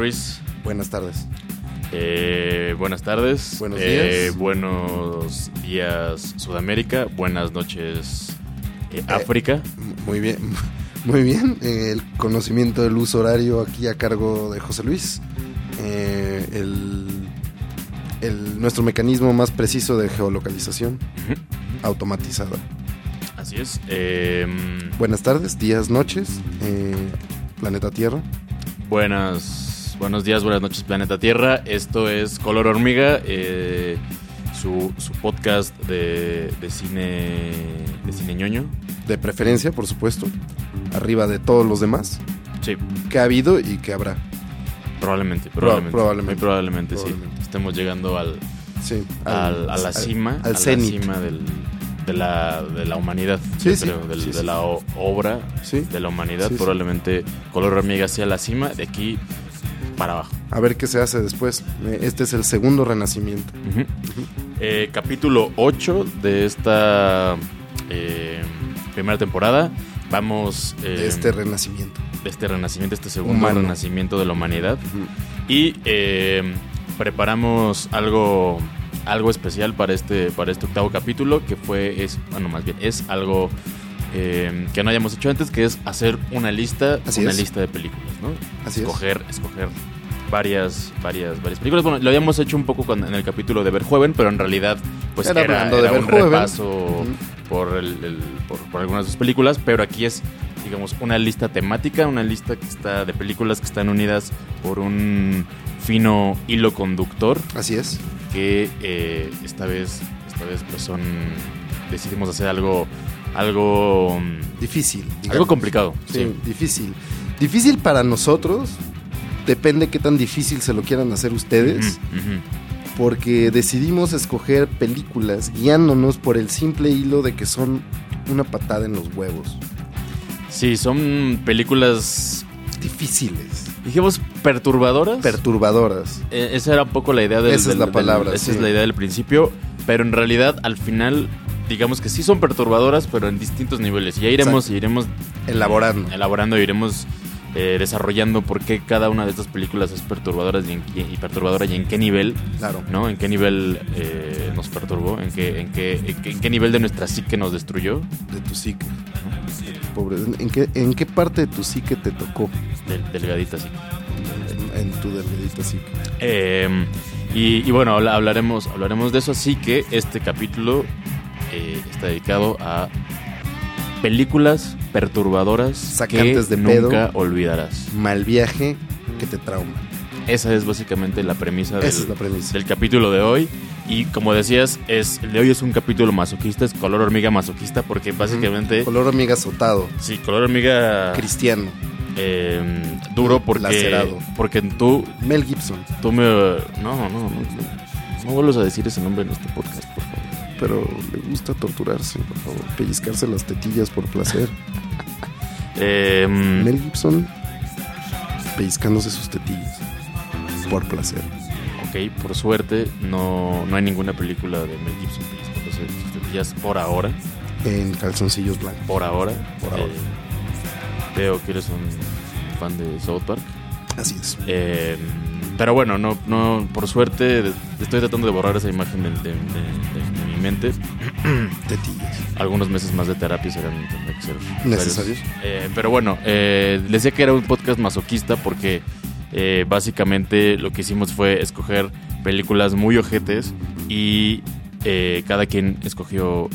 Ruiz. Buenas tardes. Eh, buenas tardes. Buenos Eh, días. buenos días, Sudamérica. Buenas noches, eh, África. M- Muy bien, muy bien. Eh, el conocimiento del uso horario aquí a cargo de José Luis. Eh, el, el- nuestro mecanismo más preciso de geolocalización Ujú. automatizada. Así es. Eh, Buenas tardes, días, noches. eh, planeta Tierra. buenas, buenos días, buenas noches, Planeta Tierra. Esto es Color Hormiga, eh, su, su podcast de, de cine de cine ñoño. De preferencia, por supuesto. Arriba de todos los demás. Sí, Que ha habido y que habrá. probablemente, probablemente, probablemente. muy probablemente, sí. Probablemente. Estemos llegando al, Sí. al- a la al- cima, al a cenit. la cima del- de, la, de la humanidad, Sí, sí, creo, del- sí, de sí. la obra Sí. de la humanidad. Sí, sí. Probablemente Color Hormiga sea la cima, de aquí para abajo. A ver qué se hace después. Eh, Este es el segundo renacimiento. Eh, capítulo 8 de esta eh, primera temporada. Vamos eh, De este renacimiento. de este renacimiento, este segundo Humano. renacimiento de la humanidad. Y preparamos algo, algo especial para este, para este octavo capítulo, que fue, es, bueno, más bien, es algo eh, que no hayamos hecho antes, que es hacer una lista, Así una es. lista de películas, ¿no? Así es. escoger, escoger varias, varias, varias películas. Bueno, lo habíamos hecho un poco en el capítulo de Verjoven, pero en realidad, pues Era era, hablando de era un repaso por, el, el- por, por algunas de sus películas, pero aquí es, digamos, una lista temática, una lista que está de películas que están unidas por un fino hilo conductor Así es. que eh, esta vez, esta vez, pues son, decidimos hacer algo, algo, mm, Difícil. algo complicado. Sí, sí. difícil. Difícil para nosotros. Depende qué tan difícil se lo quieran hacer ustedes. Porque decidimos escoger películas guiándonos por el simple hilo de que son una patada en los huevos. Sí, son películas, Difíciles. dijimos, perturbadoras. Perturbadoras. Eh, esa era un poco la idea del, Esa es la del- palabra, esa sí. es la idea del principio, pero en realidad al final digamos que sí son perturbadoras, pero en distintos niveles. Y ya iremos, Exacto. iremos Elaborando. elaborando, iremos eh, desarrollando por qué cada una de estas películas es perturbadora y, en- y perturbadora y en qué nivel, Claro. ¿no? En qué nivel eh, nos perturbó, en qué, en qué, en qué, en qué nivel de nuestra psique nos destruyó, De tu psique. De tu pobre. ¿En qué, ¿En qué parte de tu psique te tocó? del, delgadita así. En, tu delgadita psique. Eh, y, y bueno, habla- hablaremos, hablaremos de eso, así que este capítulo eh, está dedicado a películas perturbadoras Sacantes que de pedo. nunca olvidarás. Mal viaje que te trauma. Esa es básicamente la premisa del, es la premisa. del capítulo de hoy. Y como decías, es, el de hoy es un capítulo masoquista, es color hormiga masoquista, porque básicamente, Color hormiga azotado. sí, color hormiga Cristiano. eh, duro porque, Lacerado. porque tú, Mel Gibson. tú me... No, no, no, no, no vuelvas a decir ese nombre en este podcast, por. Pero le gusta torturarse, por favor. Pellizcarse las tetillas por placer. Eh, Mel Gibson pellizcándose sus tetillas por placer. ok, por suerte no, no hay ninguna película de Mel Gibson pellizcándose sus tetillas por ahora. En calzoncillos blancos. Por ahora. Por ahora. Eh, veo que eres un fan de South Park. Así es. Eh, pero bueno, no, no, por suerte estoy tratando de borrar esa imagen de, de- de- de- de mi mente. Tetillas. Algunos meses más de terapia serán que ser Necesarios. Eh, pero bueno, eh, les decía que era un podcast masoquista porque eh, básicamente lo que hicimos fue escoger películas muy ojetes y cada quien escogió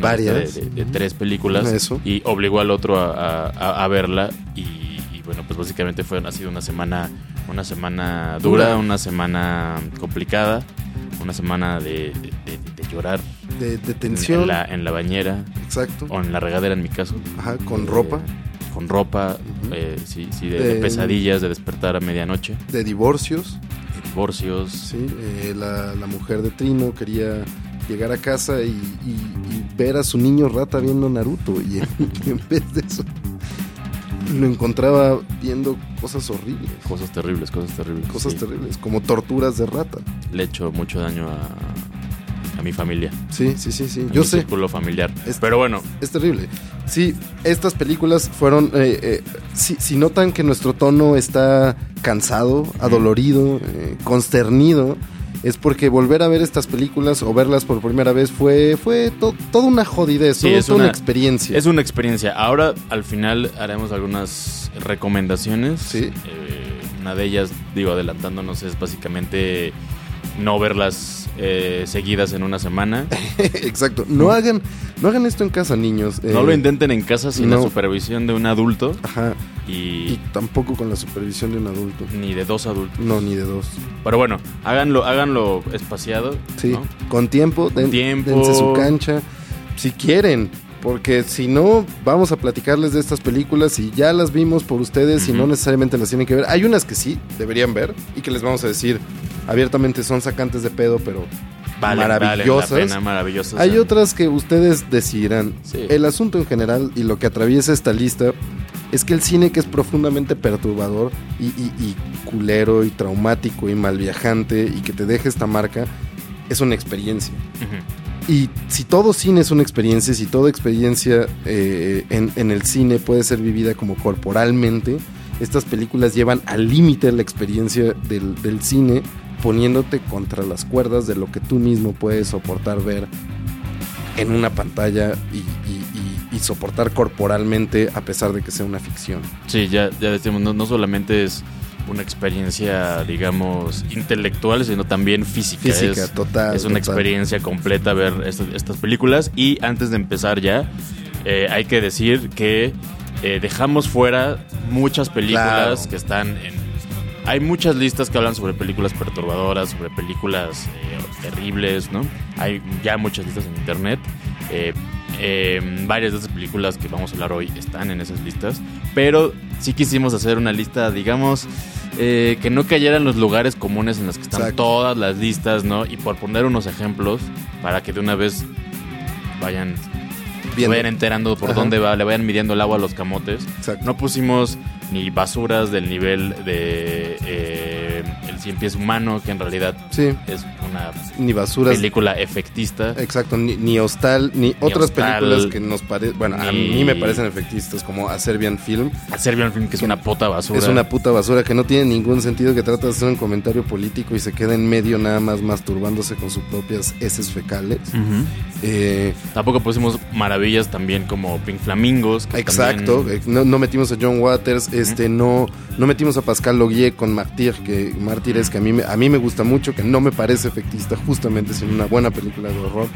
Varias. de, de- de tres películas Eso. y obligó al otro a, a- a verla y, bueno, pues básicamente fue, ha sido una semana, una semana dura, una semana complicada, una semana de, de- de- de llorar De, de en, tensión. en la, en la bañera Exacto. o en la regadera en mi caso. Ajá, con Eh, ropa. Con ropa, Ujú. eh, sí, sí, de, de De- pesadillas, de despertar a medianoche, De divorcios. de divorcios. Sí. eh, la, la mujer de Trino quería llegar a casa y, y- y ver a su niño rata viendo Naruto. Y en, y en vez de eso, lo encontraba viendo cosas horribles. Cosas terribles, cosas terribles. Cosas sí. terribles, como torturas de rata. Le he hecho mucho daño a, a mi familia. Sí, sí, sí, sí. a Yo mi sé. círculo familiar. Es- Pero bueno, Es terrible. Sí, estas películas fueron. eh, eh, si, si notan que nuestro tono está cansado, adolorido, eh, consternido, es porque volver a ver estas películas o verlas por primera vez fue, fue to- toda una jodidez, Sí, todo- es toda una, una- experiencia. Es una experiencia. Ahora, al final, haremos algunas recomendaciones. Sí. Eh, una de ellas, digo, adelantándonos, es básicamente no verlas eh, seguidas en una semana. Exacto. No hagan, no hagan esto en casa, niños. No Eh, lo intenten en casa sin no. la supervisión de un adulto Ajá. y, Y tampoco con la supervisión de un adulto. ni de dos adultos. No, ni de dos. Pero bueno, háganlo, háganlo espaciado. Sí, ¿no? con tiempo, den- tiempo. dense su cancha, si quieren, porque si no, vamos a platicarles de estas películas y ya las vimos por ustedes y no necesariamente las tienen que ver. Hay unas que sí deberían ver y que les vamos a decir abiertamente son sacantes de pedo, pero Vale, maravillosas. Vale la pena, maravillosas. hay otras que ustedes decidirán. Sí. El asunto en general y lo que atraviesa esta lista es que el cine que es profundamente perturbador y, y- y culero y traumático y malviajante y que te deja esta marca es una experiencia. Ujú. Y si todo cine es una experiencia, si toda experiencia eh, en, el cine puede ser vivida como corporalmente, estas películas llevan al límite la experiencia del, cine, poniéndote contra las cuerdas de lo que tú mismo puedes soportar ver en una pantalla y soportar corporalmente a pesar de que sea una ficción. Sí, ya, ya decimos, no, no solamente es una experiencia, digamos, intelectual, sino también física. Física, es, total. es una total. experiencia completa ver estas, estas películas. Y antes de empezar ya, eh, hay que decir que eh, dejamos fuera muchas películas Claro. que están en... Hay muchas listas que hablan sobre películas perturbadoras, sobre películas eh, terribles, ¿no? Hay ya muchas listas en internet. Eh, eh, varias de esas películas que vamos a hablar hoy están en esas listas. Pero sí quisimos hacer una lista, digamos, eh, que no cayera en los lugares comunes en los que están Exacto. todas las listas, ¿no? Y por poner unos ejemplos, para que de una vez vayan, vayan enterando por Ajá. dónde va, le vayan midiendo el agua a los camotes. Exacto. No pusimos ni basuras del nivel de eh, El Cien Pies Humano, que en realidad Sí, es una ni basuras. película efectista. Exacto, ni, ni Hostal, ni, otras Hostal, películas que nos parecen, bueno, a mí me parecen efectistas, como A Serbian Film. A Serbian Film, que es una puta basura. Es una puta basura que no tiene ningún sentido, que trata de hacer un comentario político y se queda en medio nada más masturbándose con sus propias heces fecales. Eh, Tampoco pusimos maravillas también como Pink Flamingos. que exacto, también- eh, no, no metimos a John Waters, este, no, no metimos a Pascal Logier con Martyr, que Mártires, que a mí, me, a mí me gusta mucho, que no me parece efectista, justamente sin una buena película de horror,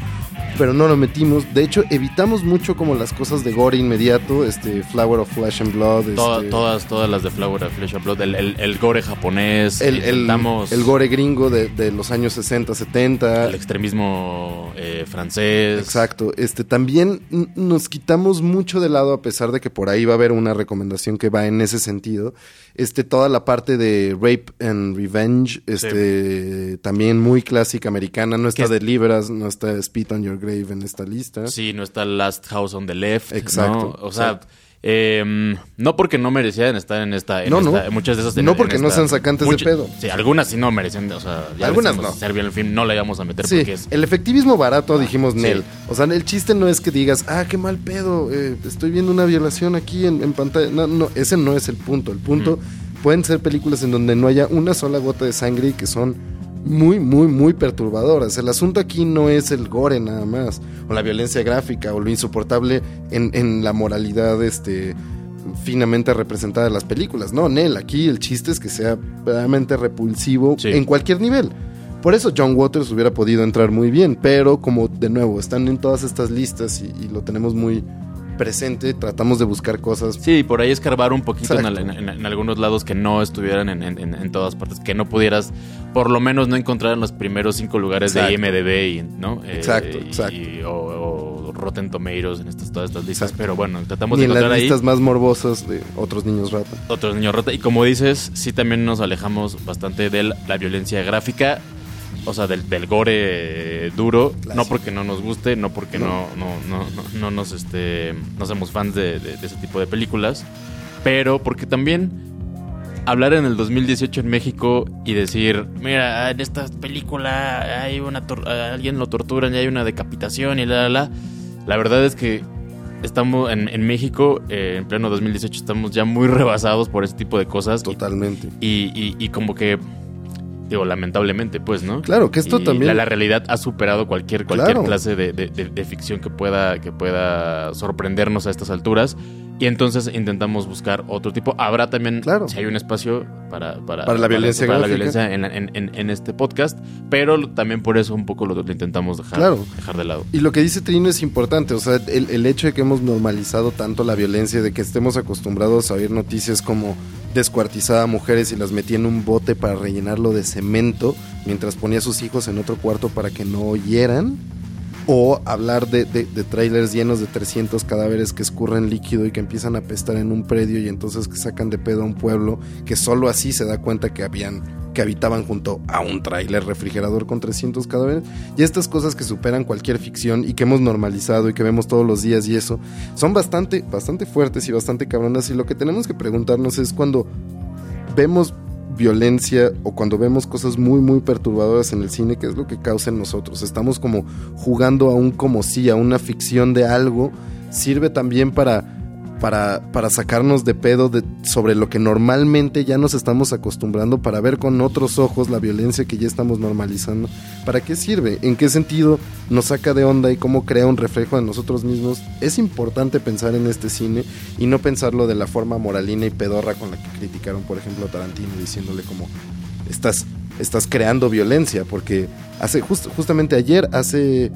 pero no lo metimos. De hecho, evitamos mucho como las cosas de gore inmediato, este, Flower of Flesh and Blood, Toda- este, todas, todas las de Flower of Flesh and Blood, el, el- el gore japonés, el, intentamos el gore gringo de, de los años 60, 70. el extremismo eh, francés. Exacto. Este también nos quitamos mucho de lado, a pesar de que por ahí va a haber una recomendación que va en ese sentido. Este, toda la parte de Rape and Revenge, este, también muy clásica americana. No está de Libras, no está Spit on Your Grave en esta lista. Sí, no está Last House on the Left. Exacto, ¿no? O sea, exacto. Eh, no porque no merecían estar en esta. En No, no. Muchas de esas. en- No en porque no sean sacantes de pedo. Sí, algunas sí no merecían. O sea, ya Algunas decimos, no. Serbian Film no la íbamos a meter Sí, porque es. el efectivismo barato, dijimos Sí. Nel. O sea, el chiste no es que digas, ah, qué mal pedo, eh, estoy viendo una violación aquí en, en pantalla. No, no, ese no es el punto. El punto pueden ser películas en donde no haya una sola gota de sangre y que son muy, muy, muy perturbadoras. El asunto aquí no es el gore nada más, o la violencia gráfica, o lo insoportable en, en la moralidad, este finamente representada de las películas. No, Nel, aquí el chiste es que sea verdaderamente repulsivo Sí. en cualquier nivel. Por eso John Waters hubiera podido entrar muy bien, pero como de nuevo están en todas estas listas y, y lo tenemos muy presente, tratamos de buscar cosas. Sí, por ahí escarbar un poquito en, en- en- en algunos lados que no estuvieran en, en- en- en todas partes, que no pudieras, por lo menos no encontrar en los primeros cinco lugares Exacto. de IMDB, y, ¿no? Eh, Exacto, y- exacto. o, o Rotten Tomatoes en estas, todas estas listas, Exacto. pero bueno, tratamos de en las encontrar ahí listas más morbosas de otros niños rata. otros niños rata. Y como dices, sí también nos alejamos bastante de la, la violencia gráfica, o sea, del, del gore duro, Clásico. no porque no nos guste, no porque no, No. no, no, no, no nos este no somos fans de, de- de ese tipo de películas, pero porque también hablar en el 2018 en México y decir, mira, en esta película hay una tor- alguien lo torturan y hay una decapitación y la la la, la verdad es que estamos en, en México, eh, en pleno 2018, estamos ya muy rebasados por ese tipo de cosas. Totalmente. Y, y- y como que, digo, lamentablemente, pues, ¿no? Claro, que esto Y también- La, la realidad ha superado cualquier, cualquier Claro. clase de, de- de- de ficción que pueda, que pueda sorprendernos a estas alturas. Y entonces intentamos buscar otro tipo. Habrá también, Claro. si hay un espacio para, para, Para la violencia para la violencia en, en- en- en este podcast. Pero también por eso un poco lo, lo intentamos dejar, Claro. dejar de lado. Y lo que dice Trino es importante, o sea, el, el hecho de que hemos normalizado tanto la violencia, de que estemos acostumbrados a oír noticias como descuartizaba a mujeres y las metía en un bote para rellenarlo de cemento, mientras ponía a sus hijos en otro cuarto para que no oyeran, o hablar de, de, trailers llenos de 300 cadáveres que escurren líquido y que empiezan a apestar en un predio y entonces que sacan de pedo a un pueblo que solo así se da cuenta que habían que habitaban junto a un tráiler refrigerador con 300 cadáveres. Y estas cosas que superan cualquier ficción y que hemos normalizado y que vemos todos los días y eso son bastante bastante fuertes y bastante cabronas. Y lo que tenemos que preguntarnos es cuando vemos violencia o cuando vemos cosas muy muy perturbadoras en el cine, ¿qué es lo que causa en nosotros? Estamos como jugando a un como si, a una ficción de algo, sirve también para para, para sacarnos de pedo de, sobre lo que normalmente ya nos estamos acostumbrando para ver con otros ojos la violencia que ya estamos normalizando. ¿Para qué sirve? ¿En qué sentido nos saca de onda y cómo crea un reflejo de nosotros mismos? Es importante pensar en este cine y no pensarlo de la forma moralina y pedorra con la que criticaron, por ejemplo, a Tarantino, diciéndole como estás, estás creando violencia, porque hace just- justamente ayer, hace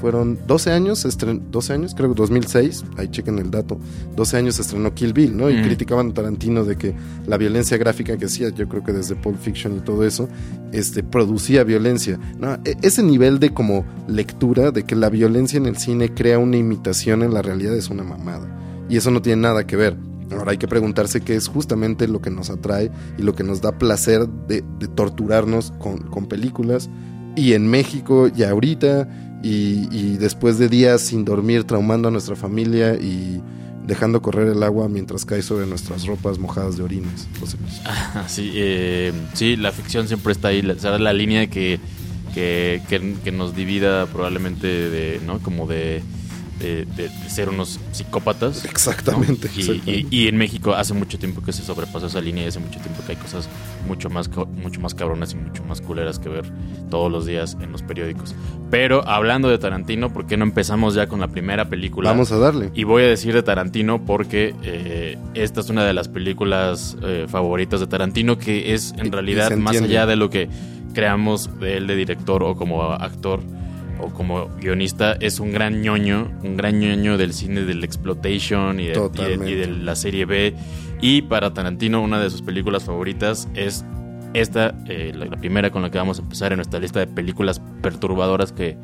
fueron 12 años, estren- 12 años, creo que 2006, ahí chequen el dato, 12 años se estrenó Kill Bill, ¿no? Y Mm. criticaban a Tarantino de que la violencia gráfica que hacía, yo creo que desde Pulp Fiction y todo eso, este, producía violencia. ¿no? E- ese nivel de como lectura, de que la violencia en el cine crea una imitación en la realidad es una mamada. Y eso no tiene nada que ver. Ahora hay que preguntarse qué es justamente lo que nos atrae y lo que nos da placer de, de torturarnos con, con películas. Y en México y ahorita, y, y después de días sin dormir, traumando a nuestra familia y dejando correr el agua mientras cae sobre nuestras ropas mojadas de orines. Sí, eh, sí, la ficción siempre está ahí. Será la línea que, que, que- que nos divida probablemente de, ¿no? Como de, de- de- de ser unos psicópatas. Exactamente. Y, exactamente. y- y en México hace mucho tiempo que se sobrepasó esa línea y hace mucho tiempo que hay cosas mucho más, mucho más cabronas y mucho más culeras que ver todos los días en los periódicos. Pero hablando de Tarantino, ¿por qué no empezamos ya con la primera película? Vamos a darle. Y voy a decir de Tarantino porque eh, esta es una de las películas eh, favoritas de Tarantino que es en realidad más allá de lo que creamos de él de director o como actor o como guionista, es un gran ñoño, un gran ñoño del cine del exploitation y de, y de- Totalmente. y de la serie B. Y para Tarantino una de sus películas favoritas es esta, eh, la, la primera con la que vamos a empezar en nuestra lista de películas perturbadoras que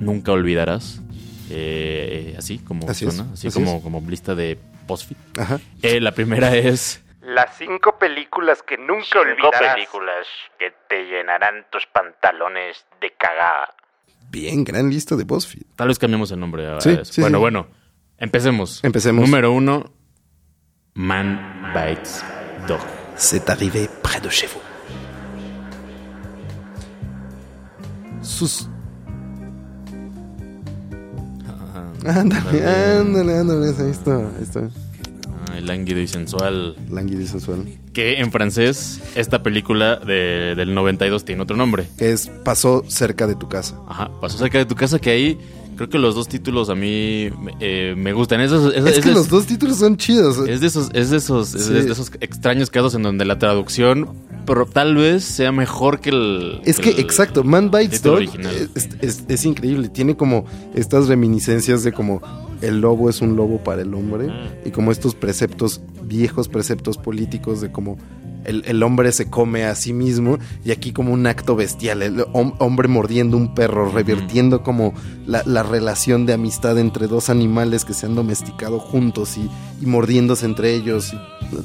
nunca olvidarás. Eh, así como Así es, suena, así, así como, como lista de post Ajá. la primera es Las cinco películas que nunca Cinco olvidarás. películas que te llenarán tus pantalones de cagada. Bien, gran lista de BuzzFeed. Tal vez cambiemos el nombre. a- Sí, eso. sí, bueno, sí. bueno. Empecemos. Empecemos. Número uno. Man Bites Dog. C'est arrivé près de chez vous. Sus... Ándale, ándale, ándale, ahí está, ahí está. Lánguido y sensual. Lánguido y sensual. Que en francés, esta película de- del 92 tiene otro nombre. Que es Pasó cerca de tu casa. Ajá. Pasó cerca de tu casa que ahí creo que los dos títulos a mí eh, me gustan. Esos, es, que los dos títulos son chidos. Es de esos, es de esos, es de esos extraños casos en donde la traducción, pero tal vez sea mejor que el. Es que, el exacto, Man Bites Dog es, es- es increíble. Tiene como estas reminiscencias de como el lobo es un lobo para el hombre Mm. y como estos preceptos, viejos preceptos políticos de como el, el hombre se come a sí mismo y aquí como un acto bestial, el hom- hombre mordiendo un perro, revirtiendo como la, la relación de amistad entre dos animales que se han domesticado juntos y, y mordiéndose entre ellos.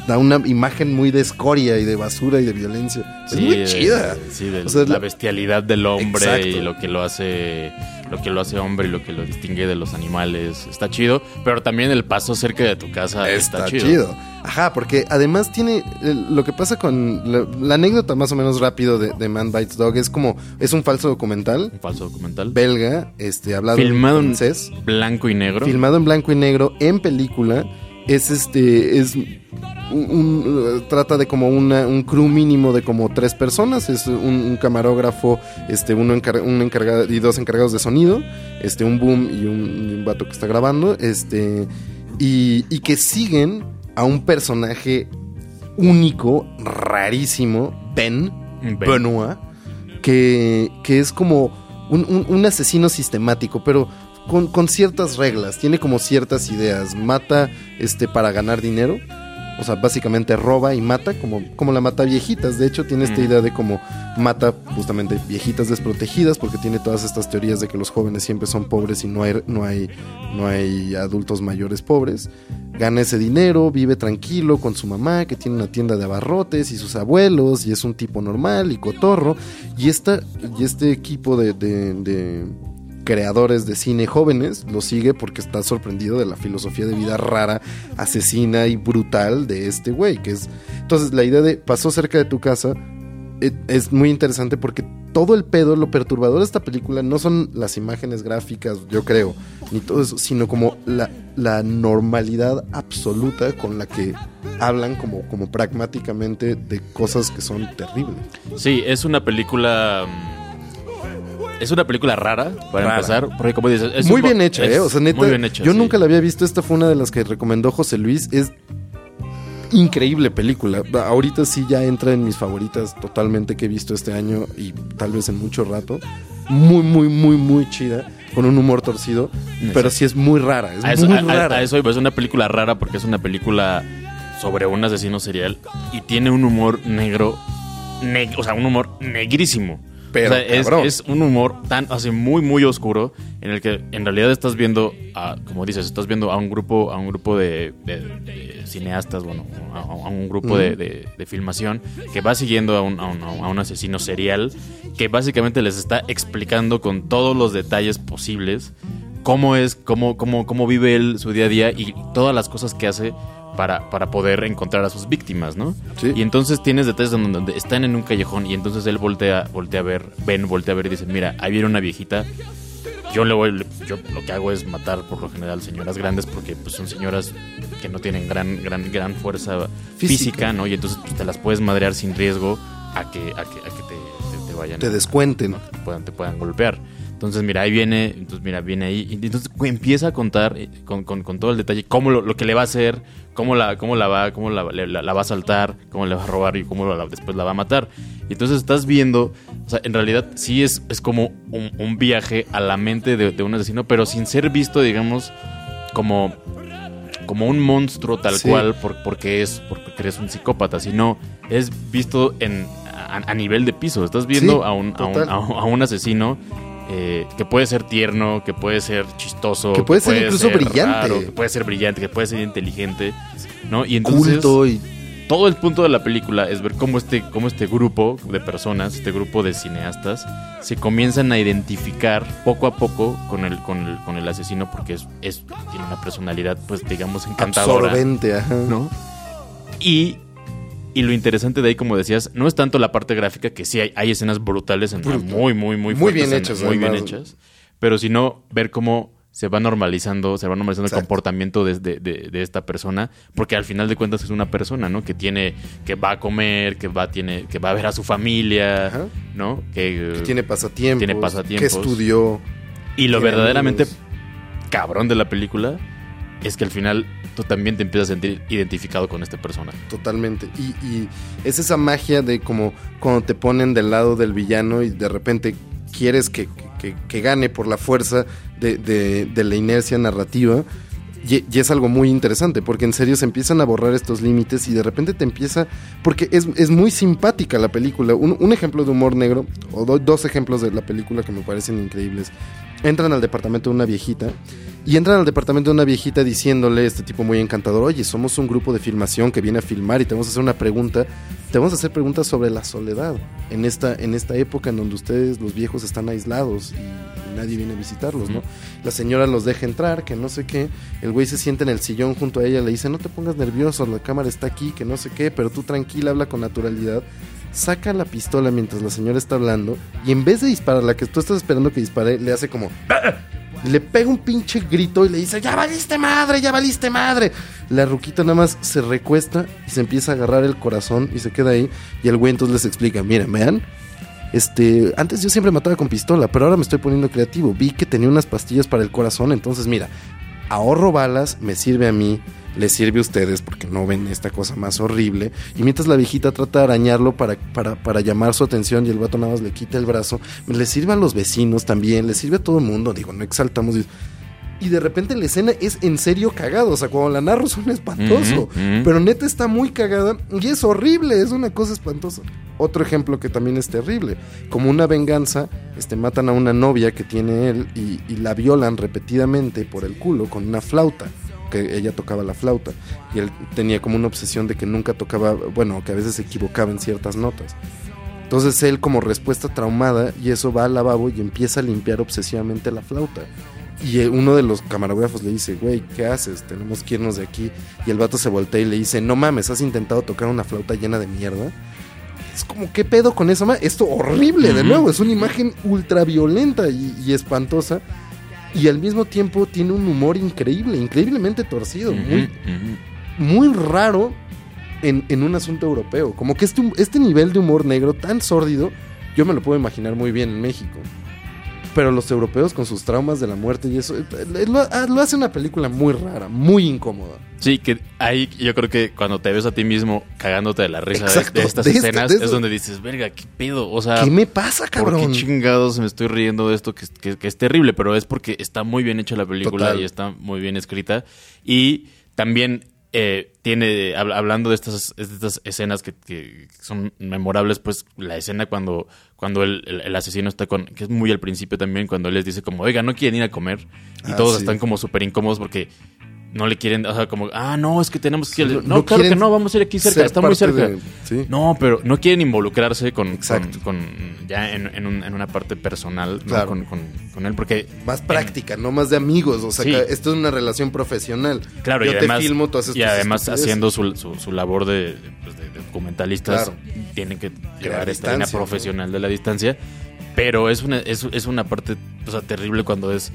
da una imagen muy de escoria y de basura y de violencia. es Sí, muy de- chida. Sí, de O sea, la la- bestialidad del hombre Exacto. y lo que lo hace lo que lo hace hombre y lo que lo distingue de los animales. Está chido, pero también el paso cerca de tu casa está, chido. Ajá, porque además tiene eh, lo que pasa con la, la anécdota más o menos rápido de, de Man Bites Dog es como es un falso documental Un falso documental. belga, este hablado Filmado en en francés, blanco y negro. filmado en blanco y negro en película. Es este es un, trata de como una, un crew mínimo de como tres personas, es un, un camarógrafo, este uno encar- un encargado y dos encargados de sonido, este un boom y un, un vato que está grabando, este y, y que siguen a un personaje único, rarísimo, Ben, Ben. Benoit, que, que es como un- un asesino sistemático, pero con, con ciertas reglas, tiene como ciertas ideas, mata este para ganar dinero. O sea, básicamente roba y mata, como, como la mata viejitas. De hecho, tiene esta idea de cómo mata justamente viejitas desprotegidas, porque tiene todas estas teorías de que los jóvenes siempre son pobres y no hay, no hay, no hay adultos mayores pobres. Gana ese dinero, vive tranquilo con su mamá, que tiene una tienda de abarrotes, y sus abuelos, y es un tipo normal y cotorro. Y, esta, y este equipo de, de- de creadores de cine jóvenes lo sigue porque está sorprendido de la filosofía de vida rara, asesina y brutal de este güey. Que es. Entonces, la idea de pasó cerca de tu casa eh, es muy interesante porque todo el pedo, lo perturbador de esta película no son las imágenes gráficas, yo creo, ni todo eso, sino como la, la normalidad absoluta con la que hablan como, como pragmáticamente de cosas que son terribles. Sí, es una película. Es una película rara, para Rara. empezar. Porque, como dices, es muy un- bien hecha, es ¿eh? O sea, neta, Muy bien hecha. yo sí. nunca la había visto. Esta fue una de las que recomendó José Luis. Es increíble película. Ahorita sí ya entra en mis favoritas totalmente que he visto este año y tal vez en mucho rato. Muy, muy, muy, muy chida. Con un humor torcido. Pero sí es muy rara. Es A eso, muy a- rara. a eso es una película rara porque es una película sobre un asesino serial y tiene un humor negro, neg- o sea, un humor negrísimo. Pero O sea, es, un humor tan, así muy, muy oscuro en el que en realidad estás viendo, a, como dices, estás viendo a un grupo, a un grupo de, de- de cineastas, bueno, a, a un grupo de filmación que va siguiendo a un, a un- a un asesino serial que básicamente les está explicando con todos los detalles posibles cómo es, cómo, cómo, cómo vive él su día a día y todas las cosas que hace para, para poder encontrar a sus víctimas, ¿no? Sí. Y entonces tienes detalles donde, donde están en un callejón y entonces él voltea, voltea a ver, Ben voltea a ver y dice, mira, ahí viene una viejita. Yo le voy, yo lo que hago es matar por lo general señoras grandes porque pues, son señoras que no tienen gran, gran, gran fuerza física, Física. ¿no? Y entonces pues, te las puedes madrear sin riesgo a que, a que, a que te, te- te vayan Te a- descuenten. ¿no? que te puedan, te puedan golpear. Entonces, mira, ahí viene, entonces, mira, viene ahí. Y entonces empieza a contar eh, con, con- con todo el detalle cómo lo, lo que le va a hacer, cómo la, cómo la va, cómo la, la- la va a saltar, cómo le va a robar y cómo la- después la va a matar. Y entonces estás viendo, o sea, en realidad sí es, es como un, un viaje a la mente de, de un asesino, pero sin ser visto, digamos, como, como un monstruo tal Sí. cual, por- porque es porque eres un psicópata, sino es visto en, a, a nivel de piso. Estás viendo Sí, a, un, a, un, total. a un- a un asesino eh, que puede ser tierno, que puede ser chistoso, Que puede ser incluso brillante. que puede ser brillante, que puede ser inteligente, ¿no? Y entonces Culto y todo el punto de la película es ver cómo este, cómo este grupo de personas, este grupo de cineastas, se comienzan a identificar poco a poco con el, con el, con el asesino porque es, es- tiene una personalidad, pues digamos, encantadora. absorbente. Ajá. ¿no? Y, y lo interesante de ahí, como decías, no es tanto la parte gráfica, que sí hay, hay escenas brutales, en, Brutal. muy, muy, muy, Muy bien en- hechas, muy bien hechas, pero sino ver cómo se va normalizando, se va normalizando Exacto. el comportamiento de, de- de- de esta persona, porque al final de cuentas es una persona, ¿no? Que tiene, que va a comer, que va, tiene, que va a ver a su familia, Ajá. ¿no? Que, Que tiene pasatiempos. Tiene Que pasatiempos. estudió. y lo verdaderamente amigos. cabrón de la película es que al final tú también te empiezas a sentir identificado con este personaje. Totalmente. Y, es esa magia de como cuando te ponen del lado del villano y de repente quieres que, que- gane por la fuerza de, de- de la inercia narrativa. Y, y es algo muy interesante, porque en serio se empiezan a borrar estos límites y de repente te empieza... Porque es, es muy simpática la película. Un, un ejemplo de humor negro, o do- dos ejemplos de la película que me parecen increíbles. Entran al departamento de una viejita y entran al departamento de una viejita diciéndole, este tipo muy encantador, oye, somos un grupo de filmación que viene a filmar y te vamos a hacer una pregunta. Te vamos a hacer preguntas sobre la soledad en esta, en esta época en donde ustedes, los viejos, están aislados y nadie viene a visitarlos, ¿no? La señora los deja entrar, que no sé qué. El güey se sienta en el sillón junto a ella, le dice, no te pongas nervioso, la cámara está aquí, que no sé qué, pero tú tranquila, habla con naturalidad. Saca la pistola mientras la señora está hablando y en vez de disparar, la que tú estás esperando que dispare, le hace como... Le pega un pinche grito y le dice, ya valiste madre, ya valiste madre. La ruquita nada más se recuesta y se empieza a agarrar el corazón y se queda ahí. Y el güey entonces les explica, miren, vean, este, antes yo siempre mataba con pistola, pero ahora me estoy poniendo creativo. Vi que tenía unas pastillas para el corazón, entonces mira, ahorro balas, me sirve a mí, les sirve a ustedes porque no ven esta cosa más horrible. Y mientras la viejita trata de arañarlo para, para, para llamar su atención y el vato nada más le quita el brazo, le sirve a los vecinos también, le sirve a todo el mundo, digo, no exaltamos. Y de repente la escena es en serio cagado. O sea, cuando la narro suena espantoso. Pero neta está muy cagada y es horrible, es una cosa espantosa. Otro ejemplo que también es terrible. Como una venganza, este, matan a una novia que tiene él y, y la violan repetidamente por el culo con una flauta. Que ella tocaba la flauta. Y él tenía como una obsesión de que nunca tocaba, bueno, que a veces se equivocaba en ciertas notas. Entonces él como respuesta traumada y eso va al lavabo y empieza a limpiar obsesivamente la flauta. Y eh, uno de los camarógrafos le dice, güey, ¿qué haces? Tenemos que irnos de aquí. Y el vato se voltea y le dice, no mames, ¿has intentado tocar una flauta llena de mierda? Es como, ¿qué pedo con eso? ma? Esto horrible, de nuevo, es una imagen ultra violenta y, y espantosa. Y al mismo tiempo tiene un humor increíble, increíblemente torcido, muy, raro en, en un asunto europeo. Como que este, este nivel de humor negro tan sórdido, yo me lo puedo imaginar muy bien en México. Pero los europeos con sus traumas de la muerte y eso, eh, lo, ah, lo hace una película muy rara, muy incómoda. Sí, que ahí yo creo que cuando te ves a ti mismo cagándote de la risa de- Exacto, de, estas de este- escenas de es eso. donde dices, verga, qué pedo. O sea, ¿Qué me pasa, ¿por cabrón? qué chingados me estoy riendo de esto que, es- que- que es terrible? Pero es porque está muy bien hecha la película Total. y está muy bien escrita. Y también eh, tiene, hab- hablando de estas, de estas escenas que, que son memorables, pues la escena cuando, cuando el, el- el asesino está con, que es muy al principio también, cuando él les dice como, oiga, no quieren ir a comer. Y Ah, todos sí. están como súper incómodos porque no le quieren, o sea, como, ah, no, es que tenemos que ir. Sí, No, no- no claro que no, vamos a ir aquí cerca, está muy cerca. de- sí. No, pero no quieren involucrarse con, con, con- ya en, en un- en una parte personal ¿no? Claro. con, con- con él, porque Más práctica, no más de amigos. O sea, Sí. que esto es una relación profesional. Claro, Yo y además, te filmo, tú haces y además haciendo su, su, su labor de, pues, de- documentalistas, Claro. tienen que llevar esta línea ¿no? profesional de la distancia. Pero es una, es, es una parte o sea, terrible cuando es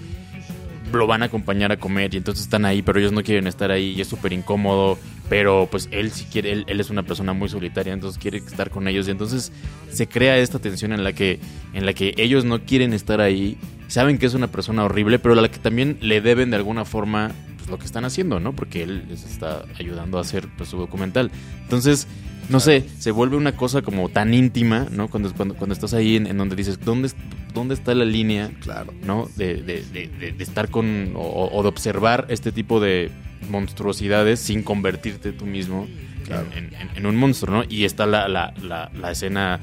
lo van a acompañar a comer y entonces están ahí, pero ellos no quieren estar ahí y es súper incómodo. Pero pues él sí quiere, él, él es una persona muy solitaria, entonces quiere estar con ellos. Y entonces se crea esta tensión en la que, en la que ellos no quieren estar ahí, saben que es una persona horrible, pero a la que también le deben de alguna forma pues, lo que están haciendo, ¿no? Porque él les está ayudando a hacer pues, su documental. Entonces, no sé, se vuelve una cosa como tan íntima, ¿no? Cuando, cuando, cuando estás ahí en, en donde dices, ¿dónde, ¿dónde está la línea? Claro. ¿no? De, de- de- de- de estar con o, o de observar este tipo de monstruosidades sin convertirte tú mismo Claro. en, en- en un monstruo, ¿no? Y está la, la, la, la escena,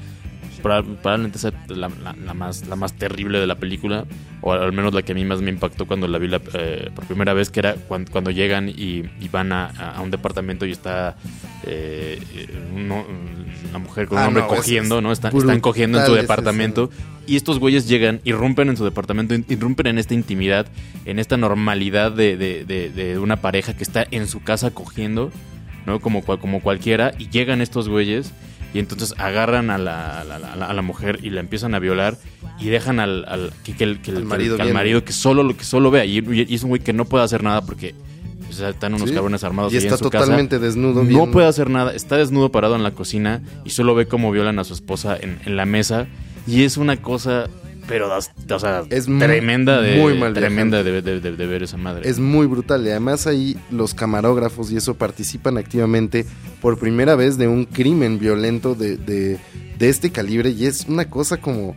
probablemente sea la, la- la más, la más terrible de la película, o al menos la que a mí más me impactó cuando la vi la- eh, por primera vez, que era cuando, cuando llegan y, y van a, a un departamento y está eh, uno- una mujer con un Ah, hombre no, cogiendo, es ¿no? Están, brutal están cogiendo en su departamento. Y estos güeyes llegan, irrumpen en su departamento, irrumpen en esta intimidad, en esta normalidad de, de- de- de una pareja que está en su casa cogiendo, ¿no? Como, como cualquiera, y llegan estos güeyes y entonces agarran a la, a la- a mujer y la empiezan a violar y dejan al, al- que, que que marido que al marido que solo lo que solo vea y, y es un güey que no puede hacer nada porque o sea, están unos Sí. cabrones armados Y está en su casa. totalmente desnudo. No viendo. puede hacer nada, está desnudo parado en la cocina y solo ve cómo violan a su esposa en, en la mesa y es una cosa, pero das- o sea, Es tremenda de muy mal tremenda de, de- de- de ver esa madre. Es muy brutal. Y además ahí los camarógrafos y eso participan activamente por primera vez de un crimen violento de, de, de este calibre. Y es una cosa como...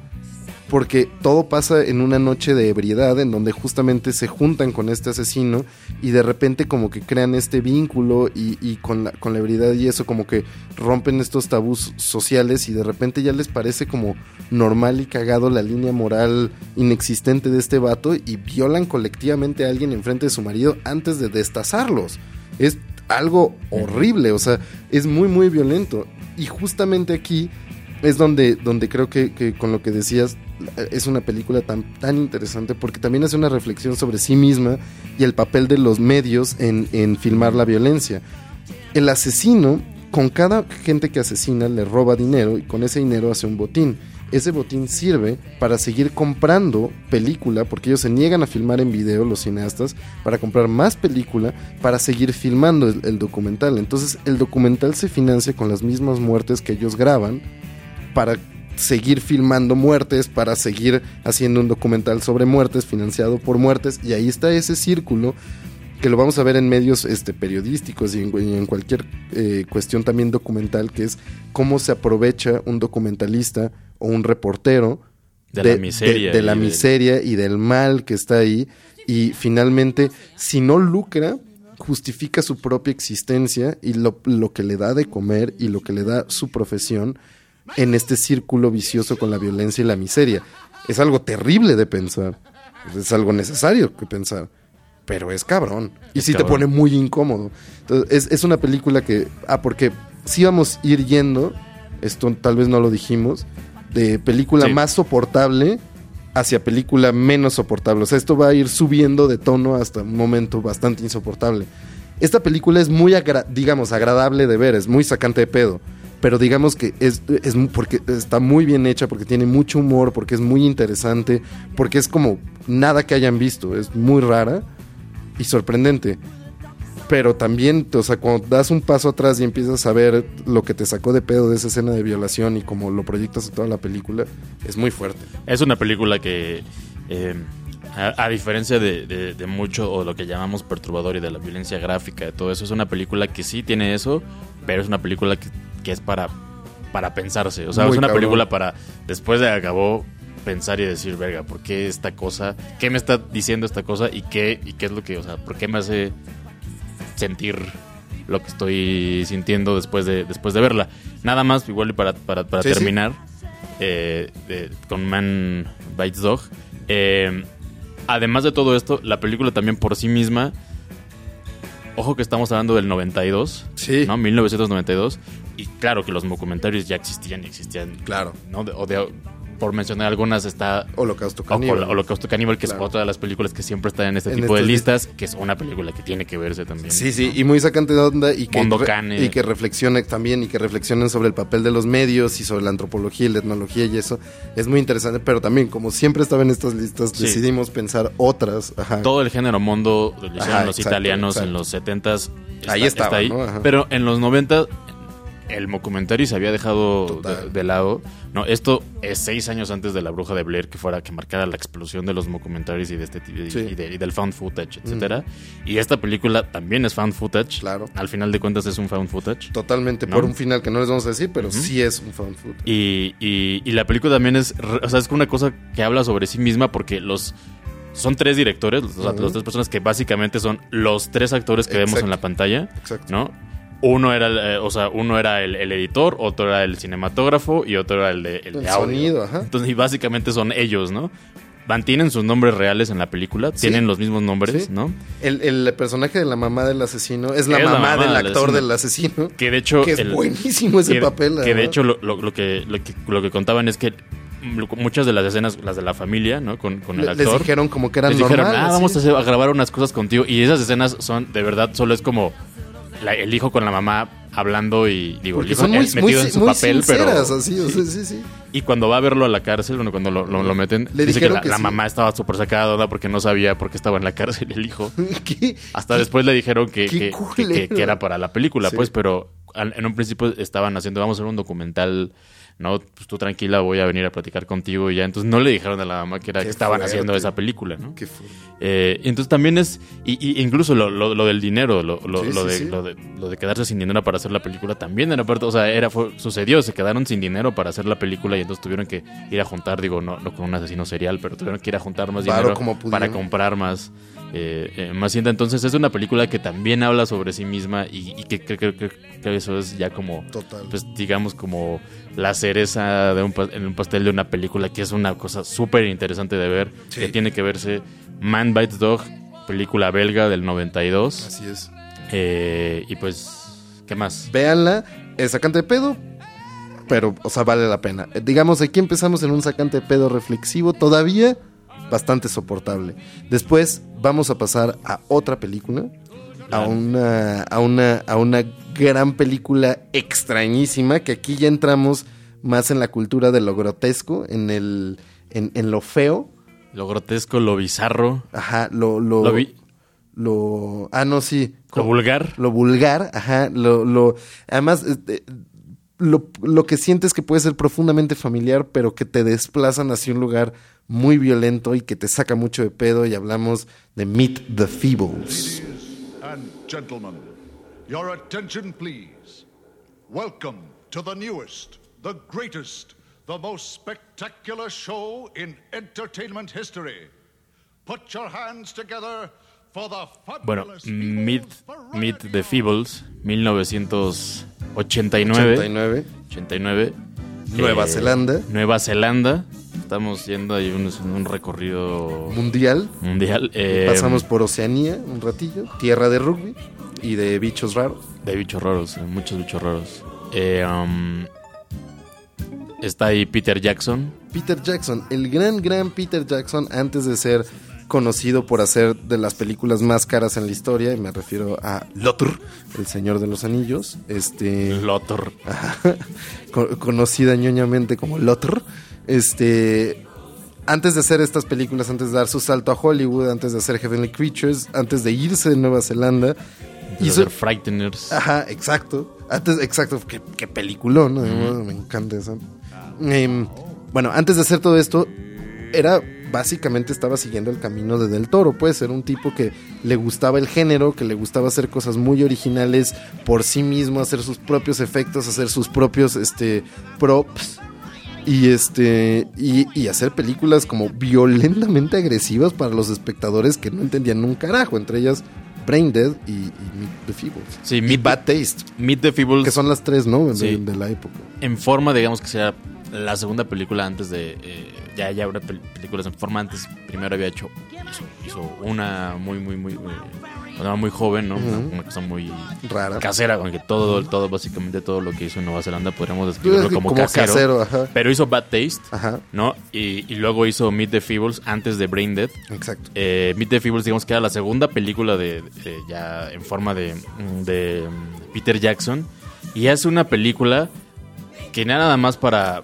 Porque todo pasa en una noche de ebriedad en donde justamente se juntan con este asesino y de repente como que crean este vínculo y, y con, la, con la ebriedad y eso como que rompen estos tabús sociales y de repente ya les parece como normal y cagado la línea moral inexistente de este vato y violan colectivamente a alguien enfrente de su marido antes de destazarlos. Es algo horrible, o sea, es muy muy violento. Y justamente aquí es donde, donde creo que, que con lo que decías es una película tan, tan interesante porque también hace una reflexión sobre sí misma y el papel de los medios en, en filmar la violencia. El asesino, con cada gente que asesina, le roba dinero y con ese dinero hace un botín. Ese botín sirve para seguir comprando película, porque ellos se niegan a filmar en video, los cineastas, para comprar más película, para seguir filmando el, el documental. Entonces el documental se financia con las mismas muertes que ellos graban para seguir filmando muertes, para seguir haciendo un documental sobre muertes, financiado por muertes, y ahí está ese círculo que lo vamos a ver en medios este, periodísticos y en, y en cualquier eh, cuestión también documental, que es cómo se aprovecha un documentalista o un reportero De la miseria de, de la y de- miseria y del mal que está ahí, y finalmente, si no lucra, justifica su propia existencia y lo, lo que le da de comer y lo que le da su profesión en este círculo vicioso con la violencia y la miseria. Es algo terrible de pensar. Es algo necesario que pensar. Pero es cabrón. Y Es sí te pone muy incómodo. Entonces, es, es una película que. Ah, porque sí vamos a ir yendo. Esto tal vez no lo dijimos. De película Sí. más soportable hacia película menos soportable. O sea, esto va a ir subiendo de tono hasta un momento bastante insoportable. Esta película es muy, agra- digamos, agradable de ver, es muy sacante de pedo. Pero digamos que es, es porque está muy bien hecha, porque tiene mucho humor, porque es muy interesante, porque es como nada que hayan visto. Es muy rara y sorprendente. Pero también, o sea, cuando das un paso atrás y empiezas a ver lo que te sacó de pedo de esa escena de violación y como lo proyectas en toda la película, es muy fuerte. Es una película que, eh, a, a diferencia de, de- de mucho o lo que llamamos perturbador y de la violencia gráfica, de todo eso, es una película que sí tiene eso, pero es una película que, que es para, para pensarse. O sea, Muy es una cabrón. película para, después de acabó, pensar y decir, verga, ¿por qué esta cosa? ¿Qué me está diciendo esta cosa? ¿Y qué, y qué es lo que, o sea, por qué me hace sentir lo que estoy sintiendo después de, después de verla? Nada más, igual y para, para, para Sí, sí. terminar eh, con Man Bites Dog. eh, además de todo esto, la película también por sí misma. Ojo que estamos hablando del 92, Sí. ¿no? 1992. Y claro que los documentarios ya existían y existían. Claro. ¿no? De- o de- por mencionar algunas está Holocausto Caníbal. o- Holocausto Caníbal, que Claro. es otra de las películas que siempre están en este En tipo de estas listas, que es una película que tiene que verse también. Sí, sí, y muy sacante de onda y que, re- y que reflexione también y que reflexionen sobre el papel de los medios y sobre la antropología y la etnología y eso es muy interesante, pero también como siempre estaba en estas listas Sí. decidimos pensar otras, ajá. Todo el género mondo lo hicieron los exacto, italianos exacto. en los 70s. Está, Ahí estaba, está ahí. ¿no? Pero en los 90 el mockumentary se había dejado de, de lado. No, esto es seis años antes de la bruja de Blair, que fuera que marcara la explosión de los mockumentaries y de este y, Sí. y de- y del found footage, etcétera. Y esta película también es found footage. Claro. Al final de cuentas es un found footage. Totalmente ¿No? por un final que no les vamos a decir, pero sí es un found food. Y, y- la película también es, o sea, es una cosa que habla sobre sí misma porque los son tres directores, o sea, las tres personas que básicamente son los tres actores que vemos en la pantalla, Exacto. ¿no? Uno era, el, eh, o sea, uno era el, el editor, otro era el cinematógrafo y otro era el de, el El de audio. sonido, ajá. Entonces, y básicamente son ellos, ¿no? Mantienen sus nombres reales en la película, Sí. tienen los mismos nombres, Sí. ¿no? El, el personaje de la mamá del asesino es la Es la mamá, del del actor asesino. del asesino. Que de hecho... Que es el- buenísimo ese que, papel. que de hecho lo, lo- lo que, lo, que, lo que contaban es que muchas de las escenas, las de la familia, ¿no? Con, con el actor. les dijeron como que eran les dijeron, normales. ah, vamos a, hacer- a grabar unas cosas contigo. Y esas escenas son, de verdad, solo es como la- el hijo con la mamá hablando y digo, el hijo son muy, metido en su muy papel, pero... sinceras, así, o sea, sí, sí. Y cuando va a verlo a la cárcel, bueno, cuando lo, lo- lo meten, Le dice que la, que la sí. mamá estaba súper sacada onda porque no sabía por qué estaba en la cárcel el hijo. ¿Qué? Hasta después le dijeron que, que- era para la película, Sí. pues, pero en un principio estaban haciendo, vamos a hacer un documental, ¿no? Pues tú tranquila, voy a venir a platicar contigo y ya. Entonces no le dijeron a la mamá que era que estaban fuerte. haciendo esa película, ¿no? Qué. Eh, entonces también es, y, y incluso lo, lo- lo del dinero, lo, lo- Sí, de, sí. Lo, de, lo de quedarse sin dinero para hacer la película también era parte, o sea, era, fue, sucedió, se quedaron sin dinero para hacer la película y entonces tuvieron que ir a juntar, digo, no, no con un asesino serial, pero tuvieron que ir a juntar más dinero como para comprar más, eh, eh, más cinta. Entonces es una película que también habla sobre sí misma y, y que creo que, que- que eso es ya como Total. pues digamos como la cereza de un, en un pastel de una película que es una cosa súper interesante de ver, Sí. que tiene que verse Man Bites Dog, película belga del 92. Así es. Eh, y pues, ¿qué más? Véanla, es sacante de pedo. pero, o sea, vale la pena. Eh, Digamos, aquí empezamos en un sacante de pedo reflexivo, todavía bastante soportable. Después vamos a pasar a otra película, a una, a una, a una gran película extrañísima, que aquí ya entramos más en la cultura de lo grotesco, en el, en, en lo feo, Lo grotesco, lo bizarro, ajá, lo, lo, lo, vi- lo- ah, no, sí, lo vulgar. lo vulgar, ajá, lo, lo, además, este, lo, lo que sientes que puede ser profundamente familiar, pero que te desplazan hacia un lugar muy violento y que te saca mucho de pedo, y hablamos de Meet the Feebles. And gentlemen, your attention, please. Welcome to the newest, the greatest, the most spectacular show in entertainment history. Put your hands together for the Bueno, fabulous Meet, Feebles Meet Variety the Feebles, 1989. 89, 89. Nueva Eh, Zelanda, Nueva Zelanda. Estamos yendo ahí un, un recorrido mundial, mundial. eh, pasamos por Oceanía un ratillo, tierra de rugby y de bichos raros. De bichos raros, eh, muchos bichos raros. Eh, um, está ahí Peter Jackson. Peter Jackson, el gran, gran Peter Jackson, antes de ser conocido por hacer de las películas más caras en la historia, y me refiero a Lothar, el Señor de los Anillos, este, Lothar. co- conocida ñoñamente como Lothar, este, antes de hacer estas películas, antes de dar su salto a Hollywood, antes de hacer Heavenly Creatures, antes de irse de Nueva Zelanda, hizo, Hizo Frighteners. Ajá, exacto. Antes, exacto, qué, qué peliculón, ¿no? me encanta esa. Em, bueno, antes de hacer todo esto, era básicamente estaba siguiendo el camino de Del Toro, puede ser un tipo que le gustaba el género, que le gustaba hacer cosas muy originales por sí mismo, hacer sus propios efectos, hacer sus propios este props y este y, y hacer películas como violentamente agresivas para los espectadores que no entendían un carajo, entre ellas Brain Dead y, y Meet the Feebles. Sí, y Meet- Bad Taste, Meet the Feebles que son las tres, ¿no? De, Sí. de la época. en forma, digamos que sea la segunda película antes de. eh, ya, ya habrá pel- películas en forma antes. Primero había hecho. Hizo, hizo una muy, muy, muy. eh, cuando era muy joven, ¿no? Una- cosa muy Rara. casera, con que todo, todo, básicamente todo lo que hizo en Nueva Zelanda podríamos describirlo como, Como casero. casero, ajá. Pero hizo Bad Taste, Ajá, ¿no? Y, y luego hizo Meet the Feebles antes de Brain Dead. exacto. Eh, Meet the Feebles, digamos que era la segunda película de, de- ya en forma de, de Peter Jackson. Y hace una película que nada más para,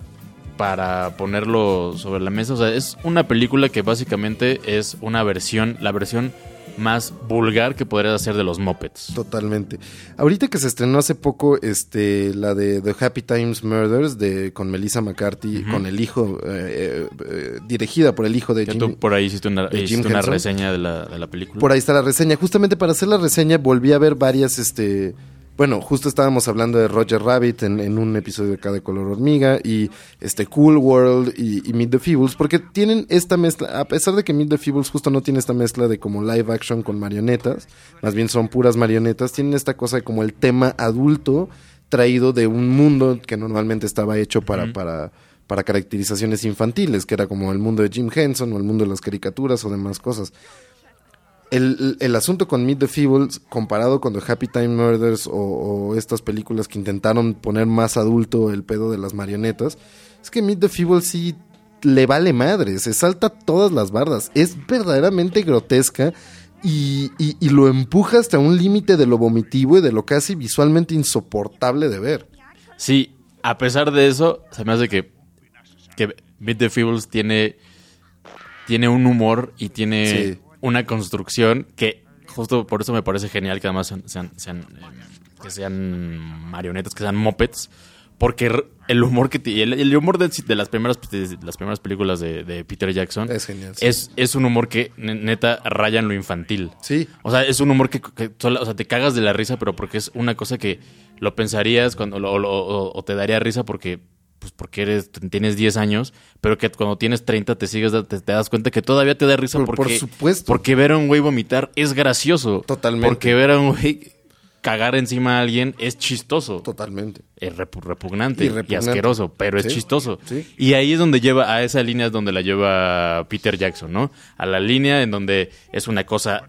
para ponerlo sobre la mesa. O sea, es una película que básicamente es una versión, la versión más vulgar que podrías hacer de los Muppets. Totalmente. Ahorita que se estrenó hace poco este la de The Happy Times Murders de con Melissa McCarthy con el hijo eh, eh, eh, dirigida por el hijo de Jim. tú por ahí hiciste una, hiciste una reseña de la, de la película. Por ahí está la reseña. Justamente para hacer la reseña volví a ver varias, este... Bueno, justo estábamos hablando de Roger Rabbit en, en un episodio de acá de Color Hormiga y este Cool World y, y Meet the Feebles, porque tienen esta mezcla, a pesar de que Meet the Feebles justo no tiene esta mezcla de como live action con marionetas, más bien son puras marionetas, tienen esta cosa de como el tema adulto traído de un mundo que normalmente estaba hecho para, para, para caracterizaciones infantiles, que era como el mundo de Jim Henson o el mundo de las caricaturas o demás cosas el, el asunto con Meet the Feebles, comparado con The Happy Time Murders o, o estas películas que intentaron poner más adulto el pedo de las marionetas, es que Meet the Feebles sí le vale madre, se salta todas las bardas, es verdaderamente grotesca y, y- y lo empuja hasta un límite de lo vomitivo y de lo casi visualmente insoportable de ver. Sí, a pesar de eso, se me hace que, que Meet the Feebles tiene, tiene un humor y tiene Sí. Una construcción que justo por eso me parece genial que además sean, sean- sean, eh, que sean marionetas, que sean mopeds. Porque el humor que ti- el, el humor de, de las primeras de las primeras películas de, de Peter Jackson Es genial, sí. es, es un humor que ne- neta raya en lo infantil. Sí. O sea, es un humor que, o sea, te cagas de la risa, pero porque es una cosa que lo pensarías cuando lo- lo- o, o te daría risa porque pues porque eres tienes 10 años, pero que cuando tienes 30 te sigues te, te das cuenta que todavía te da risa Por- por porque supuesto. porque ver a un güey vomitar es gracioso. Totalmente. Porque ver a un güey cagar encima a alguien es chistoso. Totalmente. Es repu- repugnante Y asqueroso, pero es chistoso. sí. Y ahí es donde lleva, a esa línea es donde la lleva Peter Jackson, ¿no? A la línea en donde es una cosa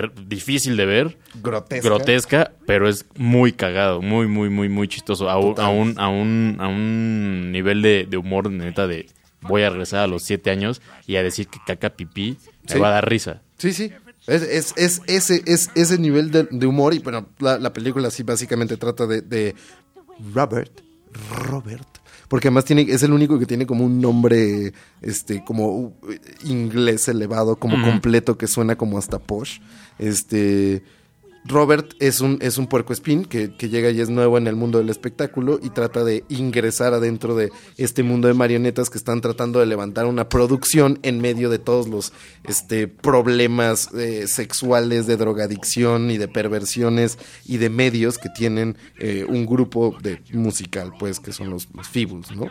difícil de ver, Grotesca. grotesca, pero es muy cagado, muy, muy, muy, muy chistoso. A, un, a, un, a, un, a un nivel de, de humor, neta, de voy a regresar a los siete años y a decir que caca pipí me Sí. va a dar risa. Sí, sí. Es, es, es ese, es ese nivel de, de humor y bueno, la, la película sí básicamente trata de, de Robert, Robert, porque además tiene, es el único que tiene como un nombre, este, como uh, inglés elevado, como completo, que suena como hasta posh. Este, Robert es un, es un puerco espín que, que llega y es nuevo en el mundo del espectáculo y trata de ingresar adentro de este mundo de marionetas que están tratando de levantar una producción en medio de todos los este, problemas eh, sexuales, de drogadicción y de perversiones y de medios que tienen eh, un grupo de musical, pues, que son los, los Feebles, ¿no?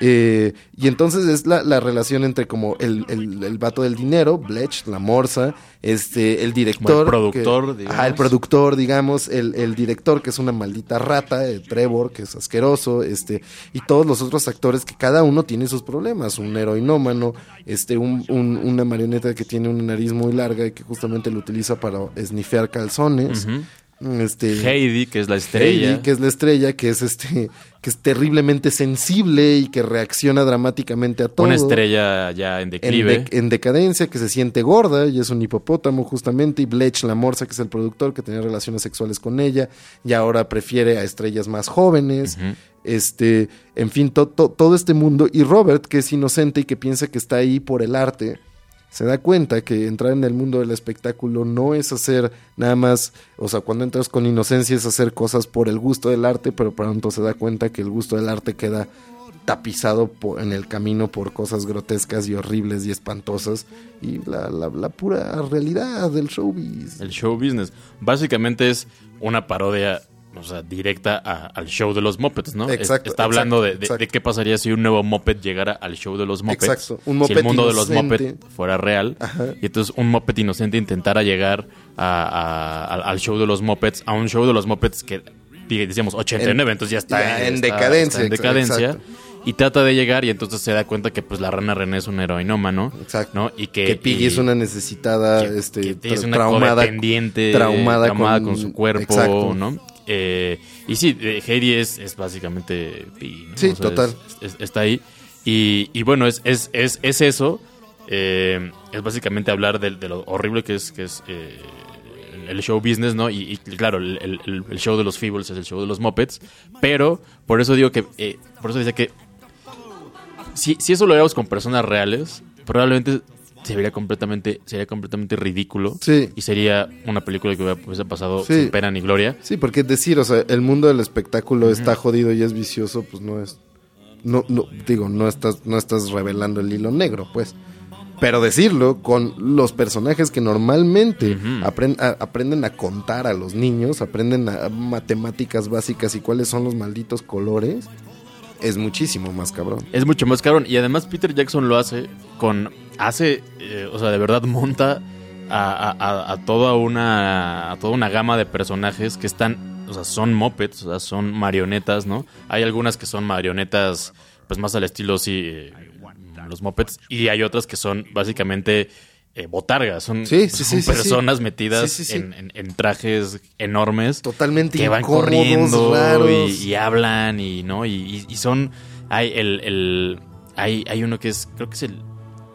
Eh, y entonces es la, la relación entre como el, el, el vato del dinero, Bletch, la morsa, este, el director. Como el productor, que- digamos. Ajá, el productor, digamos, el, el director que es una maldita rata, el Trevor, que es asqueroso, este, y todos los otros actores que cada uno tiene sus problemas, un heroinómano, este, un, un- una marioneta que tiene una nariz muy larga y que justamente lo utiliza para esnifear calzones. Este, Heidi, que es la estrella. Heidi, que es la estrella, que es este, que es terriblemente sensible y que reacciona dramáticamente a todo. Una estrella ya en En, declive. de- en decadencia, que se siente gorda y es un hipopótamo justamente, y Bletch la morsa, que es el productor, que tenía relaciones sexuales con ella, y ahora prefiere a estrellas más jóvenes, este, en fin, to- to- todo este mundo, y Robert, que es inocente y que piensa que está ahí por el arte, se da cuenta que entrar en el mundo del espectáculo no es hacer nada más, o sea, cuando entras con inocencia es hacer cosas por el gusto del arte, pero pronto se da cuenta que el gusto del arte queda tapizado po- en el camino por cosas grotescas y horribles y espantosas y la, la- la pura realidad del showbiz. El show business. Básicamente es una parodia, o sea, directa a- al show de los Muppets, ¿no? Exacto, Está hablando exacto, de, de- exacto. de qué pasaría si un nuevo Muppet llegara al show de los Muppets. Exacto, un si el mundo de los. Muppets fuera real. Ajá. Y entonces un Muppet inocente intentara llegar a- a- al, show de los Muppets, a un show de los Muppets que, decíamos, 89, En- entonces ya está, ya en está- decadencia, está en decadencia. exacto. Y trata de llegar y entonces se da cuenta que pues la rana René es un heroinómano. Exacto. ¿no? Y que, Que Piggy y- es una necesitada, que- este, que es una traumada, traumada, traumada con, con, su cuerpo, Exacto. ¿no? Eh, y sí, eh, Heidi es, es básicamente Piggy, ¿no? Sí, total. es- es- está ahí. Y, y bueno, es, es, es, es eso. eh, es básicamente hablar de, de lo horrible que es, que es eh, el show business, ¿no? Y, y claro, el, el- el show de los Feebles es el show de los Muppets. Pero por eso digo que. por eso decía que. Si, si eso lo veamos con personas reales, probablemente se vería completamente, sería completamente ridículo. Sí. Y sería una película que hubiera- hubiese pasado Sí. sin pena ni gloria. Sí, porque decir, o sea, el mundo del espectáculo está jodido y es vicioso, pues no es. No, no, digo, no estás, no estás revelando el hilo negro, pues. Pero decirlo con los personajes que normalmente a- aprenden a contar a los niños, aprenden a matemáticas básicas y cuáles son los malditos colores, es muchísimo más cabrón. Es mucho más cabrón. Y además Peter Jackson lo hace con... Hace, eh, o sea, de verdad monta a, a- a- a toda una a toda una gama de personajes que están, o sea, son mopeds, o sea, son marionetas, ¿no? Hay algunas que son marionetas, pues más al estilo, sí, eh, los mopeds. Y hay otras que son básicamente eh, botargas, son, Sí, sí, son sí, personas metidas. En, en- en trajes enormes Totalmente que van corriendo raros. y, y hablan y no y, y- y son hay el, el hay, hay uno que es creo que es el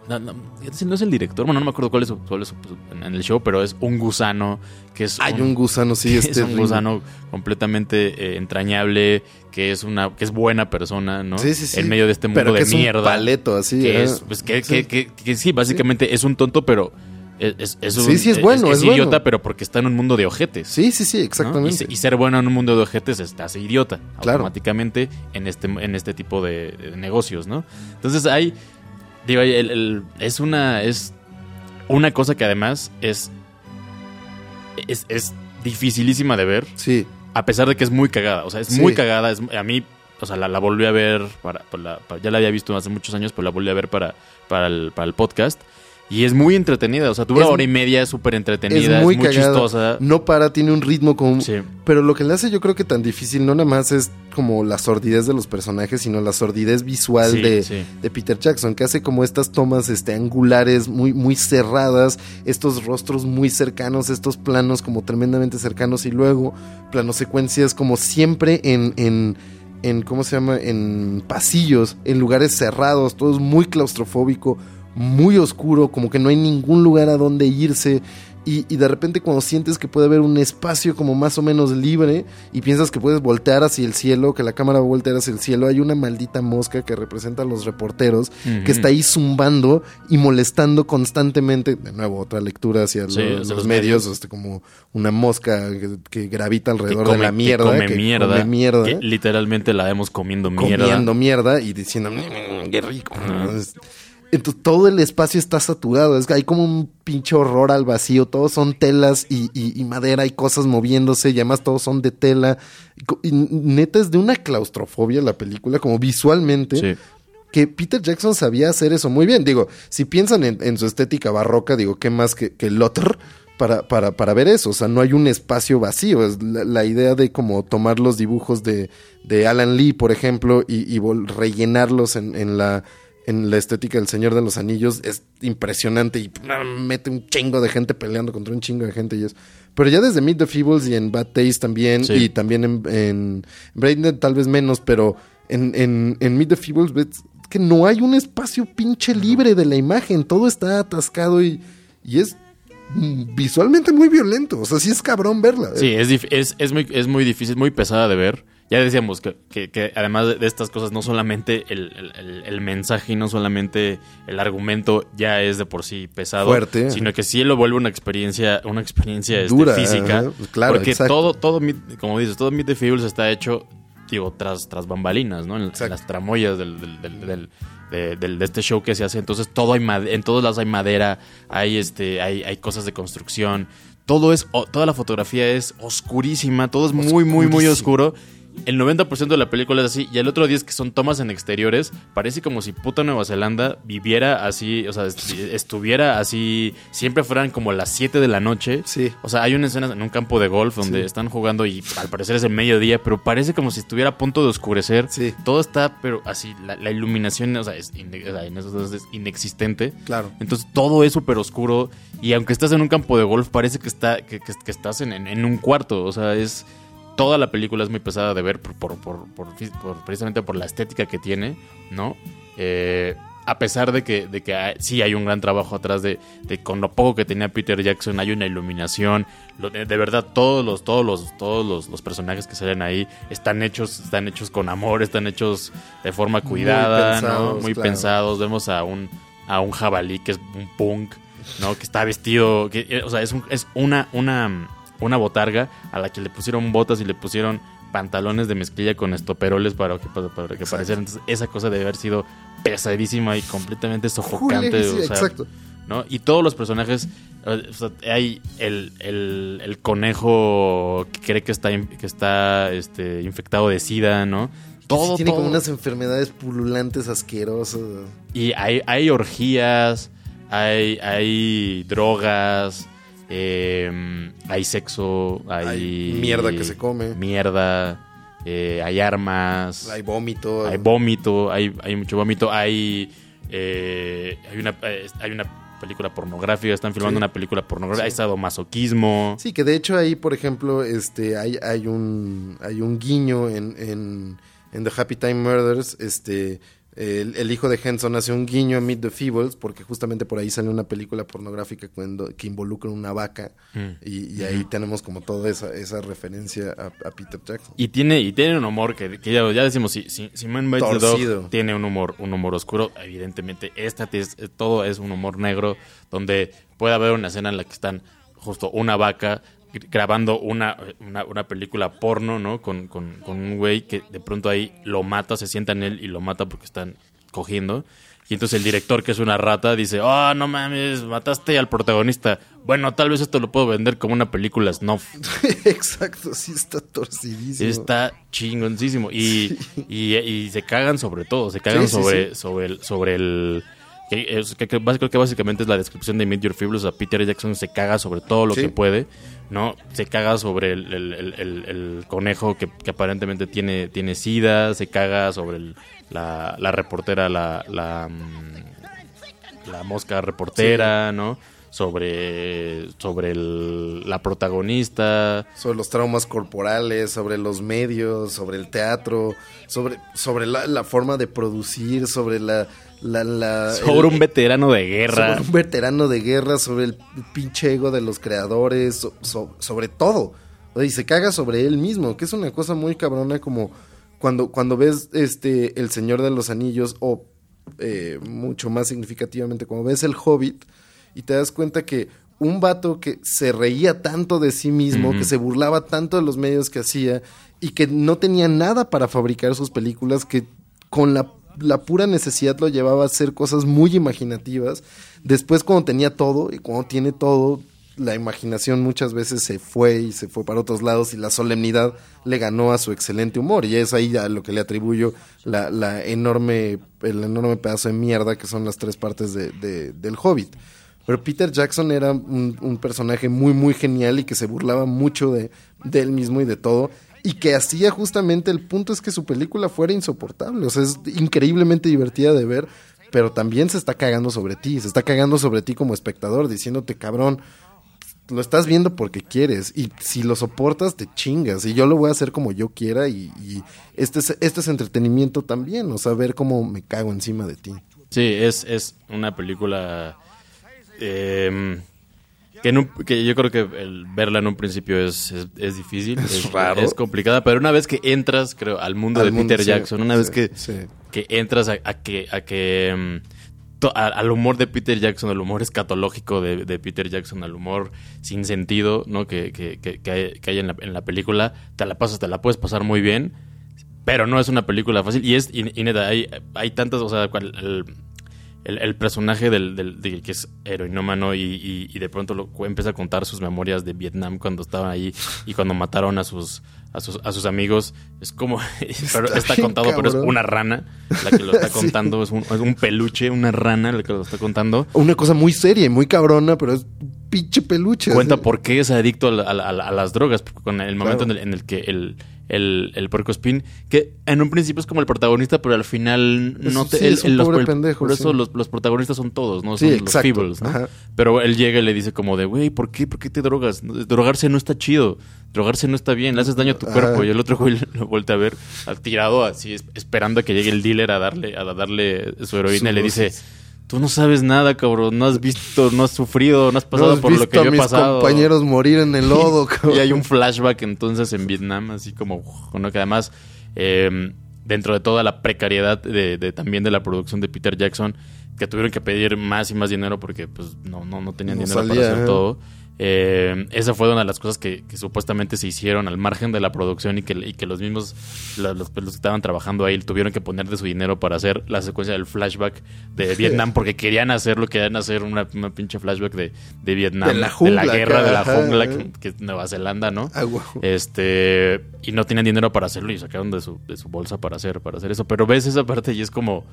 no, no, no es el director bueno no me acuerdo cuál es, su- cuál es su- en el show pero es un gusano que es Hay un gusano, sí, este es un gusano completamente eh, entrañable que es una que es buena persona no Sí, sí, sí. en medio de este mundo Pero de es un mierda paleto, así, que ¿eh? es pues que, Sí. que, que- que sí básicamente es un tonto pero es, es- es un, Sí, sí, es bueno, es idiota bueno. pero porque está en un mundo de ojetes Sí, sí, sí, ¿no? exactamente. Y, se- y ser bueno en un mundo de ojetes es- te hace idiota Claro. automáticamente en este, en este tipo de, de negocios, ¿no? Entonces hay, digo, el- el- es una, es una cosa que además es, es, es dificilísima de ver, Sí, a pesar de que es muy cagada, o sea, es Sí. muy cagada, es, a mí, o sea, la, la volví a ver, para, para la- para- ya la había visto hace muchos años, pero la volví a ver para, para, el, para el podcast. Y es muy entretenida, o sea, dura Es- hora y media, es súper entretenida, es es muy, cagada. chistosa. No para, tiene un ritmo como... Sí. Pero lo que le hace yo creo que tan difícil no nada más es como la sordidez de los personajes, sino la sordidez visual Sí, de, sí. de Peter Jackson, que hace como estas tomas este, angulares muy, muy cerradas, estos rostros muy cercanos, estos planos como tremendamente cercanos y luego planos secuencias como siempre en... en en cómo se llama en pasillos en lugares cerrados todo es muy claustrofóbico muy oscuro como que no hay ningún lugar a donde irse y, y de repente cuando sientes que puede haber un espacio como más o menos libre y piensas que puedes voltear hacia el cielo, que la cámara va a voltear hacia el cielo, hay una maldita mosca que representa a los reporteros que está ahí zumbando y molestando constantemente. De nuevo, otra lectura hacia Sí, los, los los medios, medios. este, como una mosca que, que gravita Que alrededor come- de la que mierda. come que mierda, come mierda que literalmente la vemos comiendo mierda. comiendo mierda y diciendo, "Mm, qué rico. Entonces todo el espacio está saturado, es que hay como un pinche horror al vacío, todos son telas y, y- y madera y cosas moviéndose y además todos son de tela. Y neta es de una claustrofobia la película, como visualmente, Sí. que Peter Jackson sabía hacer eso muy bien. Digo, si piensan en, en su estética barroca, digo, ¿qué más que, que Lothar? Para, para, para ver eso, o sea, no hay un espacio vacío. Es la, la idea de como tomar los dibujos de, de Alan Lee, por ejemplo, y, rellenarlos en, en la, en la estética del Señor de los Anillos es impresionante y mete un chingo de gente peleando contra un chingo de gente y es. Pero ya desde Meet the Feebles y en Bad Taste también, Sí. y también en, en Braindead tal vez menos, pero en, en, en Meet the Feebles ves que no hay un espacio pinche libre de la imagen, todo está atascado y, y es visualmente muy violento, o sea, sí es cabrón verla. Sí, es, es, es, muy, es muy difícil, muy pesada de ver. Ya decíamos que, que- que además de- de estas cosas, no solamente el, el- mensaje y no solamente el argumento ya es de por sí pesado, Fuerte. sino que sí lo vuelve una experiencia, una experiencia este, Dura, física. ajá, pues claro, porque exacto. todo, todo, como dices, todo Meet the Feebles está hecho, digo, tras, tras bambalinas, ¿no? En, las tramoyas del, del- del- del- de, del- de este show que se hace. Entonces todo hay en todos lados hay madera, hay este, hay, hay cosas de construcción. Todo es, toda la fotografía es oscurísima, todo es muy, muy, muy oscuro. El 90% de la película es así, y el otro día es que son tomas en exteriores. Parece como si puta Nueva Zelanda viviera así, o sea, est- estuviera así, siempre fueran como las 7 de la noche. Sí. O sea, hay una escena en un campo de golf donde Sí. están jugando y al parecer es el mediodía, pero parece como si estuviera a punto de oscurecer. Sí. Todo está, pero así, la, la iluminación, o sea, es ine- o sea, en esos es inexistente. Claro. Entonces todo es súper oscuro y aunque estás en un campo de golf parece que, está, que, que- que estás en, en- en un cuarto. O sea, es... Toda la película es muy pesada de ver por, por, por- por- precisamente por la estética que tiene, ¿no? Eh, a pesar de que, de que hay- sí hay un gran trabajo atrás de, de con lo poco que tenía Peter Jackson, hay una iluminación. lo- de, de verdad, todos los, todos los, todos los, los personajes que salen ahí están hechos, están hechos con amor, están hechos de forma Muy cuidada, pensados, ¿no? Muy claro. pensados. Vemos a un, a un jabalí que es un punk, ¿no? Que está vestido, que, eh, o sea, es, un- es una, una, una botarga a la que le pusieron botas y le pusieron pantalones de mezclilla con estoperoles para que, para, para que parecieran. Entonces, esa cosa debe haber sido pesadísima y completamente sofocante. Sí, o sea, exacto. ¿no? Y todos los personajes, o sea, hay el, el- el conejo que cree que está, que está este, infectado de sida, ¿no? Todo, Sí, tiene todo. como unas enfermedades pululantes asquerosas. Y hay, hay orgías, hay, hay drogas, eh, hay sexo, hay, Hay mierda que se come. Mierda, eh, hay armas, Hay vómito. hay vómito, hay, hay mucho vómito, hay, eh, hay, una, eh, hay una película pornográfica, están filmando Sí. una película pornográfica, Sí. hay sadomasoquismo. Sí, que de hecho ahí, por ejemplo, este, hay, hay un hay un guiño en, en, en The Happy Time Murders, este, el, el hijo de Henson hace un guiño a Meet the Feebles, porque justamente por ahí sale una película pornográfica cuando, que involucra una vaca, Mm. y, y ahí tenemos como toda esa, esa referencia a, a Peter Jackson. Y tiene, y tiene un humor que, que ya, ya decimos, si, si, si Man Bites the. Dog tiene un humor, un humor oscuro, evidentemente esta es- todo es un humor negro, donde puede haber una escena en la que están justo una vaca grabando una, una, una película porno, ¿no? Con, con, con un güey que de pronto ahí lo mata, se sienta en él y lo mata porque están cogiendo. Y entonces el director, que es una rata, dice, oh, no mames, mataste al protagonista. Bueno, tal vez esto lo puedo vender como una película snuff. Exacto, sí está torcidísimo. Está chingoncísimo. Y, y, y se cagan sobre todo. Se cagan Sí, sí, sobre, sobre el, sobre el. Que, es, que, que bas- creo que básicamente es la descripción de Meet Your Feebles. O sea, Peter Jackson se caga sobre todo lo que puede, ¿no? Se caga sobre el, el- el- el- el conejo que, que aparentemente tiene, tiene sida, se caga sobre la, la reportera, la, la, mm, la mosca reportera, ¿no? Sobre, sobre el- la protagonista. sobre los traumas corporales, sobre los medios, sobre el teatro, sobre, sobre la, la forma de producir, sobre la... la, la- Sobre el- un veterano de guerra. sobre un veterano de guerra, sobre el pinche ego de los creadores, so- so- sobre todo. Y se caga sobre él mismo, que es una cosa muy cabrona como cuando, cuando ves este El Señor de los Anillos o eh, mucho más significativamente cuando ves El Hobbit y te das cuenta que un vato que se reía tanto de sí mismo, que se burlaba tanto de los medios que hacía y que no tenía nada para fabricar sus películas, que con la, la pura necesidad lo llevaba a hacer cosas muy imaginativas. Después cuando tenía todo y cuando tiene todo, la imaginación muchas veces se fue y se fue para otros lados y la solemnidad le ganó a su excelente humor y es ahí a lo que le atribuyo la, la enorme, el enorme pedazo de mierda que son las tres partes de, de- del Hobbit. Pero Peter Jackson era un, un personaje muy, muy genial y que se burlaba mucho de, de él mismo y de todo. Y que hacía justamente el punto es que su película fuera insoportable. O sea, es increíblemente divertida de ver, pero también se está cagando sobre ti. Se está cagando sobre ti como espectador, diciéndote, cabrón, lo estás viendo porque quieres. Y si lo soportas, te chingas. Y yo lo voy a hacer como yo quiera. Y, este, es, este es entretenimiento también. O sea, ver cómo me cago encima de ti. Sí, es, es una película eh, que, en un- que yo creo que el verla en un principio es, es, es difícil, es, raro. es complicada, pero una vez que entras, creo, al mundo Al de mundo, Peter sí, Jackson, una vez que, sí. que entras a, a que, a que mm, to- a- al humor de Peter Jackson, al humor escatológico de, de Peter Jackson, al humor sin sentido, ¿no? Que, que, que, que hay, en, la, en la película, te la pasas, te la puedes pasar muy bien. Pero no es una película fácil. Y es, y, y neta, hay, hay tantas, o sea, cual- el, el, el personaje del, del, del que es heroinómano y, y, y de pronto lo, empieza a contar sus memorias de Vietnam cuando estaban ahí y cuando mataron a sus, a sus, a sus amigos. Es como, pero está contado, pero es una rana la que lo está Sí. contando. es, un, es un peluche, una rana la que lo está contando. Una cosa muy seria y muy cabrona, pero es pinche peluche. Cuenta así. por qué es adicto a, la- a la- a la- a las drogas. porque Con el momento Claro. en, el, en el que el, el, el puerco spin, que en un principio es como el protagonista, pero al final no Es- te. sí, él- es un él- los- pobre el- pendejo, Por eso sí. los, los protagonistas son todos, ¿no? Son los Feebles, ¿no? Ajá. Pero él llega y le dice como de, güey, ¿por qué? ¿Por qué te drogas? Drogarse no está chido. Drogarse no está bien. Le haces daño a tu Ajá. cuerpo. Y el otro güey lo voltea a ver, tirado así, es- esperando a que llegue el dealer a darle, a darle su heroína. Y le dice. Tú no sabes nada, cabrón. No has visto, no has sufrido, no has pasado No has por lo visto que a yo he mis pasado. compañeros morir en el lodo, cabrón. Y hay un flashback entonces en Vietnam, así como, ¿no? que además, eh, dentro de toda la precariedad de, de- también de la producción de Peter Jackson, que tuvieron que pedir más y más dinero porque pues no, no, no tenían No dinero salía, para hacer ¿eh? todo. Eh, esa fue una de las cosas que, que supuestamente se hicieron al margen de la producción y que, y que los mismos, la- los, los que estaban trabajando ahí, tuvieron que poner de su dinero para hacer la secuencia del flashback de Vietnam porque querían hacerlo, querían hacer una, una pinche flashback de, de Vietnam, De la jungla, guerra, de la jungla, ajá. que, que es Nueva Zelanda, ¿no? Ah. Este, y no tenían dinero para hacerlo y sacaron de su, de su bolsa para hacer, para hacer eso. Pero ves esa parte y es como,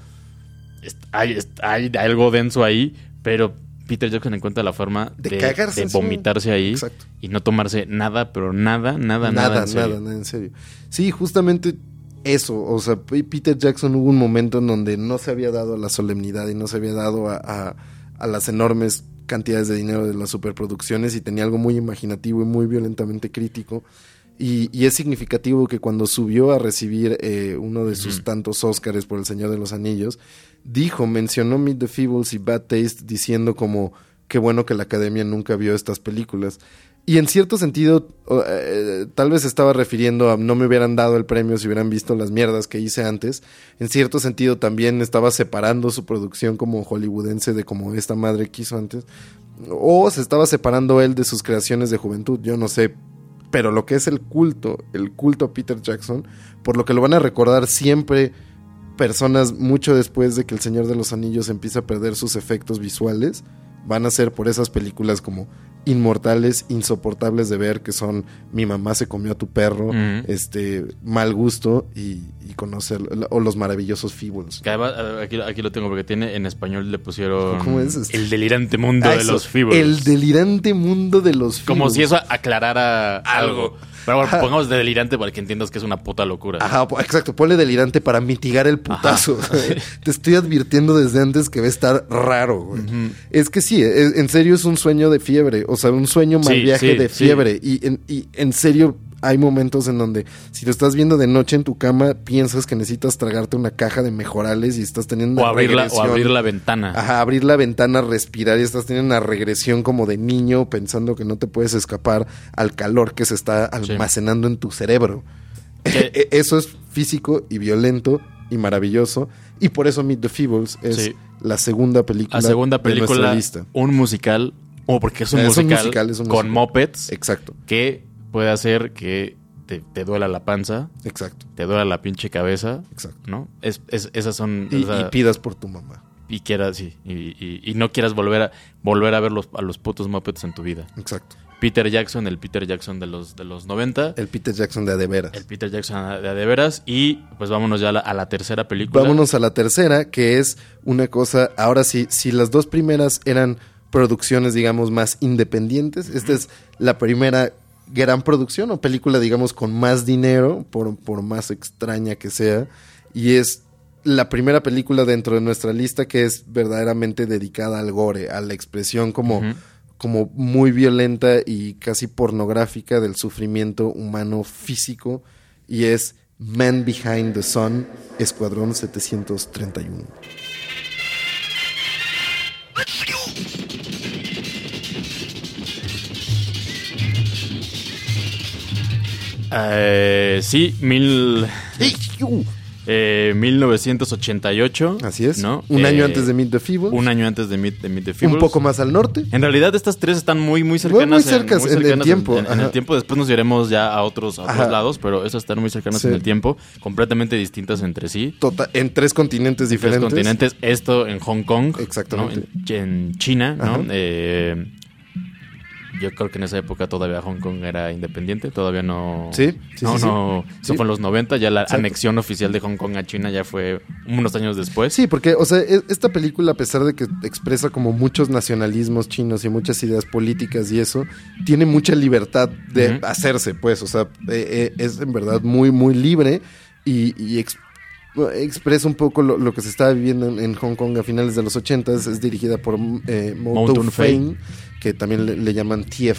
hay, hay algo denso ahí, pero Peter Jackson encuentra la forma De de, cagarse de encima. vomitarse ahí Exacto. y no tomarse nada, pero nada, nada, nada, nada, en serio. nada, nada, en serio. Sí, justamente eso. O sea, Peter Jackson hubo un momento en donde no se había dado a la solemnidad y no se había dado a, a- a las enormes cantidades de dinero de las superproducciones y tenía algo muy imaginativo y muy violentamente crítico. Y, y es significativo que cuando subió a recibir eh, uno de sus tantos Óscares por El Señor de los Anillos, dijo, mencionó Meet the Feebles y Bad Taste diciendo como qué bueno que la academia nunca vio estas películas. Y en cierto sentido, eh, tal vez estaba refiriendo a no me hubieran dado el premio si hubieran visto las mierdas que hice antes. En cierto sentido también estaba separando su producción como hollywoodense de como esta madre quiso antes. O se estaba separando él de sus creaciones de juventud, yo no sé. Pero lo que es el culto, el culto a Peter Jackson, por lo que lo van a recordar siempre personas mucho después de que El Señor de los Anillos empiece a perder sus efectos visuales, van a ser por esas películas como inmortales, insoportables de ver, que son Mi mamá se comió a tu perro, este Mal gusto y, y conocer, o Los maravillosos Feebles. Que además, aquí, aquí lo tengo porque tiene en español le pusieron ¿Cómo es? Este- El delirante mundo Ah, de eso, los Feebles. El delirante mundo de los Como Feebles. si eso aclarara algo. Pero bueno, pongamos de delirante para que entiendas que es una puta locura. Ajá, exacto, ponle delirante para mitigar el putazo. Te estoy advirtiendo desde antes que va a estar raro, güey. Es que sí, en serio es un sueño de fiebre, o sea, un sueño mal Sí, viaje sí, de sí. fiebre. Y, en, y en serio hay momentos en donde si lo estás viendo de noche en tu cama, piensas que necesitas tragarte una caja de mejorales y estás teniendo O una abrir, la, o abrir la ventana. Ajá, abrir la ventana, respirar y estás teniendo una regresión como de niño pensando que no te puedes escapar al calor que se está almacenando en tu cerebro. E- Eso es físico y violento y maravilloso. Y por eso Meet the Feebles es Sí. la segunda película, La segunda de nuestra película, lista. un musical, o porque es un, Es un musical, musical, es un con musical. mopeds Exacto, que puede hacer que te, te duela la panza, exacto, te duela la pinche cabeza, exacto. ¿no? Es, es- esas son... Y, pidas por tu mamá. y quieras, sí, y, y- y no quieras volver a volver a ver los, a los putos mopeds en tu vida. Exacto. Peter Jackson, el Peter Jackson de los, de los 90, El Peter Jackson de a de veras. el Peter Jackson de, a de veras, y pues vámonos ya a la, a la tercera película. Vámonos a la tercera, que es una cosa, ahora sí, si las dos primeras eran producciones, digamos, más independientes, esta es la primera gran producción o película, digamos, con más dinero, por, por más extraña que sea, y es la primera película dentro de nuestra lista que es verdaderamente dedicada al gore, a la expresión como, como muy violenta y casi pornográfica del sufrimiento humano físico, y es Man Behind the Sun, Escuadrón 731. Eh, sí, mil, eh, 1988. Así es. ¿no? Un año Eh, antes de Meet the Feebles. Un año antes de Meet, de Meet the un Feebles. poco más al norte. En realidad estas tres están muy muy cercanas, muy cercas en el tiempo, En, en el ajá. tiempo después nos iremos ya a otros, a otros Ajá. lados, pero esas están muy cercanas Sí. en el tiempo, completamente distintas entre sí. Tota- en tres continentes Tres diferentes. continentes, esto en Hong Kong, Exactamente. ¿no? en, en China, ¿no? Eh, yo creo que en esa época todavía Hong Kong era independiente, todavía no. Sí, sí, no, sí, sí. no. Eso Sí. fue en los 90, ya la Exacto. anexión oficial de Hong Kong a China ya fue unos años después. Sí, porque, o sea, e- esta película, a pesar de que expresa como muchos nacionalismos chinos y muchas ideas políticas y eso, tiene mucha libertad de hacerse, pues, o sea, eh, eh, es en verdad muy, muy libre y, y ex- expresa un poco lo, lo que se estaba viviendo en, en Hong Kong a finales de los 80 Es dirigida por eh, Mo Mountain que también le, le llaman. Tío,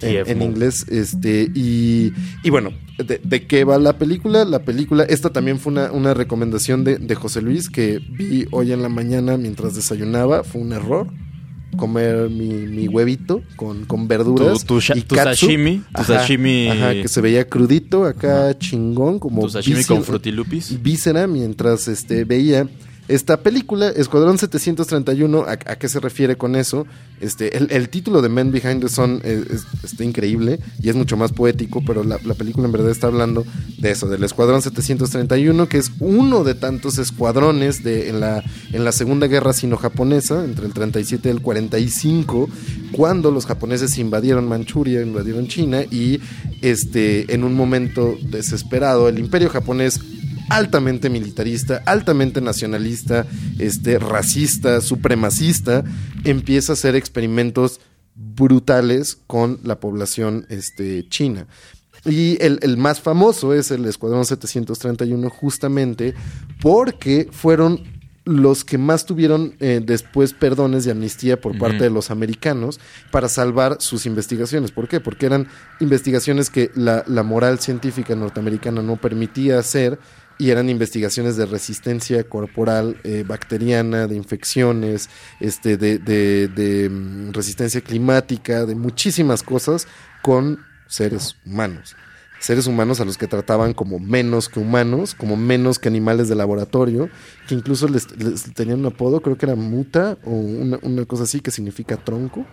en, en inglés. Este, y, y bueno, de, de qué va la película? La película, esta también fue una, una recomendación de, de José Luis que vi hoy en la mañana mientras desayunaba. Fue un error comer mi, mi huevito con, con verduras. Tu- tu sha- y tu katsu. sashimi, tu Ajá, sashimi- ajá, que se veía crudito acá, chingón, como Tu sashimi víscera- con frutilupis. víscera mientras este, veía esta película, Escuadrón 731, ¿a, qué se refiere con eso? Este, el, título de Men Behind the Sun es, es- está increíble y es mucho más poético, pero la, la película en verdad está hablando de eso, del Escuadrón 731, que es uno de tantos escuadrones en, la, en la Segunda Guerra Sino-Japonesa, entre el 37 y el 45, cuando los japoneses invadieron Manchuria, invadieron China y este, en un momento desesperado el imperio japonés altamente militarista, altamente nacionalista, este, racista, supremacista, empieza a hacer experimentos brutales con la población este, china. Y el, el más famoso es el Escuadrón 731 justamente porque fueron los que más tuvieron eh, después perdones de amnistía por parte de los americanos para salvar sus investigaciones. ¿Por qué? Porque eran investigaciones que la, la moral científica norteamericana no permitía hacer y eran investigaciones de resistencia corporal eh, bacteriana, de infecciones, este, de, de- de, mm, resistencia climática, de muchísimas cosas con seres humanos. Seres humanos a los que trataban como menos que humanos, como menos que animales de laboratorio, que incluso les, les tenían un apodo, creo que era muta o una, una cosa así que significa tronco.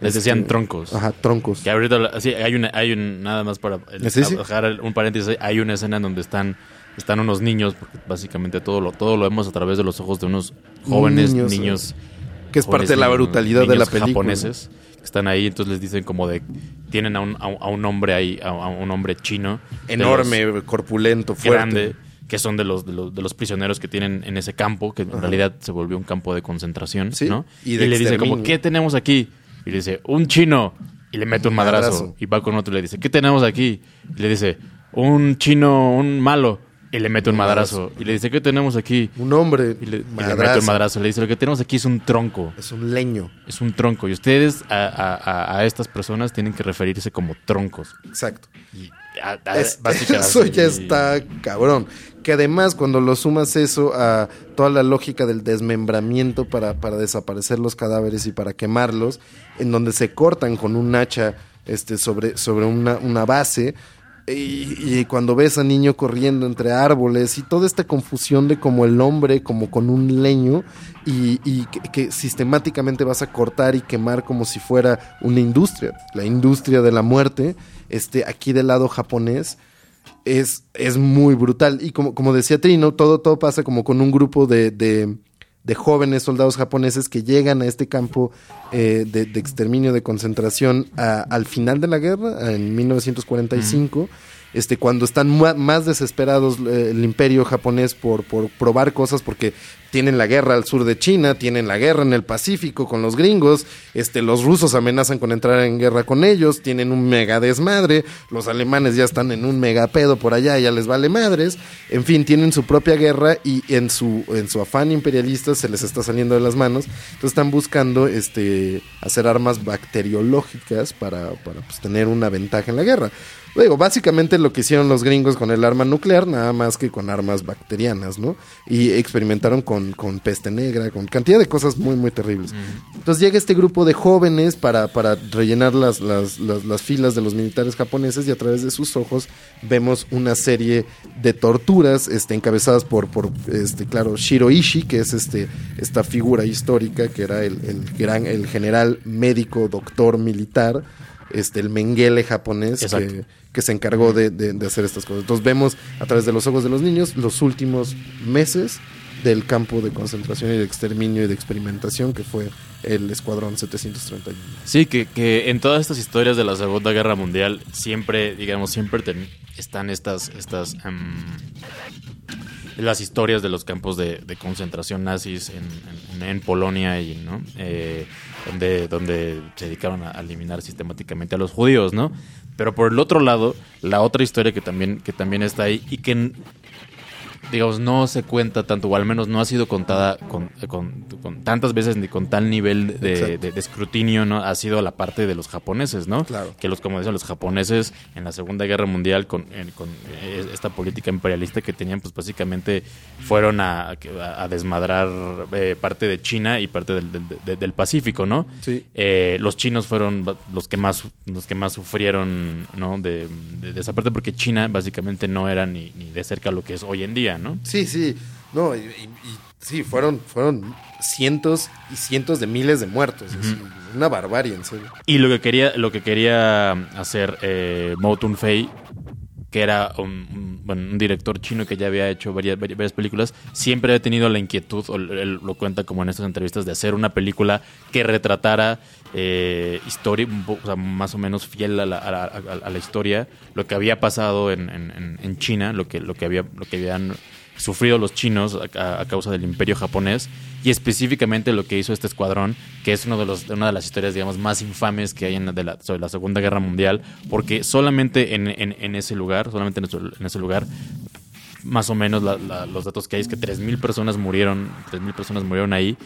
Les decían Este, troncos. Ajá, troncos. Que ahorita, sí, hay una, hay un, nada más para el- Sí, sí. dejar un paréntesis, hay una escena en donde están, están unos niños, porque básicamente todo lo, todo lo vemos a través de los ojos de unos jóvenes Niños, niños, Que es parte de la niños- brutalidad de la niños película. japoneses que están ahí, entonces les dicen como de tienen a un, a a un hombre ahí, a, a un hombre chino Enorme, corpulento, fuerte. grande, que son de los, de los de los prisioneros que tienen en ese campo, que en realidad se volvió un campo de concentración, Sí, ¿no? y le dice como. ¿qué tenemos aquí? Y le dice un chino y le mete un Un madrazo. madrazo. y va con otro y le dice ¿qué tenemos aquí? Y le dice un chino, un malo y le mete un madrazo. Y le dice ¿qué tenemos aquí? Un hombre, Y le, y le madrazo. mete un madrazo. Le dice, lo que tenemos aquí es un tronco. Es un leño. Es un tronco. Y ustedes a, a- a- a estas personas tienen que referirse como troncos. Exacto. Y a- a- Es- básicamente- eso ya está cabrón. Que además, cuando lo sumas eso a toda la lógica del desmembramiento para, para desaparecer los cadáveres y para quemarlos, en donde se cortan con un hacha este, sobre, sobre una, una base. Y, cuando ves a niño corriendo entre árboles y toda esta confusión de como el hombre, como con un leño, y, que, sistemáticamente vas a cortar y quemar como si fuera una industria, la industria de la muerte, este, aquí del lado japonés, es, es muy brutal. Y como, como decía Trino, todo, todo pasa como con un grupo de, de jóvenes soldados japoneses que llegan a este campo eh, de, exterminio, de concentración al final de la guerra, en 1945. Este, cuando están más desesperados eh, el imperio japonés por, por probar cosas, porque tienen la guerra al sur de China, tienen la guerra en el Pacífico con los gringos, este, los rusos amenazan con entrar en guerra con ellos, tienen un mega desmadre, los alemanes ya están en un mega pedo por allá, ya les vale madres, en fin, tienen su propia guerra y en su, en su afán imperialista se les está saliendo de las manos, entonces están buscando este, hacer armas bacteriológicas para, para pues, tener una ventaja en la guerra. Digo, básicamente lo que hicieron los gringos con el arma nuclear, nada más que con armas bacterianas, ¿no? Y experimentaron con, con peste negra, con cantidad de cosas muy, muy terribles. Entonces llega este grupo de jóvenes para, para rellenar las, las, las, las filas de los militares japoneses y a través de sus ojos vemos una serie de torturas este, encabezadas por, por este, claro, Shiroishi, que es este, esta figura histórica que era el, el gran, el general médico, doctor militar, este, el Mengele japonés que, que se encargó de, de- de hacer estas cosas. Entonces vemos a través de los ojos de los niños los últimos meses del campo de concentración y de exterminio y de experimentación que fue el Escuadrón 731. Sí, que, que en todas estas historias de la Segunda Guerra Mundial siempre, digamos, siempre están estas, estas em, las historias de los campos de, de concentración nazis en, en- Polonia y ¿no? Eh, donde, donde se dedicaron a, eliminar sistemáticamente a los judíos, ¿no? Pero por el otro lado, la otra historia que también, que también está ahí y que digamos, no se cuenta tanto, o al menos no ha sido contada con, con- con tantas veces ni con tal nivel de, Exacto. de- de escrutinio, ¿no? Ha sido la parte de los japoneses, ¿no? Claro. Que los, como decían, los japoneses en la Segunda Guerra Mundial con, en- con, eh, esta política imperialista que tenían, pues básicamente fueron a, a- a desmadrar eh, parte de China y parte del, del- de- del Pacífico, ¿no? Sí. Eh, los chinos fueron los que más los que más sufrieron ¿no? de esa parte porque China básicamente no era ni, ni de cerca lo que es hoy en día, ¿no? Sí, sí, no, y, y- y sí, fueron, fueron cientos y cientos de miles de muertos. es una barbarie, en serio. Y lo que quería lo que quería hacer eh, Mo Tun Fei que era un, un- bueno, un director chino que ya había hecho varias, vari- varias películas, siempre había tenido la inquietud, o él lo cuenta como en estas entrevistas, de hacer una película que retratara eh, historia, o sea, más o menos fiel a la, a la- a- la historia, lo que había pasado en, en- en- China, lo que, lo, que había, lo que habían sufrido los chinos a, a causa del imperio japonés y específicamente lo que hizo este escuadrón, que es uno de los, una de las historias, digamos, más infames que hay en la, de la- sobre la Segunda Guerra Mundial, porque solamente en, en- en ese lugar, solamente en, en ese lugar, más o menos la- los datos que hay es que 3.000 personas murieron, 3.000 personas murieron ahí,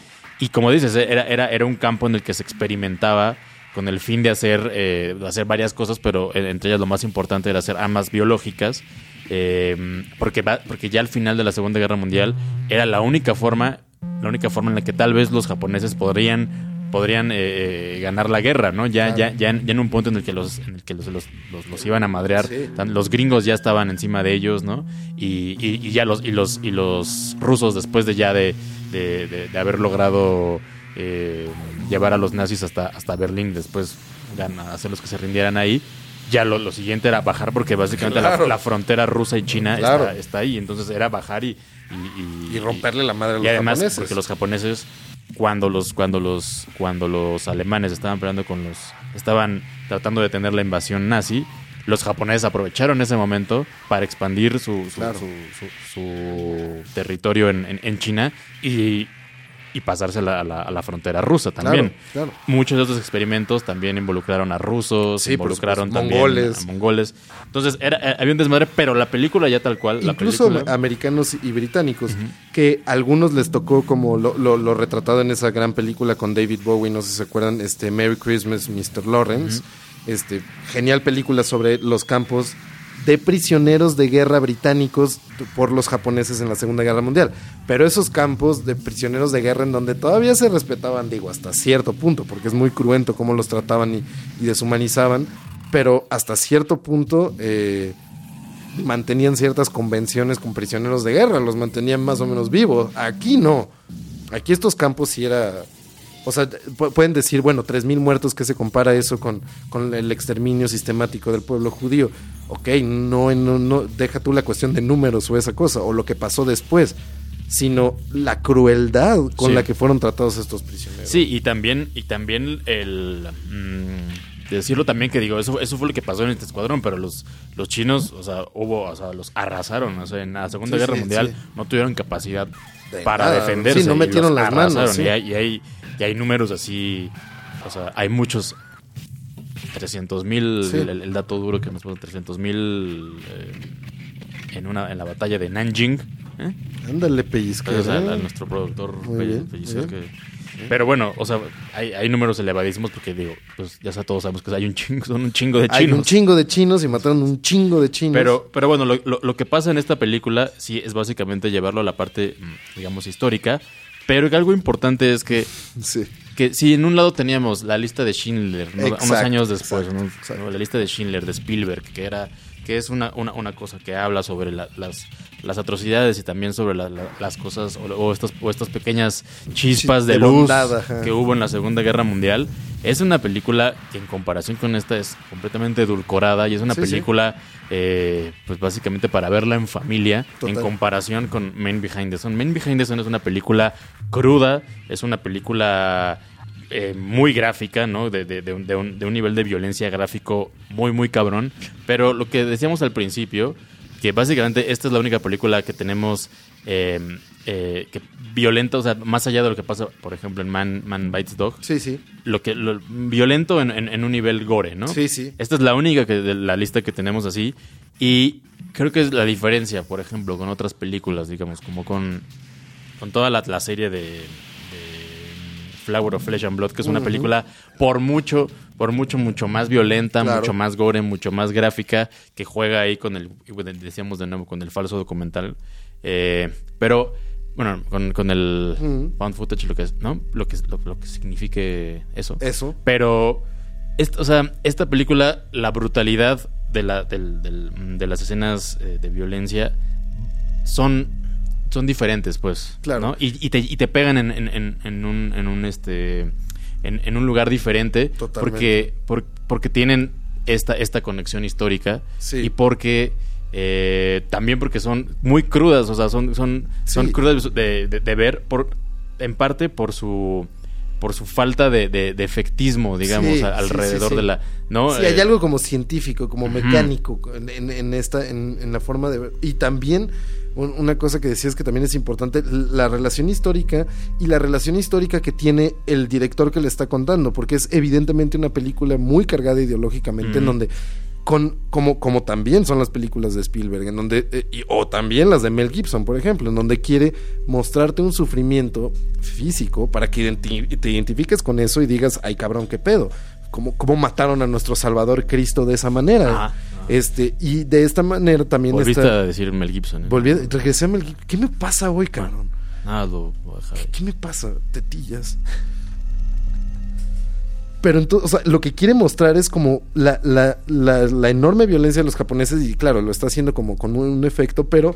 y como dices, era, era, era un campo en el que se experimentaba con el fin de hacer, eh, hacer varias cosas, pero eh, entre ellas lo más importante era hacer armas biológicas, eh, porque, porque ya al final de la Segunda Guerra Mundial era la única forma, la única forma en la que tal vez los japoneses podrían podrían eh, ganar la guerra, ¿no? Ya, ya, ya, en, ya en un punto en el que los, en el que los, los, los- los iban a madrear, Sí. los gringos ya estaban encima de ellos, ¿no? Y, y- y ya los, y los, y los rusos después de ya de, de, de- de haber logrado eh, llevar a los nazis hasta, hasta Berlín, después gan- hacerlos que se rindieran ahí. Ya lo, lo siguiente era bajar porque básicamente la- frontera rusa y China Claro. está, está ahí. Entonces era bajar y... Y, y- Y romperle la madre a los y además, japoneses. porque los japoneses cuando los, cuando los, cuando los alemanes estaban peleando con los, estaban tratando de detener la invasión nazi, los japoneses aprovecharon ese momento para expandir su, su, Claro. su- su- su territorio en, en- en China y, y pasarse a la, a la- a la frontera rusa también. Claro, claro. Muchos de estos experimentos también involucraron a rusos, Sí, involucraron también Mongoles. a mongoles. Entonces era, eh, había un desmadre, pero la película ya tal cual, la Incluso película- americanos y británicos, que a algunos les tocó como lo, lo- lo retratado en esa gran película con David Bowie, no sé si se acuerdan, este Merry Christmas, Mr. Lawrence, este genial película sobre los campos de prisioneros de guerra británicos por los japoneses en la Segunda Guerra Mundial. Pero esos campos de prisioneros de guerra en donde todavía se respetaban, digo, hasta cierto punto, porque es muy cruento cómo los trataban y, deshumanizaban, pero hasta cierto punto eh, mantenían ciertas convenciones con prisioneros de guerra, los mantenían más o menos vivos. Aquí no. Aquí estos campos sí era... O sea, pu- pueden decir, bueno, 3.000 muertos, ¿qué se compara eso con, con el exterminio sistemático del pueblo judío? Ok, no, no, no, deja tú la cuestión de números o esa cosa, o lo que pasó después, sino la crueldad con Sí. la que fueron tratados estos prisioneros. Sí, y también, y también el mm, decirlo también que digo, eso, eso fue lo que pasó en este escuadrón, pero los, los chinos, o sea, hubo, o sea, los arrasaron, o sea, en la Segunda Sí, Guerra sí, Mundial sí. no tuvieron capacidad De para nada. defenderse. Sí, no metieron las manos. Y, y, hay, y hay números así, o sea, hay muchos 300 mil, Sí. el, el dato duro que nos puso 300 mil en, una, en la batalla de Nanjing. ¿eh? Ándale, pellizca. Gracias a, a nuestro productor bien, que- Pero bueno, o sea, hay, hay números elevadísimos porque digo, pues ya todos sabemos que hay un chingo, son un chingo de Hay chinos. un chingo de chinos y mataron un chingo de chinos. Pero, pero bueno, lo, lo- lo que pasa en esta película sí es básicamente llevarlo a la parte, mm, digamos, histórica. Pero que algo importante es que, Sí. que si en un lado teníamos la lista de Schindler, ¿no? unos años después, exacto, ¿no? exacto. ¿no? la lista de Schindler, de Spielberg, que era que es una, una, una cosa que habla sobre la- las, las atrocidades y también sobre la- la- las cosas o, o estas, o estas pequeñas chispas Chis- de de luz bondad, que hubo en la Segunda Guerra Mundial. Es una película que en comparación con esta es completamente edulcorada y es una Sí, sí. película eh, pues básicamente para verla en familia Total. en comparación con Men Behind the Sun. Men Behind the Sun es una película cruda, es una película eh, muy gráfica, ¿no? De, de- de un, de un- de un nivel de violencia gráfico muy, muy cabrón. Pero lo que decíamos al principio, que básicamente esta es la única película que tenemos eh, eh, que violenta, o sea, más allá de lo que pasa, por ejemplo, en Man, Man Bites Dog, Sí, sí. lo que lo- violento en, en- en un nivel gore, ¿no? Sí, sí. Esta es la única que, de la lista que tenemos así. Y creo que es la diferencia, por ejemplo, con otras películas, digamos, como con, con toda la, la serie de, de Flower of Flesh and Blood, que es una película por mucho, por mucho, mucho más violenta, Claro. mucho más gore, mucho más gráfica, que juega ahí con el, decíamos de nuevo, con el falso documental. Eh, pero, bueno, con, con el Ujú. found footage, lo que es, ¿no? Lo que, lo, lo que signifique eso. Eso. Pero, est- o sea, esta película, la brutalidad de, la, del- del- de las escenas eh, de violencia son, son diferentes, pues. Claro. ¿no? Y, y te, y te pegan en, en- un, en un este en, en un lugar diferente. Totalmente. Porque, por- porque tienen esta, esta conexión histórica. Sí. Y porque eh, también porque son muy crudas, o sea, son, son, son crudas de, de- de ver, por, en parte por su por su falta de, de- efectismo, digamos, Sí, alrededor sí, de la... ¿no? Sí, hay Eh, algo como científico, como mecánico en, en- en esta, en, en la forma de ver. Y también un- una cosa que decías que también es importante, la relación histórica y la relación histórica que tiene el director que le está contando, porque es evidentemente una película muy cargada ideológicamente, en donde con como como también son las películas de Spielberg en donde eh, y- o también las de Mel Gibson por ejemplo en donde quiere mostrarte un sufrimiento físico para que identi- te identifiques con eso y digas ay cabrón qué pedo cómo, cómo mataron a nuestro Salvador Cristo de esa manera Ajá. este y de esta manera también Volviste está a decir Mel Gibson. ¿eh? volví a- regresé a Mel Gibson qué me pasa hoy cabrón Nada, lo voy a dejar. ¿Qué me pasa? Tetillas. Pero entonces, o sea, lo que quiere mostrar es como la, la, la, enorme violencia de los japoneses y claro, lo está haciendo como con un efecto, pero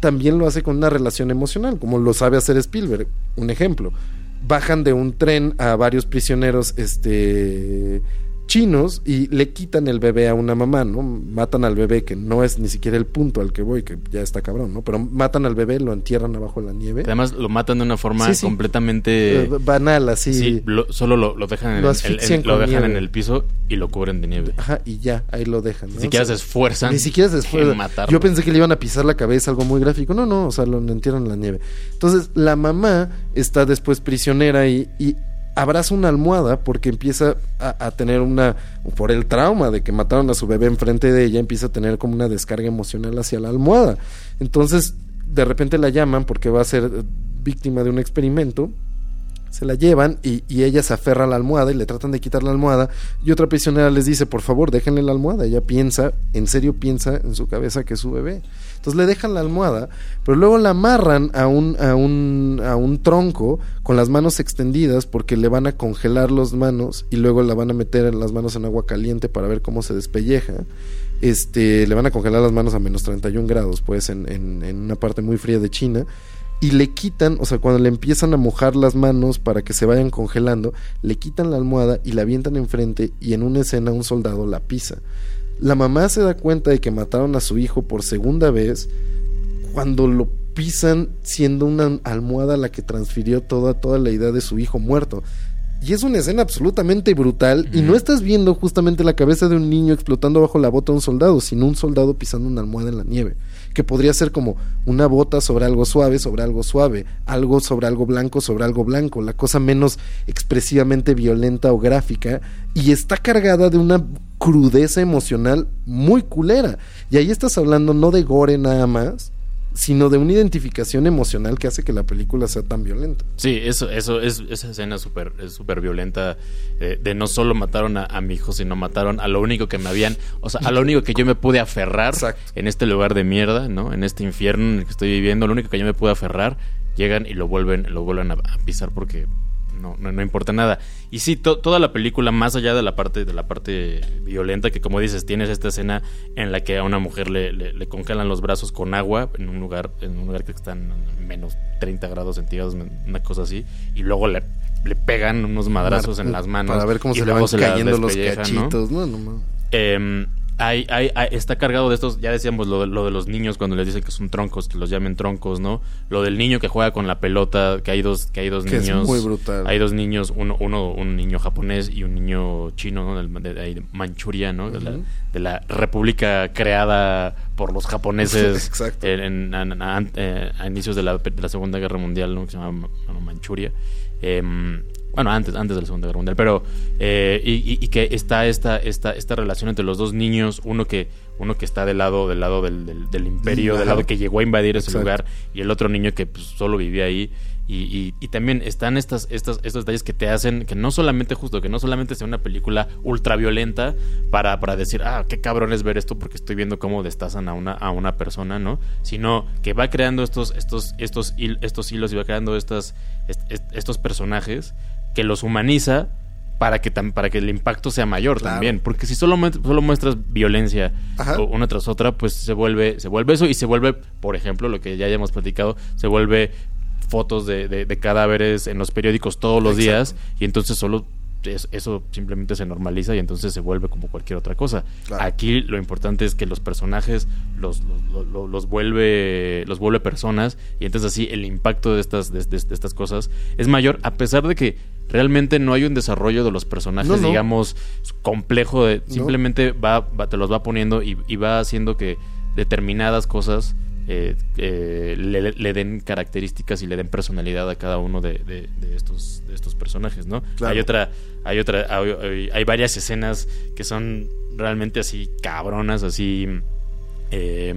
también lo hace con una relación emocional, como lo sabe hacer Spielberg. Un ejemplo, bajan de un tren a varios prisioneros este, chinos y le quitan el bebé a una mamá, ¿no? Matan al bebé, que no es ni siquiera el punto al que voy, que ya está cabrón, ¿no? Pero matan al bebé, lo entierran abajo de la nieve. Además, lo matan de una forma Sí, sí. completamente. Eh, banal, así. Sí, lo- solo lo, lo dejan, en, Lo el- el- lo dejan nieve. en el piso y lo cubren de nieve. Ajá, y ya, ahí lo dejan. ¿no? Ni siquiera O sea, se esfuerzan. Ni siquiera se en esfuerza. matarlo. Yo pensé que le iban a pisar la cabeza, algo muy gráfico. No, no, o sea, lo entierran en la nieve. Entonces, la mamá está después prisionera y, y abraza una almohada porque empieza a, a tener una. Por el trauma de que mataron a su bebé enfrente de ella, empieza a tener como una descarga emocional hacia la almohada. Entonces, de repente la llaman porque va a ser víctima de un experimento se la llevan y, y ella se aferra a la almohada y le tratan de quitar la almohada y otra prisionera les dice por favor déjenle la almohada ella piensa en serio piensa en su cabeza que es su bebé. Entonces le dejan la almohada pero luego la amarran a un a un a un tronco con las manos extendidas porque le van a congelar las manos y luego la van a meter las manos en agua caliente para ver cómo se despelleja. Este le van a congelar las manos a menos 31 grados pues en, en, en una parte muy fría de China y le quitan, o sea, cuando le empiezan a mojar las manos para que se vayan congelando, le quitan la almohada y la avientan enfrente y en una escena un soldado la pisa. La mamá se da cuenta de que mataron a su hijo por segunda vez cuando lo pisan siendo una almohada la que transfirió toda, toda la idea de su hijo muerto. Y es una escena absolutamente brutal y no estás viendo justamente la cabeza de un niño explotando bajo la bota de un soldado, sino un soldado pisando una almohada en la nieve, que podría ser como una bota sobre algo suave, sobre algo suave, algo sobre algo blanco, sobre algo blanco, la cosa menos expresivamente violenta o gráfica, y está cargada de una crudeza emocional muy culera. Y ahí estás hablando no de gore nada más, sino de una identificación emocional que hace que la película sea tan violenta. Sí, eso, eso es, esa escena es súper es súper violenta eh, de no solo mataron a, a mi hijo, sino mataron a lo único que me habían, o sea, a lo único que yo me pude aferrar Exacto. en este lugar de mierda, ¿no? En este infierno en el que estoy viviendo, lo único que yo me pude aferrar, llegan y lo vuelven, lo vuelven a, a pisar porque no, no, no importa nada. Y sí, to- toda la película, más allá de la parte, de la parte violenta, que como dices, tienes esta escena en la que a una mujer le, le- le congelan los brazos con agua en un lugar, en un lugar que están en menos 30 grados centígrados, una cosa así, y luego le, le pegan unos madrazos en las manos. Para ver cómo se le van cayendo los despellejan, ¿no? cachitos. No, no, mames. Eh, hay, hay- hay- está cargado de estos, ya decíamos lo de, lo de los niños cuando les dicen que son troncos, que los llamen troncos, ¿no? Lo del niño que juega con la pelota, que hay dos, que hay dos Que es niños. muy brutal. Hay dos niños, uno, uno, un niño japonés y un niño chino, ¿no? De, de Manchuria, ¿no? de, la, Ujú. de la república creada por los japoneses Exacto. en, en- a, a- eh, a inicios de la, de la Segunda Guerra Mundial, ¿no? Que se llama Manchuria. Em, bueno, antes, antes de la Segunda Guerra Mundial, pero eh, y, que está esta, esta, esta relación entre los dos niños, uno que, uno que está del lado, del lado del, del- del imperio, Ajá. del lado que llegó a invadir ese Exacto. lugar, y el otro niño que pues, solo vivía ahí. Y, y- y también están estas, estas, estos detalles que te hacen que no solamente justo, que no solamente sea una película ultra violenta para, para decir, ah, qué cabrón es ver esto porque estoy viendo cómo destazan a una, a una persona, ¿no? Sino que va creando estos, estos, estos, estos hilos y va creando estas, est- est- estos personajes que los humaniza para que, para que el impacto sea mayor Claro. también. Porque si solo, solo muestras violencia Ajá. una tras otra, pues se vuelve, se vuelve eso y se vuelve, por ejemplo, lo que ya hayamos platicado, se vuelve fotos de, de- de cadáveres en los periódicos todos los Exacto. días y entonces solo es- eso simplemente se normaliza y entonces se vuelve como cualquier otra cosa. Claro. Aquí lo importante es que los personajes los, los, los- los vuelve los vuelve personas y entonces así el impacto de estas de, de- de estas cosas es mayor a pesar de que realmente no hay un desarrollo de los personajes No, no. digamos complejo de No. simplemente va, va- te los va poniendo y, y va haciendo que determinadas cosas eh, eh, le, le den características y le den personalidad a cada uno de, de- de estos de estos personajes no Claro. hay otra hay otra hay, varias escenas que son realmente así cabronas así eh,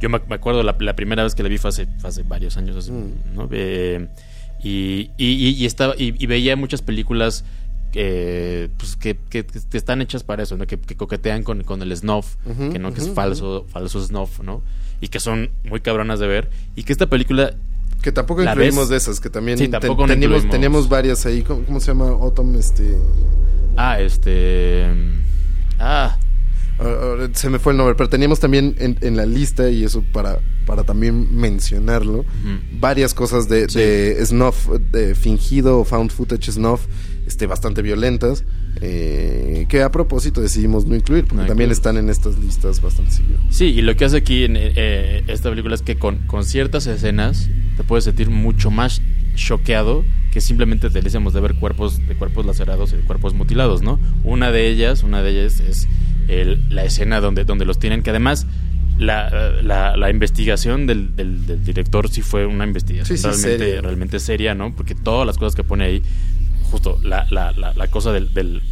yo me, me acuerdo la, la primera vez que la vi fue hace, fue hace varios años así, Mm. ¿no? Eh, y, y- y- y estaba y, y veía muchas películas eh, pues que, que- que están hechas para eso, ¿no? que, que coquetean con, con el snuff, Ujú, que no que es ujú, falso, falso snuff, ¿no? Y que son muy cabronas de ver. Y que esta película Que tampoco ¿La incluimos ves? de esas, que también Sí, ten- tampoco no teníamos, teníamos varias ahí. ¿Cómo, cómo se llama? Autumn, este... Ah, este. Ah, se me fue el nombre, pero teníamos también en, en la lista, y eso para para también mencionarlo. Varias cosas de, de snuff, de fingido o found footage snuff, este, bastante violentas, eh, que a propósito decidimos no incluir, porque No también incluir. están en estas listas bastante seguidas. Sí, y lo que hace aquí en eh, esta película es que con, con ciertas escenas te puedes sentir mucho más choqueado que simplemente te decíamos de ver cuerpos de cuerpos lacerados y de cuerpos mutilados, ¿no? Una de ellas, una de ellas es el- la escena donde, donde los tienen, que además la, la- la investigación del, del- del director sí fue una investigación Sí, sí, realmente, seria. realmente seria, ¿no? Porque todas las cosas que pone ahí, justo la, la, la, la cosa del, del,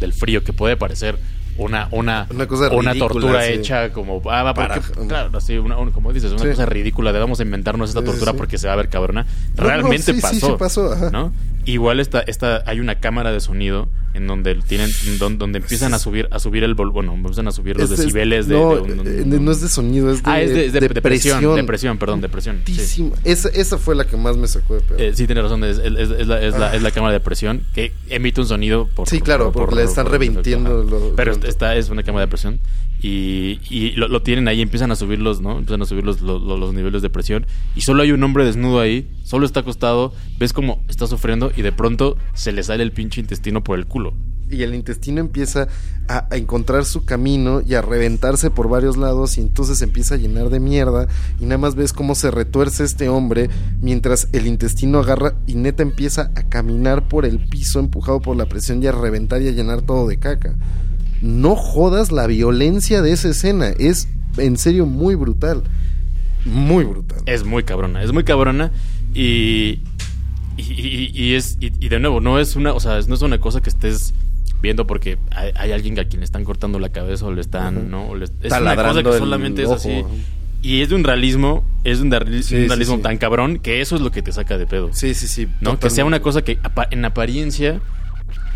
del frío que puede parecer una, una, Una cosa una tortura sí. hecha como ah, va, Para- porque, claro así una, como dices una Sí. cosa ridícula de vamos a inventarnos esta tortura porque se va a ver cabrona No, no, realmente sí, pasó sí pasó, ajá. no igual esta, esta hay una cámara de sonido en donde tienen donde, donde empiezan a subir a subir el vol bueno empiezan a subir los Este es- decibeles de, no, de eh, no es de sonido, es de, ah es de, de- de depresión presión. depresión perdón depresión sí. Esa, esa fue la que más me sacó de pedo. Eh, sí, tiene razón, es, es- la, es, la, es la cámara de presión que emite un sonido por... Sí, claro, porque le están revintiendo lo- Pero esta es una cámara de presión y, lo, tienen ahí, empiezan a subirlos, ¿no? Empiezan a subir los, los, niveles de presión y solo hay un hombre desnudo ahí, solo está acostado, ves como está sufriendo y de pronto se le sale el pinche intestino por el culo. y el intestino empieza a, encontrar su camino y a reventarse por varios lados y entonces empieza a llenar de mierda y nada más ves cómo se retuerce este hombre mientras el intestino agarra y neta empieza a caminar por el piso empujado por la presión y a reventar y a llenar todo de caca. No jodas la violencia de esa escena, es en serio muy brutal. Muy brutal. Es muy cabrona, es muy cabrona y, y, y- y es y, y de nuevo no es una, o sea, no es una cosa que estés viendo porque hay, hay alguien a quien le están cortando la cabeza o le están. ¿no? O le- es una cosa que solamente es así y es de un realismo, es de un, Sí, realismo sí. tan cabrón que eso es lo que te saca de pedo. Sí, sí, sí. ¿No? Que sea una cosa que en apariencia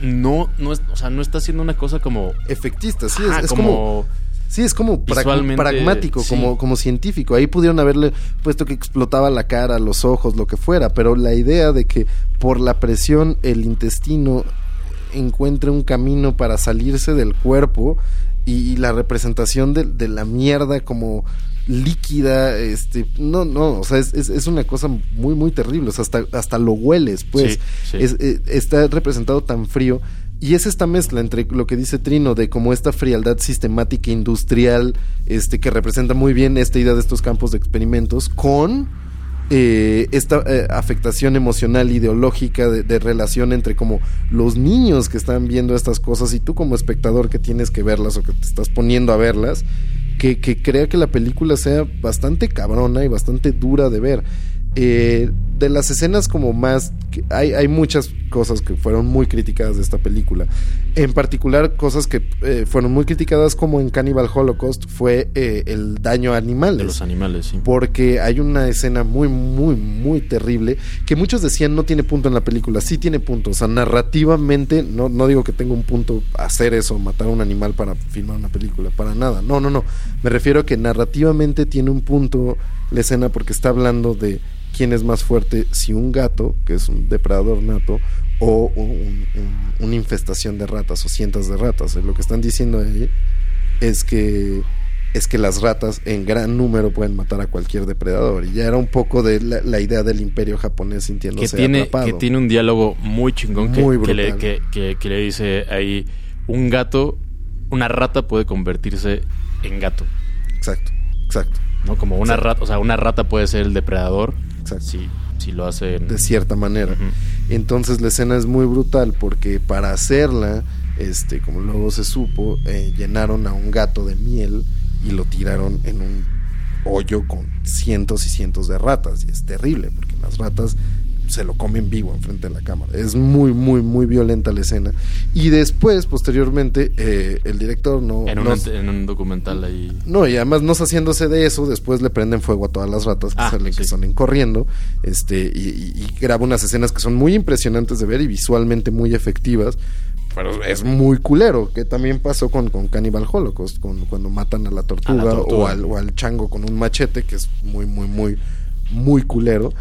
no no es, o sea, no está siendo una cosa como efectista, sí, Ajá, es, es como, como Sí, es como pragmático, sí. como, como científico. Ahí pudieron haberle puesto que explotaba la cara, los ojos, lo que fuera, pero la idea de que por la presión el intestino encuentre un camino para salirse del cuerpo y, y la representación de, de la mierda como líquida, este, no, no, o sea, es, es, es una cosa muy, muy terrible, o sea, hasta, hasta lo hueles, pues, Sí, sí. Es- eh, está representado tan frío. Y es esta mezcla entre lo que dice Trino de como esta frialdad sistemática industrial, este, que representa muy bien esta idea de estos campos de experimentos, con eh, esta eh, afectación emocional ideológica de, de relación entre como los niños que están viendo estas cosas y tú como espectador que tienes que verlas o que te estás poniendo a verlas, que, que crea que la película sea bastante cabrona y bastante dura de ver. Eh, de las escenas como más hay, hay muchas cosas que fueron muy criticadas de esta película en particular cosas que eh, fueron muy criticadas como en Cannibal Holocaust fue eh, el daño a animales de los animales, sí. porque hay una escena muy, muy, muy terrible que muchos decían no tiene punto en la película. Sí tiene punto. O sea, narrativamente, no, no digo que tenga un punto hacer eso, matar a un animal para filmar una película, para nada. No, no, no. Me refiero a que narrativamente tiene un punto la escena porque está hablando de quién es más fuerte, si un gato, que es un depredador nato, o un- un- una infestación de ratas o cientos de ratas. Lo que están diciendo ahí es que es que las ratas en gran número pueden matar a cualquier depredador y ya era un poco de la, la idea del imperio japonés que sintiéndose tiene, atrapado. que tiene un diálogo muy chingón que, Muy que le, que, que- que dice ahí, un gato, una rata puede convertirse en gato, Exacto, exacto, ¿no? Como una Exacto. rata, o sea, una rata puede ser el depredador exacto. si, si lo hace en- De cierta manera. Entonces la escena es muy brutal porque para hacerla, este, como luego se supo, eh, llenaron a un gato de miel y lo tiraron en un hoyo con cientos y cientos de ratas. Y es terrible porque las ratas se lo comen vivo enfrente de la cámara. Es muy, muy, muy violenta la escena. Y después, posteriormente, eh, el director no... en, un, en un documental ahí. no, y además no haciéndose de eso, después le prenden fuego a todas las ratas que Ah, salen, que sí. salen corriendo, este, y, y- y graba unas escenas que son muy impresionantes de ver y visualmente muy efectivas. Pero es muy culero, que también pasó con, con Cannibal Holocaust, con, cuando matan a la tortuga, tortuga. O, al, o al chango con un machete, que es muy, muy, muy, muy culero.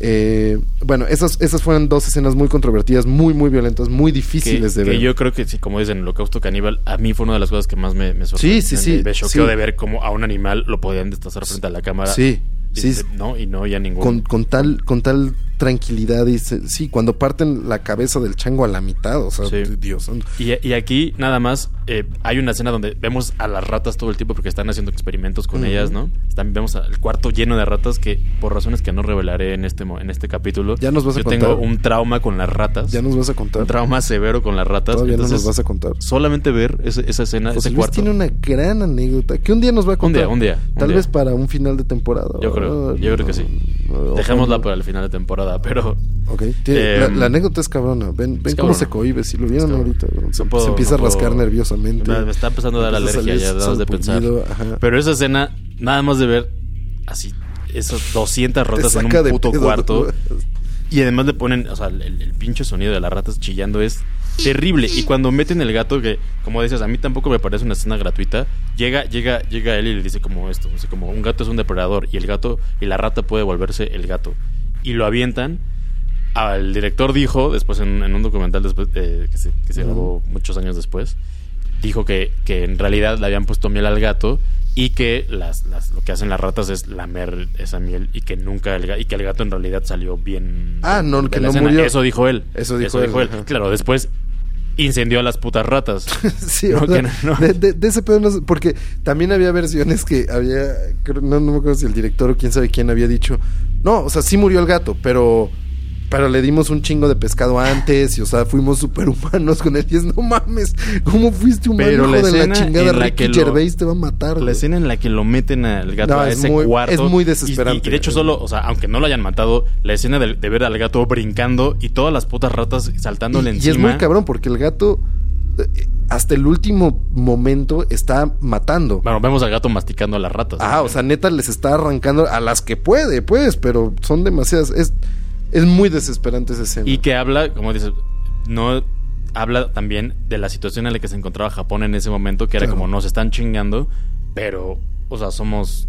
Eh, bueno, esas, esas fueron dos escenas muy controvertidas, muy, muy violentas, muy Que, difíciles de que ver. yo creo que sí, como dicen, el holocausto caníbal, a mí fue una de las cosas que más me, me sorprendió. Sí, sí, sí, Me choqueó sí. de ver cómo a un animal lo podían destazar frente a la cámara. Sí. Y Sí, no, y no había ningún. con, con tal con tal tranquilidad dice sí cuando parten la cabeza del chango a la mitad o sea Sí. Dios. Y, y aquí nada más eh, hay una escena donde vemos a las ratas todo el tiempo porque están haciendo experimentos con ellas, ¿no? Están, vemos el cuarto lleno de ratas que por razones que no revelaré en este en este capítulo. Ya nos vas a yo contar. tengo un trauma con las ratas. ya nos vas a contar un trauma severo con las ratas. todavía no Entonces, nos vas a contar solamente ver esa escena, José ese Luis cuarto. tiene una gran anécdota que un día nos va a Un contar día, un día, un tal día. vez para un final de temporada Yo creo, yo creo que sí. No, Dejémosla para el final de temporada, pero Ok. Tiene- Eh, la, la anécdota es cabrona. Ven, ven es cómo se cohibe. Si lo vieron ahorita, se, No puedo- se empieza no a rascar puedo- nerviosamente. Me, me está empezando a dar alergia ya nada de pensar. ajá. Pero esa escena, nada más de ver así, esas 200 Te ratas en un puto pedo, cuarto. Y además le ponen, o sea, el, el pinche sonido de las ratas chillando es terrible. Y cuando meten el gato, que como dices, a mí tampoco me parece una escena gratuita, llega, llega, llega él y le dice como esto, como un gato es un depredador y el gato y la rata puede volverse el gato. Y lo avientan. Al director dijo, después en, en un documental después, eh, que se, que se grabó muchos años después, dijo que, que en realidad le habían puesto miel al gato y que las, las- lo que hacen las ratas es lamer esa miel y que nunca el, y que el gato en realidad salió bien. Ah, no, de que la no murió. Eso dijo él. Eso dijo él, él. ajá. Claro, después incendió a las putas ratas. Sí, No, o sea, no. De, de- de ese pedo no sé, porque también había versiones que había, no, no me acuerdo si el director o quién sabe quién había dicho, no, o sea, sí murió el gato, pero, pero le dimos un chingo de pescado antes y, o sea, fuimos superhumanos con él y es, no mames, ¿cómo fuiste humano, Pero hijo de la chingada? la Ricky Gervais te va a matar. La güey". escena en la que lo meten al gato No, a es ese muy- cuarto. es muy y- desesperante. Y, de hecho, solo, o sea, aunque no lo hayan matado, la escena de, de ver al gato brincando y todas las putas ratas saltándole y, y encima. es muy cabrón porque el gato, hasta el último momento, está matando. Bueno, vemos al gato masticando a las ratas. Ah, ¿no? o sea, neta les está arrancando a las que puede, pues, pero son demasiadas. Es, es muy desesperante esa escena. Y que habla, como dices, no habla también de la situación en la que se encontraba Japón en ese momento, que era Claro. como nos están chingando, pero, o sea, somos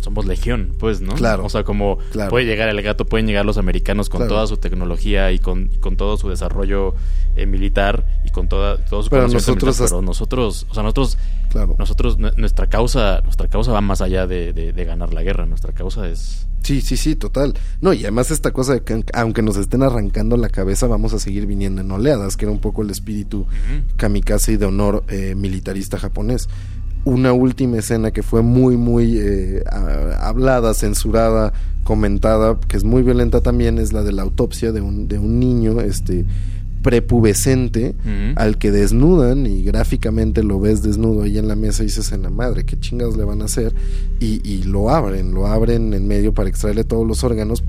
somos legión, pues, ¿no? Claro. O sea, como Claro. puede llegar el gato, pueden llegar los americanos con Claro. toda su tecnología y con, y con todo su desarrollo eh, militar y con toda, todo su Pero nosotros militar, pero nosotros, o sea, nosotros, Claro. nosotros, nu- nuestra causa, nuestra causa va más allá de, de- de ganar la guerra, nuestra causa es Sí, sí, sí, total. No, y además esta cosa de que aunque nos estén arrancando la cabeza, vamos a seguir viniendo en oleadas, que era un poco el espíritu kamikaze y de honor eh, militarista japonés. Una última escena que fue muy, muy eh, hablada, censurada, comentada, que es muy violenta también, es la de la autopsia de un, de un niño, este prepubescente al que desnudan y gráficamente lo ves desnudo ahí en la mesa y dices en la madre, ¿qué chingados le van a hacer? Y, y lo abren, lo abren en medio para extraerle todos los órganos.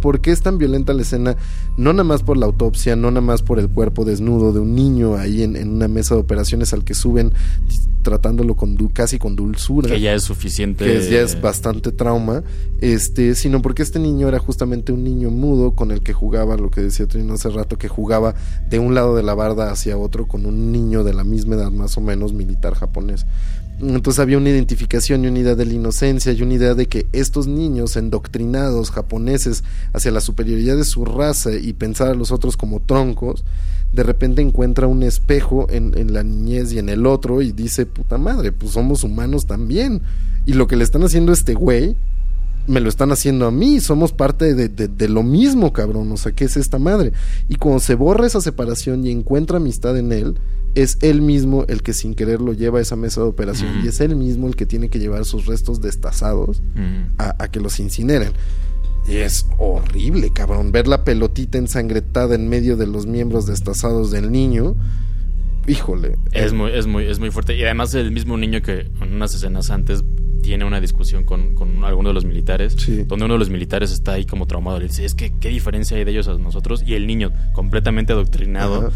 ¿Por qué es tan violenta la escena? No nada más por la autopsia, no nada más por el cuerpo desnudo de un niño ahí en, en una mesa de operaciones al que suben tratándolo con casi con dulzura que ya es suficiente. que es- ya es bastante trauma, este, sino porque este niño era justamente un niño mudo con el que jugaba, lo que decía Trino hace rato, que jugaba de un lado de la barda hacia otro con un niño de la misma edad más o menos militar japonés. Entonces había una identificación y una idea de la inocencia y una idea de que estos niños endoctrinados japoneses hacia la superioridad de su raza y pensar a los otros como troncos, de repente encuentra un espejo en, la niñez y en el otro y dice, puta madre, pues somos humanos también. Y lo que le están haciendo a este güey, me lo están haciendo a mí, somos parte de- de lo mismo, cabrón, o sea, ¿qué es esta madre? Y cuando se borra esa separación y encuentra amistad en él, es él mismo el que sin querer lo lleva a esa mesa de operación y es él mismo el que tiene que llevar sus restos destazados a, a que los incineren. Y es horrible, cabrón, ver la pelotita ensangrentada en medio de los miembros destazados del niño. Híjole. Es eh, muy, es muy, es muy fuerte. Y además el mismo niño que en unas escenas antes tiene una discusión con, con alguno de los militares, Sí. donde uno de los militares está ahí como traumado. Le dice, es que qué diferencia hay de ellos a nosotros. Y el niño, completamente adoctrinado, Ajá.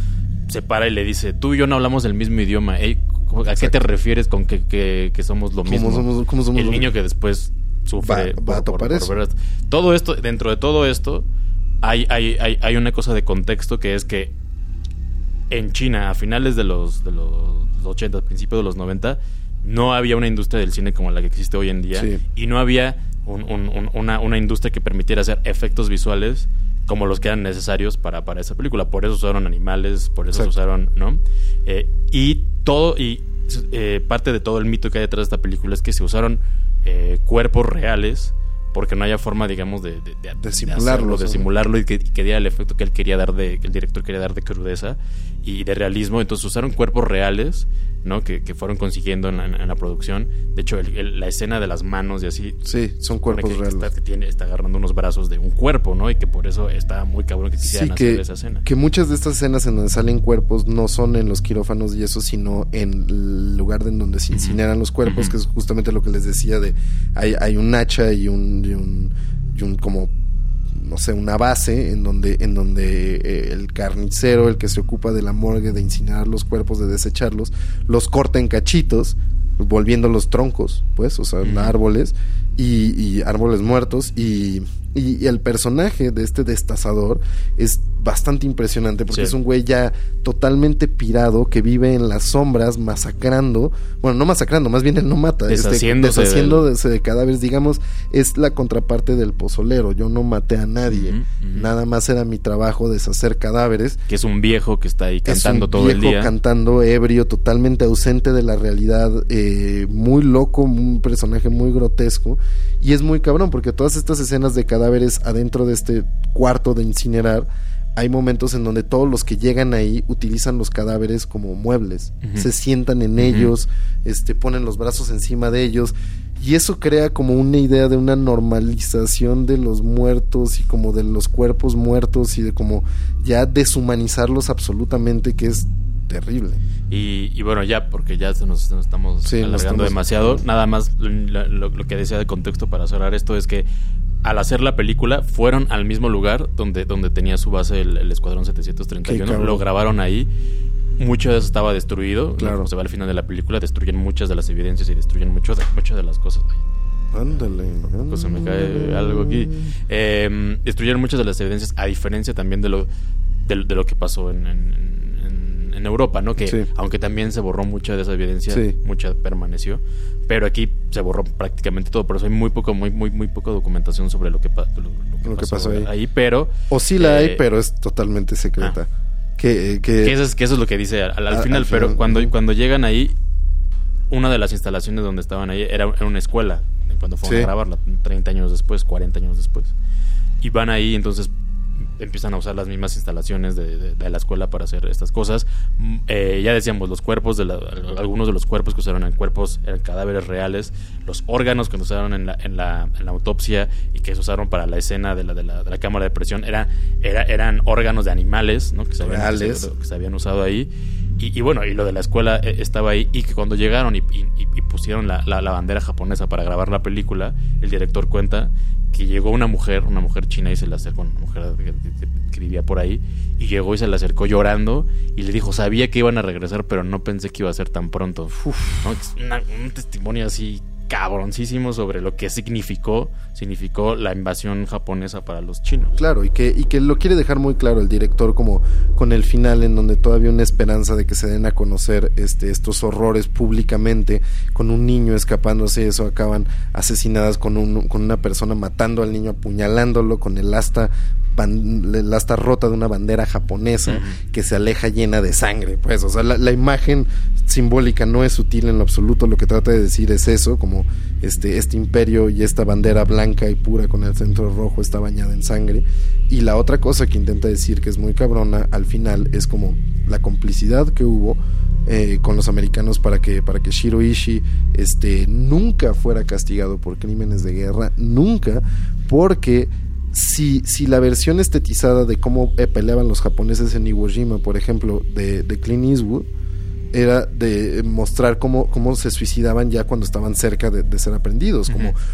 Se para y le dice, tú y yo no hablamos el mismo idioma. ¿A qué te refieres con que, que- que somos lo ¿Cómo mismo? somos- cómo somos el lo niño mismo? que después sufre Va- va a topar eso. esto. Todo esto, dentro de todo esto, hay, hay, hay, hay una cosa de contexto que es que en China, a finales de los, de los 80, principios de los 90, no había una industria del cine como la que existe hoy en día. Sí. Y no había un- un- un- una, una industria que permitiera hacer efectos visuales como los que eran necesarios para, para esa película. Por eso usaron animales, por eso se Exacto. usaron, ¿no? Eh, y todo, y eh, parte de todo el mito que hay detrás de esta película es que se usaron eh, cuerpos reales porque no haya forma, digamos, de, de, de- de simularlo, hacerlo, de ¿no? simularlo y que, y que diera el efecto que él quería dar de, que el director quería dar de crudeza y de realismo. Entonces usaron cuerpos reales, ¿no? Que, que fueron consiguiendo en la, en la producción. De hecho, el- el- la escena de las manos y así. Sí, son cuerpos que, que reales. está, que tiene, está agarrando unos brazos de un cuerpo, ¿no? Y que por eso está muy cabrón que quisieran Sí, hacer esa escena. que muchas de estas escenas en donde salen cuerpos no son en los quirófanos y eso, sino en el lugar en donde se incineran los cuerpos, que es justamente lo que les decía de hay, hay un hacha y un, y un, y un como no sé, una base en donde, en donde eh, el carnicero, el que se ocupa de la morgue, de incinerar los cuerpos, de desecharlos, los corta en cachitos, volviendo los troncos, pues, o sea, árboles y, y árboles muertos y, y- y el personaje de este destazador es bastante impresionante porque Sí. es un güey ya totalmente pirado que vive en las sombras masacrando, bueno, no masacrando, más bien él no mata, este, Deshaciéndose deshaciéndose de cadáveres, digamos, es la contraparte del pozolero, yo no maté a nadie, nada más era mi trabajo deshacer cadáveres Que es un viejo que está ahí cantando es un todo el viejo día. cantando ebrio, totalmente ausente de la realidad, eh, muy loco, un personaje muy grotesco. Y es muy cabrón, porque todas estas escenas de cadáveres adentro de este cuarto de incinerar, hay momentos en donde todos los que llegan ahí utilizan los cadáveres como muebles. Se sientan en ellos, este, ponen los brazos encima de ellos. Y eso crea como una idea de una normalización de los muertos y como de los cuerpos muertos y de como ya deshumanizarlos absolutamente, que es terrible. Y, y bueno, ya, porque ya se nos, estamos Sí, nos alargando estamos- demasiado. Nada más lo, lo- lo que decía de contexto para cerrar esto es que al hacer la película fueron al mismo lugar donde, donde tenía su base el, el Escuadrón Qué 731. cabrón. Lo grabaron ahí. Mucho de eso estaba destruido. Claro. Como se va al final de la película, destruyen muchas de las evidencias y destruyen mucho de, muchas de las cosas. Ándale. se me cae algo aquí. Eh, destruyeron muchas de las evidencias, a diferencia también de lo, de, de lo que pasó en, en- en- en Europa, ¿no? Que Sí. aunque también se borró mucha de esa evidencia, Sí. mucha permaneció. Pero aquí se borró prácticamente todo, por eso hay muy poco, muy, muy, muy poca documentación sobre lo que, pa- lo, Lo que pasó ahí. Pero O sí la Eh, hay, pero es totalmente secreta. Que, que, que eso, es, que eso es lo que dice al, al Al- final, al pero final, cuando, cuando llegan ahí, una de las instalaciones donde estaban ahí era, era una escuela, cuando fueron Sí. a grabarla, 30 años después, 40 años después. Y van ahí, entonces empiezan a usar las mismas instalaciones de, de- de la escuela para hacer estas cosas. Mm, eh, ya decíamos, los cuerpos, de la- algunos de los cuerpos que usaron en cuerpos eran cadáveres reales, los órganos que usaron en la, en la, en la autopsia y que se usaron para la escena de la, de la, de la cámara de presión era, era, eran órganos de animales ¿no? se habían, que se habían usado ahí. Y, bueno, y lo de la escuela eh, estaba ahí. Y que cuando llegaron y, y- pusieron la, la- la bandera japonesa para grabar la película, el director cuenta que llegó una mujer, una mujer china y se le acercó, una mujer que, vivía por ahí, y llegó y se le acercó llorando y le dijo, sabía que iban a regresar, pero no pensé que iba a ser tan pronto. ¿no? Es una- un testimonio así cabroncísimo sobre lo que significó, significó la invasión japonesa para los chinos. Claro, y que, y que lo quiere dejar muy claro el director como con el final en donde todavía una esperanza de que se den a conocer este, estos horrores públicamente, con un niño escapándose eso acaban asesinadas con, un, con una persona matando al niño, apuñalándolo con el asta, el asta rota de una bandera japonesa que se aleja llena de sangre. Pues, o sea, la, la imagen simbólica no es sutil en lo absoluto, lo que trata de decir es eso, como este, este imperio y esta bandera blanca y pura con el centro rojo está bañada en sangre. Y la otra cosa que intenta decir que es muy cabrona al final es como la complicidad que hubo eh, con los americanos para que, para que Shiro Ishii este, nunca fuera castigado por crímenes de guerra, nunca, porque si, si la versión estetizada de cómo eh, peleaban los japoneses en Iwo Jima, por ejemplo, de, de Clint Eastwood, era de mostrar cómo, cómo se suicidaban ya cuando estaban cerca de, de ser aprendidos,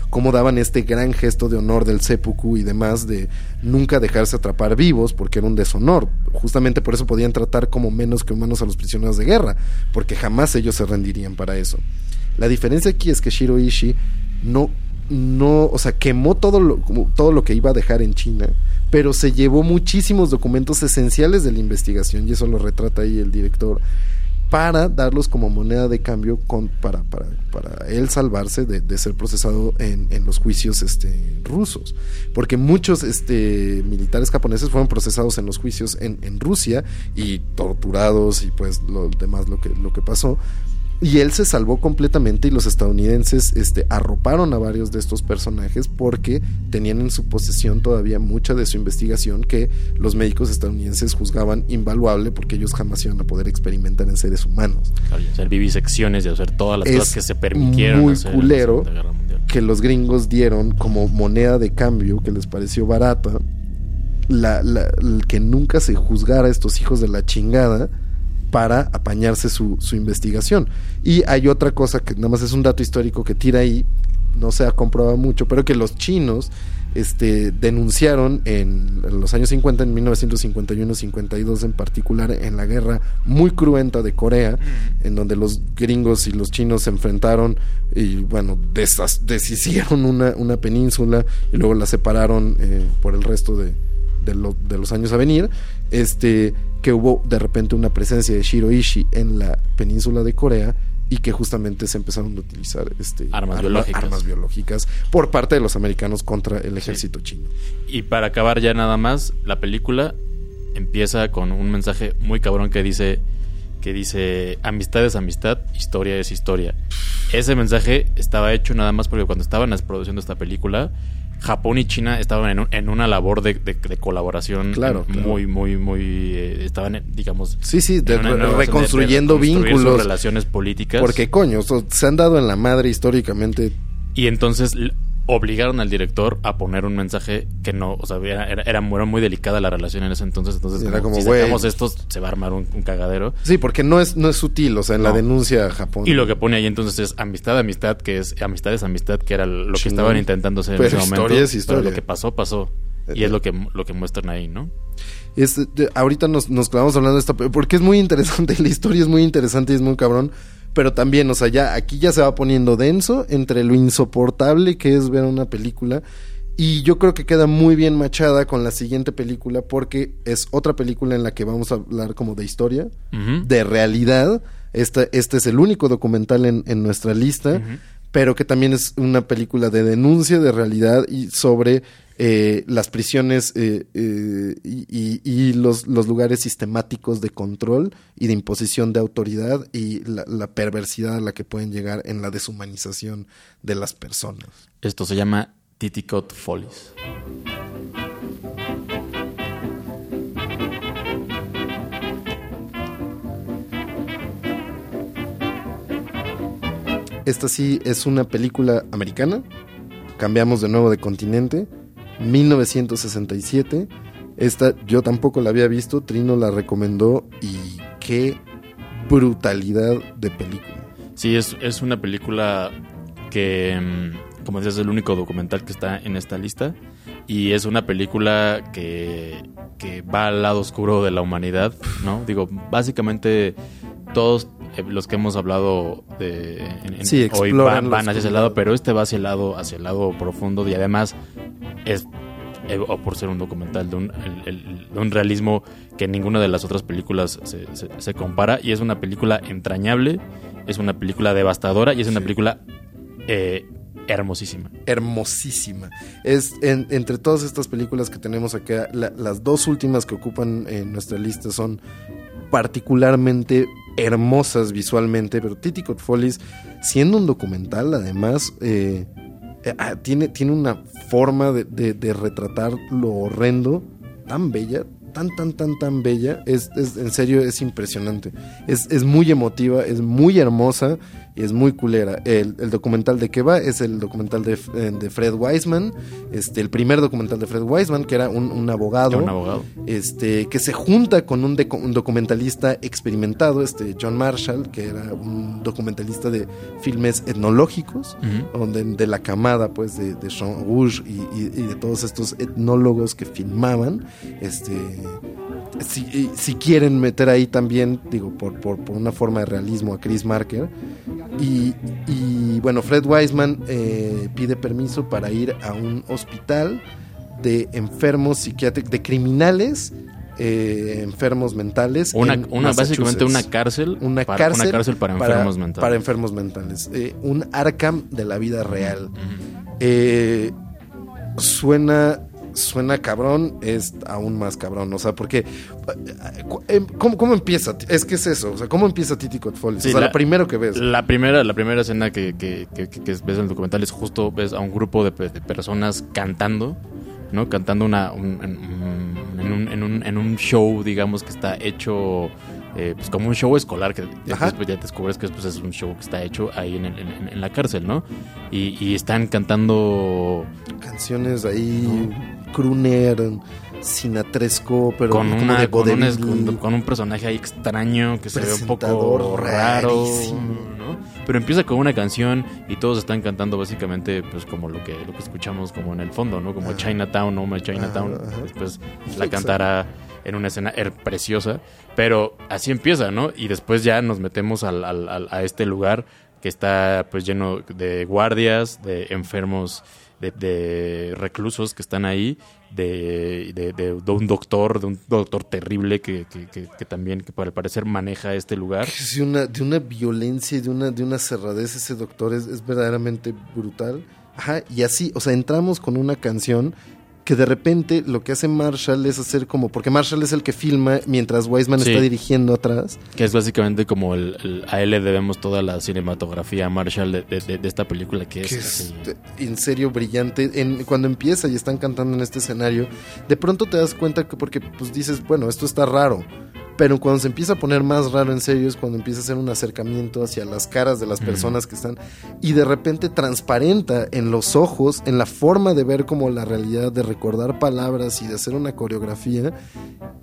cómo daban este gran gesto de honor del seppuku y demás de nunca dejarse atrapar vivos porque era un deshonor. Justamente por eso podían tratar como menos que humanos a los prisioneros de guerra, porque jamás ellos se rendirían para eso. La diferencia aquí es que Shiro Ishii no no, o sea, quemó todo lo, todo lo que iba a dejar en China, pero se llevó muchísimos documentos esenciales de la investigación, y eso lo retrata ahí el director, para darlos como moneda de cambio para, para, para él salvarse de, de ser procesado en, en los juicios este, rusos. Porque muchos este, militares japoneses fueron procesados en los juicios en, en Rusia y torturados y pues lo demás lo que, lo que pasó. Y él se salvó completamente y los estadounidenses este, arroparon a varios de estos personajes porque tenían en su posesión todavía mucha de su investigación que los médicos estadounidenses juzgaban invaluable porque ellos jamás iban a poder experimentar en seres humanos. Claro, y hacer vivisecciones y hacer todas las Es cosas que se permitieron muy hacer en la culero Segunda Guerra Mundial. que los gringos dieron como moneda de cambio que les pareció barata, la, la- el que nunca se juzgara a estos hijos de la chingada para apañarse su, su investigación. Y hay otra cosa que nada más es un dato histórico que tira ahí, no se ha comprobado mucho, pero que los chinos este, denunciaron en, en los años 50, en 1951-52 en particular, en la guerra muy cruenta de Corea, en donde los gringos y los chinos se enfrentaron y bueno, deshicieron una, una península y luego la separaron eh, por el resto de, de, lo- de los años a venir, este, que hubo de repente una presencia de Shiroishi en la península de Corea y que justamente se empezaron a utilizar este, Armas arma- biológicas. armas biológicas por parte de los americanos contra el ejército chino. Y para acabar ya nada más, la película empieza con un mensaje muy cabrón que dice que dice amistad es amistad, historia es historia. Ese mensaje estaba hecho nada más porque cuando estaban produciendo esta película, Japón y China estaban en, un- en una labor de, de- de colaboración Claro, claro. muy, muy, muy, eh, estaban, eh, digamos, Sí, sí, de reconstruyendo reconstruir sus vínculos. relaciones políticas. Porque coño, so- se han dado en la madre históricamente. Y entonces obligaron al director a poner un mensaje que no, o sea, era, era, era muy, delicada la relación en ese entonces. Entonces, Era como, como, si sacamos esto, se va a armar un, un cagadero. Sí, porque no es, no es sutil, o sea, en la denuncia a Japón. Y lo que pone ahí entonces es amistad, amistad, que es amistad es amistad, que era lo que estaban intentando hacer en ese momento. historia es historia. Pero lo que pasó, pasó. Y es lo que, lo que muestran ahí, ¿no? Es, ahorita nos, nos clavamos hablando de esta, pe- porque es muy interesante, la historia es muy interesante y es muy cabrón, pero también, o sea, ya aquí ya se va poniendo denso entre lo insoportable que es ver una película y yo creo que queda muy bien machada con la siguiente película porque es otra película en la que vamos a hablar como de historia, de realidad. Esta, este es el único documental en, en nuestra lista, pero que también es una película de denuncia de realidad y sobre eh, las prisiones eh, eh, y, y- y los, los lugares sistemáticos de control y de imposición de autoridad y la, la perversidad a la que pueden llegar en la deshumanización de las personas. Esto se llama Titicot Follies. Esta sí es una película americana. Cambiamos de nuevo de continente. 1967. Esta yo tampoco la había visto. Trino la recomendó y qué brutalidad de película. Sí, es, es una película que, mm, como decías, es el único documental que está en esta lista. Y es una película que, que va al lado oscuro de la humanidad, ¿no? Digo, básicamente todos los que hemos hablado de, en- Sí, hoy van, hacia ese lado, pero este va hacia el lado, hacia el lado profundo y además es eh, o por ser un documental de un, el- el- de un realismo que ninguna de las otras películas se, se- se compara y es una película entrañable, es una película devastadora y es una película eh, hermosísima. hermosísima. Es en- entre todas estas películas que tenemos acá, la- las dos últimas que ocupan en nuestra lista son particularmente hermosas visualmente, pero Titicot Follies, siendo un documental, además, eh, eh, ah, tiene, tiene una forma de, de- de retratar lo horrendo tan bella, tan, tan, tan, tan bella. Es, es- en serio, es impresionante. Es, es muy emotiva, es muy hermosa y es muy culera. El, el documental de qué va es el documental de, eh, de Fred Wiseman, este, el primer documental de Fred Wiseman, que era un, un abogado un abogado. este, que se junta con un, documentalista experimentado, este John Marshall, que era un documentalista de filmes etnológicos, donde de la camada pues de, de Jean Rouge y, y- y de todos estos etnólogos que filmaban, este si, si quieren meter ahí también, digo, por, por, por una forma de realismo a Chris Marker. Y, y, bueno, Fred Wiseman eh, pide permiso para ir a un hospital de enfermos psiquiátricos, de criminales eh, enfermos mentales. Una, en una, básicamente una cárcel, Una para, cárcel, una cárcel para enfermos mentales. Para enfermos mentales. Eh, un Arkham de la vida real. Eh, suena suena cabrón, es aún más cabrón. O sea, porque. eh, ¿Cómo, cómo empieza? Es que es eso. O sea, ¿cómo empieza Titi? Sí, o sea, la- lo primero que ves. La primera, la primera escena que, que- que- que- que ves en el documental es justo ves a un grupo de, pe- de personas cantando, ¿no? Cantando una, un- en, en un, en un- en un show, digamos, que está hecho eh, pues como un show escolar, que después ya descubres que pues, es un show que está hecho ahí en, el- en- en la cárcel, ¿no? Y, y están cantando Canciones ahí, crooner, sinatresco, pero con, como una, de con, un, con- un personaje ahí extraño que se ve un poco raro. ¿no? Pero empieza con una canción y todos están cantando básicamente pues como lo que lo que escuchamos como en el fondo, ¿no? Como Ajá. Chinatown, no Chinatown. Ajá. Después la cantará en una escena her- preciosa, pero así empieza, ¿no? Y después ya nos metemos al- al- al- a este lugar que está pues lleno de guardias, de enfermos, de, reclusos que están ahí, de, de- de- un doctor, de un doctor terrible que, que- que- que también, que al parecer maneja este lugar. Es de una, de una violencia y de una, de una cerradez ese doctor es, es verdaderamente brutal. Ajá, y así, o sea, entramos con una canción que de repente lo que hace Marshall es hacer como, porque Marshall es el que filma mientras Wiseman Sí. está dirigiendo atrás. Que es básicamente como el, el- a él le debemos toda la cinematografía a Marshall de, de- de- esta película que es, que es así. de- en serio brillante. En, cuando empieza y están cantando en este escenario, de pronto te das cuenta que porque pues dices, bueno, esto está raro. Pero cuando se empieza a poner más raro en serio es cuando empieza a hacer un acercamiento hacia las caras de las personas que están y de repente transparenta en los ojos, en la forma de ver como la realidad, de recordar palabras y de hacer una coreografía,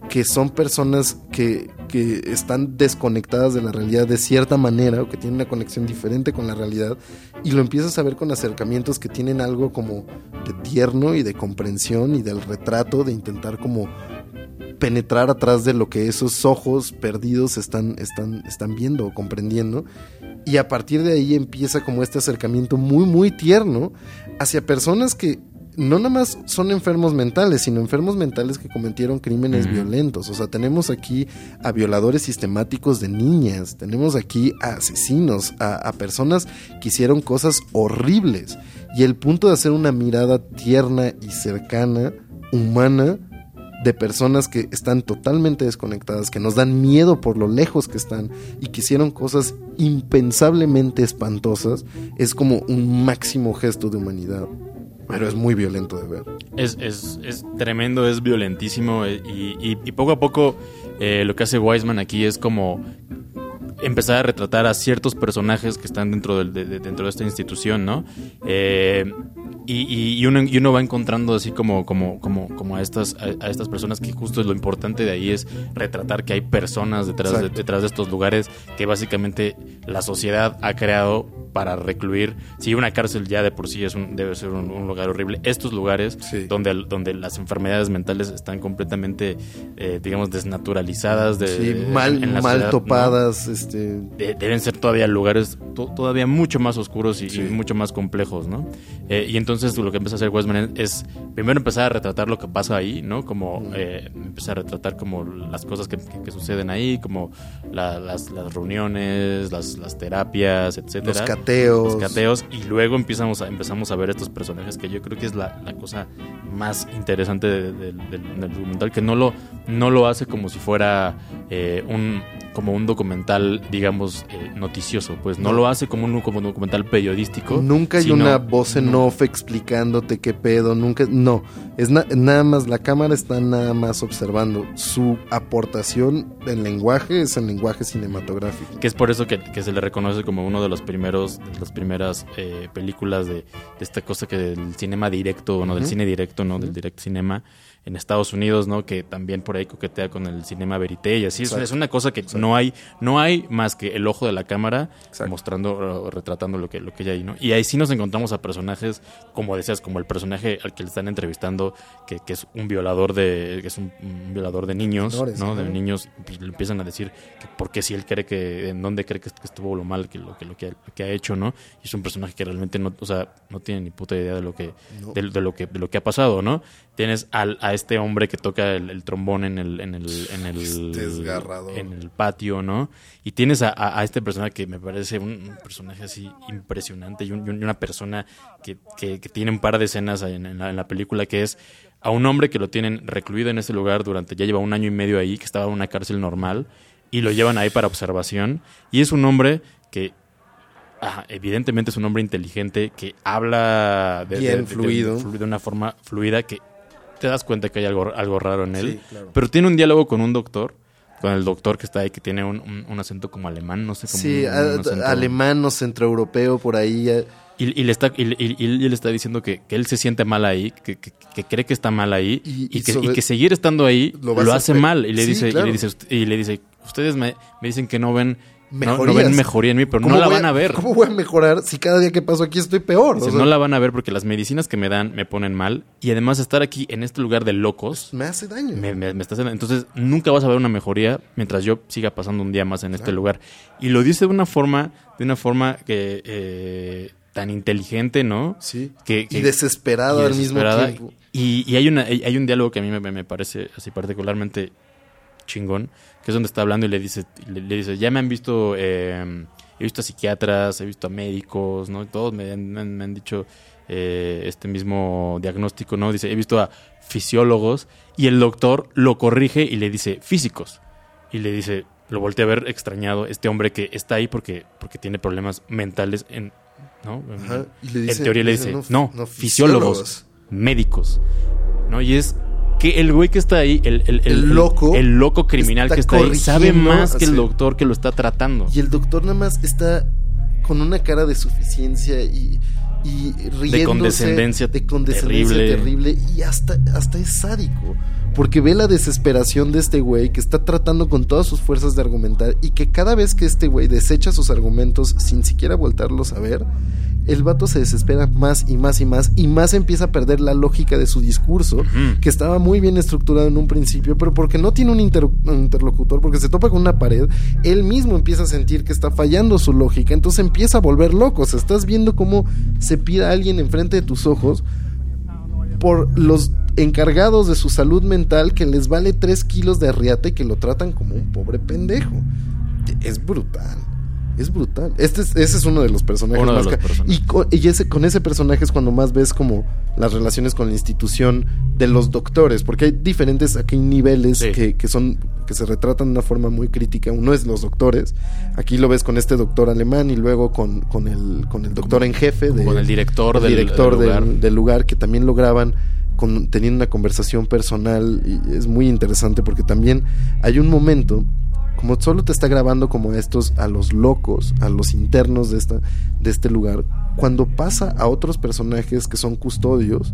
que son personas que, que están desconectadas de la realidad de cierta manera o que tienen una conexión diferente con la realidad y lo empiezas a ver con acercamientos que tienen algo como de tierno y de comprensión y del retrato de intentar como penetrar atrás de lo que esos ojos perdidos están, están, están viendo o comprendiendo. Y a partir de ahí empieza como este acercamiento muy, muy tierno hacia personas que no nada más son enfermos mentales, sino enfermos mentales que cometieron crímenes violentos. O sea, tenemos aquí a violadores sistemáticos de niñas, tenemos aquí a asesinos, a, a personas que hicieron cosas horribles. Y el punto de hacer una mirada tierna y cercana, humana, de personas que están totalmente desconectadas, que nos dan miedo por lo lejos que están y que hicieron cosas impensablemente espantosas, es como un máximo gesto de humanidad. Pero es muy violento de ver. Es, es, es tremendo, es violentísimo eh, y, y- poco a poco eh, lo que hace Wiseman aquí es como empezar a retratar a ciertos personajes que están dentro, de, de- dentro de esta institución, ¿no? Eh, y, y- uno, y uno va encontrando así como, como, como, como a, estas, a, a estas personas que justo es lo importante de ahí es retratar que hay personas detrás de, detrás de estos lugares que básicamente la sociedad ha creado para recluir. Si una cárcel ya de por sí es un, debe ser un, un lugar horrible, estos lugares Sí. donde, donde las enfermedades mentales están completamente, eh, digamos, desnaturalizadas. De, Sí, mal, en la mal sociedad, ¿no? Este... de- deben ser todavía lugares to- todavía mucho más oscuros y, mucho más complejos, ¿no? Eh, y entonces lo que empieza a hacer Westman es primero empezar a retratar lo que pasa ahí, ¿no? Como eh, empezar a retratar como las cosas que, que- que suceden ahí, como la- las, las reuniones, las, las terapias, etcétera. Los cateos. Los cateos. Y luego empezamos a, empezamos a ver estos personajes que yo creo que es la, la cosa más interesante de- de- del, del documental, que no lo, no lo hace como si fuera eh, un como un documental, digamos, eh, noticioso, pues no, lo hace como un, como un documental periodístico. Nunca hay sino- una voz en no. off explicándote qué pedo, nunca, no, es na- nada más, la cámara está nada más observando. Su aportación en lenguaje es el lenguaje cinematográfico. Que es por eso que, que se le reconoce como uno de los primeros, de las primeras eh, películas de, de esta cosa que del cinema directo, no del cine directo, no del direct cinema en Estados Unidos, ¿no? Que también por ahí coquetea con el cinema verité y así. Es, Exacto. es una cosa que no hay, no hay más que el ojo de la cámara Exacto. mostrando o retratando lo que, lo que hay ahí, ¿no? Y ahí sí nos encontramos a personajes, como decías, como el personaje al que le están entrevistando, que, que es un violador de, que es un, un violador de niños, Menores, ¿no? De niños, y le empiezan a decir que por qué si él cree que, en dónde cree que, que estuvo lo mal, que lo que, lo que, lo que ha hecho, ¿no? Y es un personaje que realmente no, o sea, no tiene ni puta idea de lo que, No. de, de lo que, de lo que ha pasado, ¿no? Tienes al, a este hombre que toca el, el trombón en el, en el, en el, en patio, ¿no? Y tienes a, a- a este personaje que me parece un, personaje así impresionante y, un- y una persona que, que- que tiene un par de escenas en, en la, en la película que es a un hombre que lo tienen recluido en ese lugar durante, ya lleva un año y medio ahí, que estaba en una cárcel normal, y lo llevan ahí para observación. Y es un hombre que evidentemente es un hombre inteligente, que habla de, Bien, de- de- fluido. de una forma fluida, que te das cuenta que hay algo, algo raro en él. Sí, claro. Pero tiene un diálogo con un doctor, con el doctor que está ahí, que tiene un, un- un acento como alemán, no sé cómo. Sí, un- acento- alemán o centroeuropeo por ahí. Y, y le está, y, y- y él le está diciendo que, que él se siente mal ahí, que, que- que cree que está mal ahí Y- que, sobre- y que seguir estando ahí Lo hace mal. Y le Sí, dice, claro. y le dice, "Ust- y le dice, ustedes me, me dicen que no ven, no, no Mejorías. ven mejoría en mí, pero no ¿Cómo la van a ver. ¿Cómo voy a mejorar si cada día que paso aquí estoy peor? Dice, O sea, no la van a ver porque las medicinas que me dan me ponen mal. Y además estar aquí en este lugar de locos Me hace daño. me, me- me está haciendo- Entonces nunca vas a ver una mejoría mientras yo siga pasando un día más en este lugar. Y lo dice de una forma, de una forma que eh, tan inteligente, ¿no? Sí. Que, y que- desesperado y al desesperada. mismo tiempo. Y, y hay, una, hay hay un diálogo que a mí me, me parece así particularmente chingón, que es donde está hablando y le dice, le, le dice ya me han visto, eh, he visto a psiquiatras, he visto a médicos, ¿no? Todos me han, me han- me han dicho eh, este mismo diagnóstico, ¿no? Dice, he visto a fisiólogos y el doctor lo corrige y le dice físicos. Y le dice, lo volteé a ver extrañado, este hombre que está ahí porque, porque tiene problemas mentales en... ¿no? Ajá, y le en teoría le dice, dice, no, no, no, fisiólogos, fisiólogos". médicos, ¿no? Y es que el güey que está ahí, el, el, El loco el loco criminal está que está ahí, sabe más que el doctor que lo está tratando. Y el doctor nada más está con una cara de suficiencia y, y riéndose. condescendencia de condescendencia terrible. terrible. Y hasta, hasta es sádico. Porque ve la desesperación de este güey que está tratando con todas sus fuerzas de argumentar y que cada vez que este güey desecha sus argumentos sin siquiera voltarlos a ver, el vato se desespera más y más y más y más empieza a perder la lógica de su discurso, que estaba muy bien estructurado en un principio, pero porque no tiene un, inter- un interlocutor, porque se topa con una pared, él mismo empieza a sentir que está fallando su lógica, entonces empieza a volver loco. O sea, estás viendo cómo se pida a alguien enfrente de tus ojos por los encargados de su salud mental que les vale 3 kilos de arriate y que lo tratan como un pobre pendejo. Es brutal. Es brutal. Este es, ese es uno de los personajes Uno de más los ca- personajes. Y, co- y ese, con ese personaje es cuando más ves como las relaciones con la institución de los doctores, porque hay diferentes aquí niveles Sí. que, que son que se retratan de una forma muy crítica. Uno es los doctores. Aquí lo ves con este doctor alemán y luego con, con el con el doctor en jefe de, con el director el del- director del lugar. del lugar que también lo graban con, teniendo una conversación personal y es muy interesante porque también hay un momento como solo te está grabando como a estos a los locos a los internos de esta de este lugar cuando pasa a otros personajes que son custodios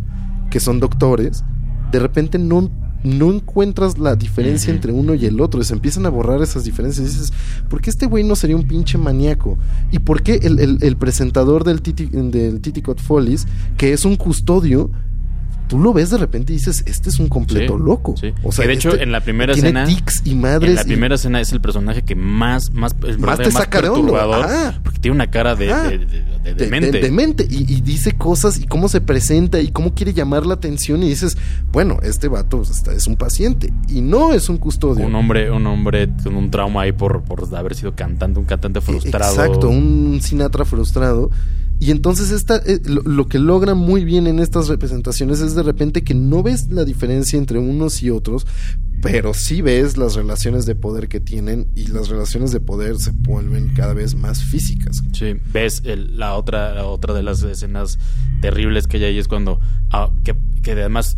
que son doctores de repente no no encuentras la diferencia entre uno y el otro y se empiezan a borrar esas diferencias y dices ¿por qué este güey no sería un pinche maníaco? ¿y por qué el, el- el presentador del Titi, del Titicot Follies que es un custodio tú lo ves de repente y dices, este es un completo Sí, loco. sí. O sea, Que de hecho, este en la primera tiene escena- tics y madres. en la y- primera escena es el personaje que más, más, el Más te saca de onda. perturbador, porque tiene una cara de, de, de- demente. Y, y dice cosas y cómo se presenta y cómo quiere llamar la atención y dices, bueno, este vato pues, es un paciente y no es un custodio. Un hombre, un hombre con un trauma ahí por, por haber sido cantante, un cantante frustrado. E, Exacto, un Sinatra frustrado. Y entonces esta, eh, lo, que logra muy bien en estas representaciones es de repente que no ves la diferencia entre unos y otros, pero sí ves las relaciones de poder que tienen y las relaciones de poder se vuelven cada vez más físicas. Sí, ves el- la otra la otra de las escenas terribles que hay ahí es cuando ah, que además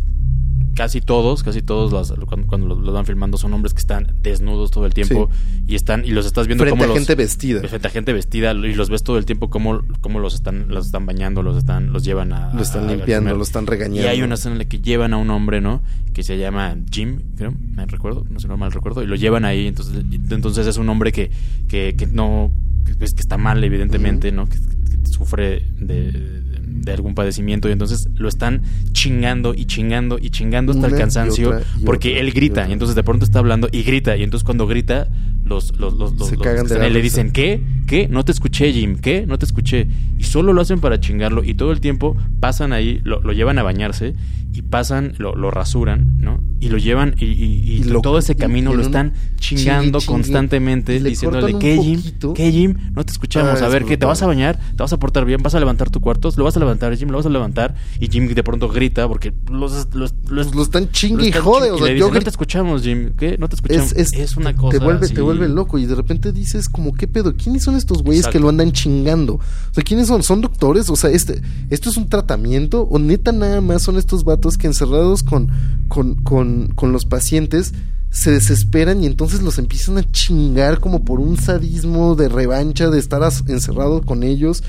casi todos, casi todos las- cuando, cuando los, los van filmando son hombres que están desnudos todo el tiempo y están y los estás viendo Frente como a los gente vestida. frente a gente vestida y los ves todo el tiempo cómo, cómo los están los están bañando, los están los llevan a Lo están a- limpiando, comer. lo están regañando. Y hay una escena en la que llevan a un hombre, ¿no? Que se llama Jim, creo, me recuerdo, no sé no mal recuerdo, y lo llevan ahí, entonces, entonces es un hombre que, que, que no, que, que está mal, evidentemente, ¿no? Que, que sufre de, de algún padecimiento, y entonces lo están chingando y chingando y chingando hasta Una el y cansancio, otra y porque otra él grita, y entonces de pronto está hablando y grita, y entonces cuando grita, los, los, los, los, Se los que de están ahí le dicen, ¿qué? ¿Qué? No te escuché, Jim, ¿qué? No te escuché. Y solo lo hacen para chingarlo y todo el tiempo pasan ahí, lo, lo llevan a bañarse y pasan, lo, lo rasuran, ¿no? y lo llevan y, y- y Y lo- todo ese camino lo están chingando chingue, constantemente diciéndole que Jim, poquito". que Jim, no te escuchamos, Ah, a ver, es ¿qué te vas a bañar? ¿Te vas a portar bien? ¿Vas a levantar tu cuarto? ¿Lo vas a levantar, Jim? ¿Lo vas a levantar? Y Jim de pronto grita porque los, los, los- lo están chingue y jode. O sea, yo no te escuchamos, Jim. ¿Qué? No te escuchamos. es, Es, es- una cosa Te vuelve, te vuelve loco y de repente dices como, ¿qué pedo? ¿Quiénes son estos güeyes Exacto. que lo andan chingando? O sea, ¿quiénes son? ¿Son doctores? O sea, este, ¿esto es un tratamiento? ¿O neta nada más son estos vatos que encerrados con, con, con, con los pacientes se desesperan y entonces los empiezan a chingar como por un sadismo de revancha de estar encerrado con ellos?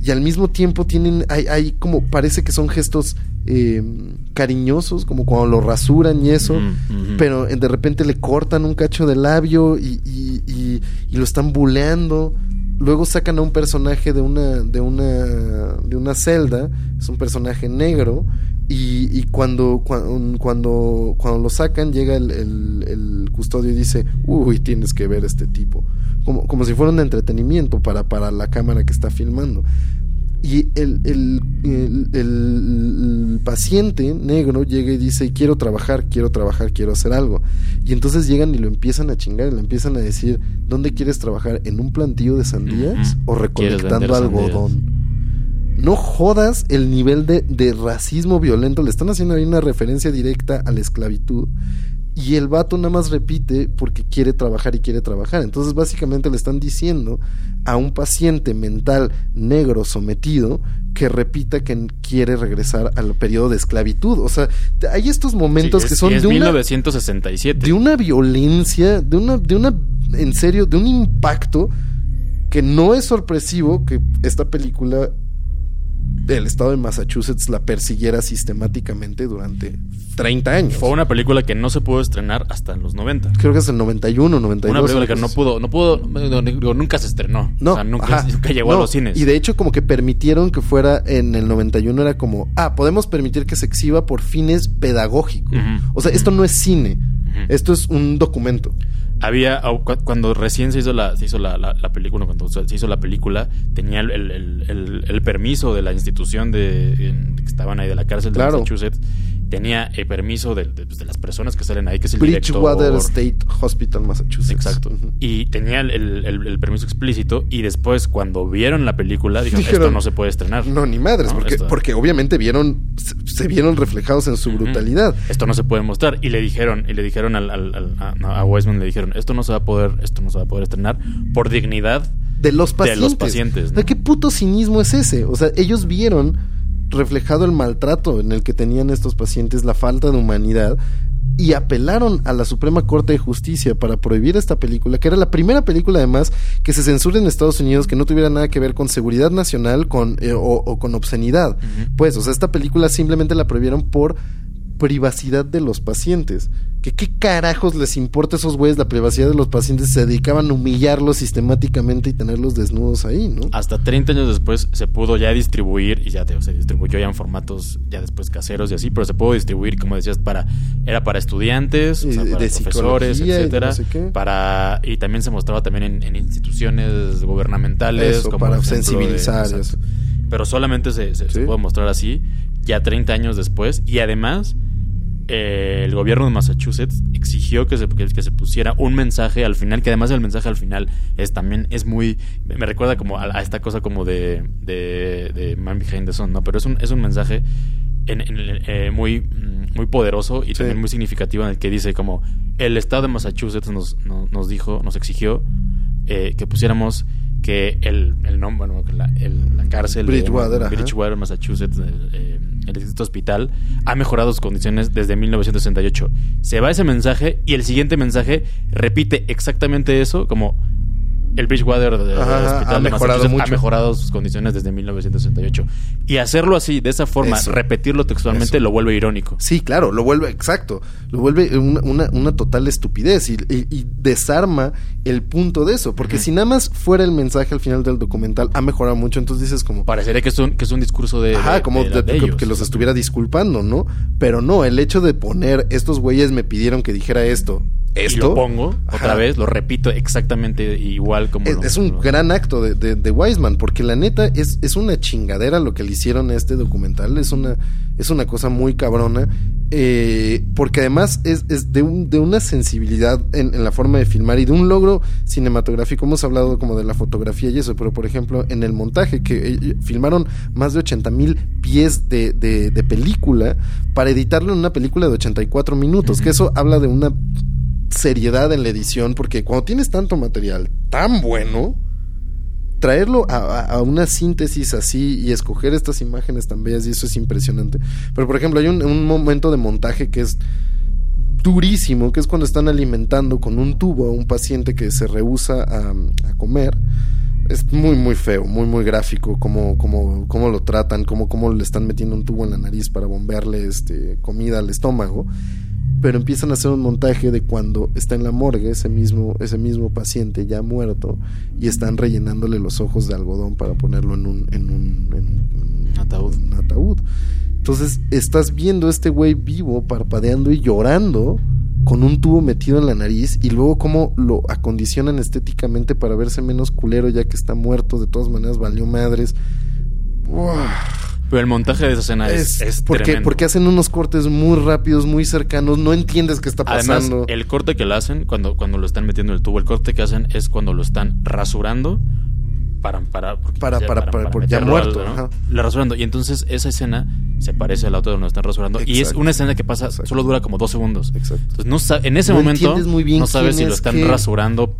y al mismo tiempo tienen, hay, hay como, parece que son gestos eh, cariñosos, como cuando lo rasuran y eso, pero eh, de repente le cortan un cacho de labio y, y- y- y lo están buleando. Luego sacan a un personaje de una, de una, de una celda, es un personaje negro, y, y cuando, cuan- cuando, cuando lo sacan, llega el, el- el custodio y dice, uy, tienes que ver este tipo. Como, como si fuera un entretenimiento para, para la cámara que está filmando. Y el, el- el- el- el paciente negro llega y dice, quiero trabajar, quiero trabajar, quiero hacer algo. Y entonces llegan y lo empiezan a chingar y le empiezan a decir, ¿dónde quieres trabajar? ¿En un plantío de sandías o ¿Quieres recolectando sandías? No jodas el nivel de, de racismo violento. Le están haciendo ahí una referencia directa a la esclavitud. Y el vato nada más repite porque quiere trabajar y quiere trabajar. Entonces básicamente le están diciendo a un paciente mental negro sometido que repita que quiere regresar al periodo de esclavitud. O sea, hay estos momentos Sí, que son es de una, 1967. de una violencia, de una, de una, en serio, de un impacto que no es sorpresivo que esta película del estado de Massachusetts la persiguiera sistemáticamente durante 30 años. Fue una película que no se pudo estrenar hasta en los 90. Creo que es el 91, 92. Una película que no pudo, no pudo, digo, nunca se estrenó. No, o sea, nunca, llegó No, a los cines. Y de hecho, como que permitieron que fuera en el 91, era como, ah, podemos permitir que se exhiba por fines pedagógicos. O sea, esto no es cine, esto es un documento. Había, cuando recién se hizo la, se hizo la, la- la película, cuando se hizo la película, tenía el, el- el- el- el permiso de la institución de, en- que estaban ahí de la cárcel de Claro. Massachusetts, tenía el permiso de, de- pues, de las personas que salen ahí, que es el Bridgewater director. State Hospital, Massachusetts. Exacto. Y tenía el, el- el- el permiso explícito y después cuando vieron la película dijeron, Dijeron, esto no se puede estrenar. No, ni madres, No, porque, esto- porque obviamente vieron, se, se vieron reflejados en su brutalidad. Esto no se puede mostrar. Y le dijeron, y le dijeron al, al- al- a, a Weisman, le dijeron, esto no se va a poder, esto no se va a poder estrenar por dignidad. de los De pacientes. los pacientes, ¿no? ¿Qué puto cinismo es ese? O sea, ellos vieron reflejado el maltrato en el que tenían estos pacientes, la falta de humanidad, y apelaron a la Suprema Corte de Justicia para prohibir esta película, que era la primera película además que se censura en Estados Unidos, que no tuviera nada que ver con seguridad nacional con, eh, o, o con obscenidad. Pues, o sea, esta película simplemente la prohibieron por privacidad de los pacientes. ¿Que ¿Qué carajos les importa a esos güeyes la privacidad de los pacientes? Se dedicaban a humillarlos sistemáticamente y tenerlos desnudos ahí, ¿no? Hasta 30 años después se pudo ya distribuir, y ya te- se distribuyó ya en formatos ya después caseros y así, pero se pudo distribuir, como decías, para era para estudiantes, o sea, Y de- para de profesores, y etcétera. no sé qué. Para, y también se mostraba también en, en instituciones gubernamentales. Eso, como para de- sensibilizar y. Pero solamente se, se, se puede mostrar así, ya 30 años después. Y además, eh, el gobierno de Massachusetts exigió que se, que, se pusiera un mensaje al final, que además el mensaje al final es también, es muy, me recuerda como a, a esta cosa como de, de, de Man Behind the Sun, ¿no? Pero es un, es un mensaje en- en eh, muy, mm, muy poderoso y Sí. también muy significativo en el que dice como el estado de Massachusetts nos, no- nos dijo, nos exigió eh, que pusiéramos que el, el nombre, bueno, la, el- la cárcel de Bridgewater, ajá. Bridgewater, Massachusetts, el, eh, el distrito hospital, ha mejorado sus condiciones desde 1968. Se va ese mensaje y el siguiente mensaje repite exactamente eso, como el Bridgewater de- del hospital ha de mejorado ha sus condiciones desde 1968. Y hacerlo así, de esa forma, Eso. repetirlo textualmente, Eso. lo vuelve irónico. Sí, claro, lo vuelve, exacto, lo vuelve una, una, una total estupidez y, y- y desarma el punto de eso, porque si nada más fuera el mensaje al final del documental ha mejorado mucho, entonces dices como, Parecería que es un, que es un discurso de. Ajá, de- como de- de- de que, ellos. que los estuviera disculpando, ¿no? Pero no, el hecho de poner estos güeyes me pidieron que dijera esto, Y lo pongo otra vez, lo repito exactamente igual como. es, lo- es un lo- gran acto de, de, de Wiseman, porque la neta es, es una chingadera lo que le hicieron a este documental, es una, es una cosa muy cabrona eh, porque además es, es de, un- de una sensibilidad en, en la forma de filmar y de un logro cinematográfico. Hemos hablado como de la fotografía y eso, pero por ejemplo en el montaje, que eh, filmaron más de 80 mil pies de, de- de película para editarlo en una película de 84 minutos, que eso habla de una seriedad en la edición, porque cuando tienes tanto material tan bueno, traerlo a, a- una síntesis así y escoger estas imágenes tan bellas y eso es impresionante. Pero por ejemplo, hay un, momento de montaje que es durísimo, que es cuando están alimentando con un tubo a un paciente que se rehúsa a, comer. Es muy, muy feo, muy, muy gráfico cómo, cómo, cómo lo tratan, cómo, cómo le están metiendo un tubo en la nariz para bombearle este, comida al estómago. Pero empiezan a hacer un montaje de cuando está en la morgue ese mismo, ese mismo paciente ya muerto y están rellenándole los ojos de algodón para ponerlo en un, en un, en un- Ataúd. un ataúd. Entonces estás viendo a este güey vivo, parpadeando y llorando con un tubo metido en la nariz y luego cómo lo acondicionan estéticamente para verse menos culero ya que está muerto, de todas maneras valió madres. Uah. Pero el montaje de esa escena es, es porque, tremendo. porque hacen unos cortes muy rápidos, muy cercanos, no entiendes qué está Además, pasando. el corte que le hacen cuando, cuando lo están metiendo en el tubo, el corte que hacen es cuando lo están rasurando para para Para- para- para- por ya muerto, ajá. Le rasurando y entonces esa escena se parece a la otra donde lo están rasurando y es una escena que pasa Exacto. solo dura como dos segundos. Exacto. Entonces no en ese No momento entiendes muy bien no sabes si lo es están qué. rasurando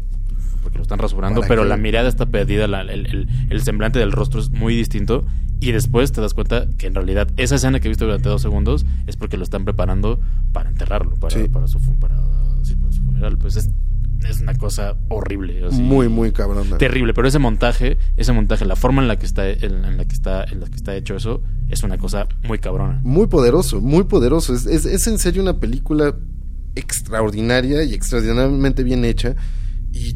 lo están rasurando, ¿Para pero qué? la mirada está perdida, la- el, el- el semblante del rostro es muy distinto y después te das cuenta que en realidad esa escena que viste durante dos segundos es porque lo están preparando para enterrarlo, para, Sí. para, su, para, sí, para su funeral. Pues es, es una cosa horrible. así. Muy, muy cabrón. terrible. Pero ese montaje, ese montaje, la forma en la que está, en, en la que está, en la que está hecho eso, es una cosa muy cabrona. Muy poderoso, muy poderoso. Es, es, es en serio una película extraordinaria y extraordinariamente bien hecha y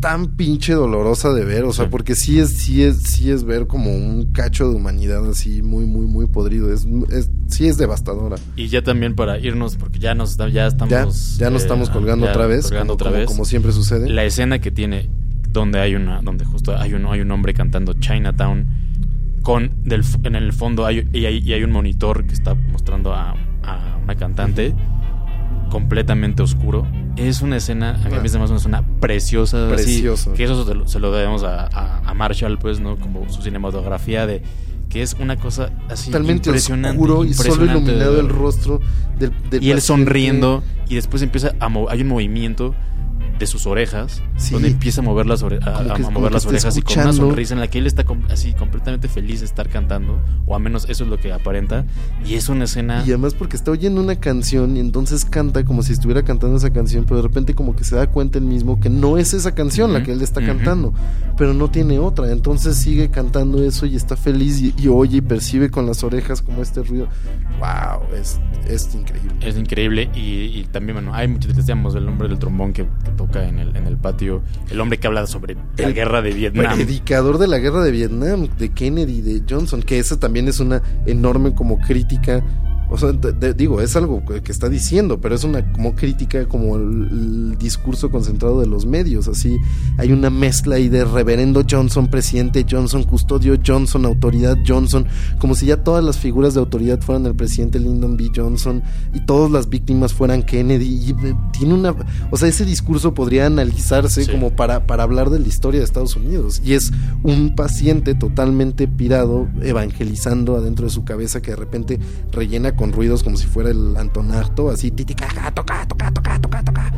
tan pinche dolorosa de ver, o sea, Sí. porque sí es, sí es, sí es ver como un cacho de humanidad así muy, muy, muy podrido. Es, es sí es devastadora. Y ya también para irnos, porque ya nos ya estamos. Ya, ya nos eh, estamos colgando ya otra vez, colgando como, otra como- vez. como siempre sucede. La escena que tiene donde hay una, donde justo hay un, hay un hombre cantando Chinatown con del, en el fondo hay, y, hay, y hay un monitor que está mostrando a, a una cantante completamente oscuro. Es una escena, a mí Ah. me parece una escena preciosa. así, Precioso. que eso se lo, se lo debemos a, a- a Marshall, pues, ¿no? Como su cinematografía de que es una cosa así Totalmente impresionante. oscuro y solo iluminado el rostro del, del Y él sonriendo y después empieza a hay un movimiento de sus orejas Sí. donde empieza a mover las, ore- a, a como mover las orejas y con una sonrisa en la que él está com- así completamente feliz de estar cantando o al menos eso es lo que aparenta y es una escena Y además porque está oyendo una canción y entonces canta como si estuviera cantando esa canción, pero de repente como que se da cuenta él mismo que no es esa canción la Ujú, que él está ujú. cantando, pero no tiene otra. Entonces sigue cantando eso y está feliz y, y oye y percibe con las orejas como este ruido. ¡Wow! Es, es increíble. es increíble y, y también bueno hay muchos decíamos el hombre del trombón que, que toca en el, en el patio el hombre que habla sobre la El guerra de Vietnam Predicador de la guerra de Vietnam, de Kennedy, de Johnson, que esa también es una enorme como crítica. O sea, de- de- digo, es algo que está diciendo, pero es una como crítica como el, el discurso concentrado de los medios. Así, hay una mezcla ahí de reverendo Johnson, presidente Johnson, custodio Johnson, autoridad Johnson, como si ya todas las figuras de autoridad fueran el presidente Lyndon B. Johnson y todas las víctimas fueran Kennedy. Y eh, tiene una. O sea, ese discurso podría analizarse Sí. como para, para hablar de la historia de Estados Unidos. Y es un paciente totalmente pirado, evangelizando adentro de su cabeza que de repente rellena con ruidos como si fuera el Antonarto, así, titicaca, toca, toca, toca, toca, toca.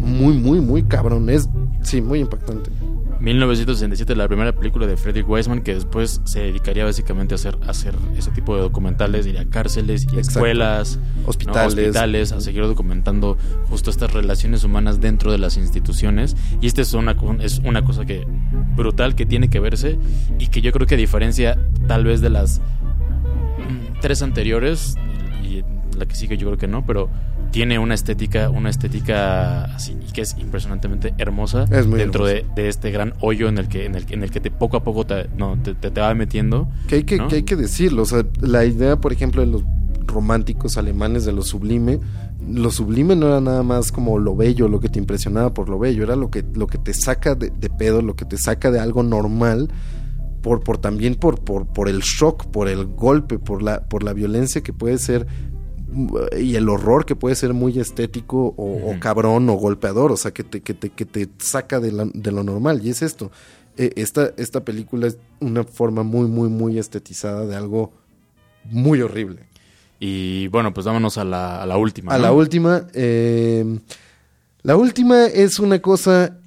Muy, muy, muy cabrón. Es, sí, muy impactante. 1967 la primera película de Frederick Wiseman que después se dedicaría básicamente a hacer, a hacer ese tipo de documentales, ir a cárceles escuelas, ¿no? Hospitales. hospitales, a seguir documentando justo estas relaciones humanas dentro de las instituciones. Y esta es una, es una cosa que brutal que tiene que verse y que yo creo que a diferencia tal vez de las mm, tres anteriores la que sigue yo creo que no, pero tiene una estética, una estética así y que es impresionantemente hermosa Es muy dentro de, este gran hoyo en el que en el, que- en el que te poco a poco te, no, te, te- te va metiendo. Que hay que, ¿no? que hay que decirlo. O sea, la idea, por ejemplo, de los románticos alemanes de lo sublime, lo sublime no era nada más como lo bello, lo que te impresionaba por lo bello, era lo que, lo que te saca de, de pedo, lo que te saca de algo normal, por, por también por, por, por el shock, por el golpe, por la, por la violencia que puede ser y el horror que puede ser muy estético o, o cabrón o golpeador, o sea, que te, que te, que te saca de, la- de lo normal. Y es esto. Eh, esta, esta película es una forma muy, muy, muy estetizada de algo muy horrible. Y bueno, pues vámonos a la, a la última. A ¿no? la última, eh, la última es una cosa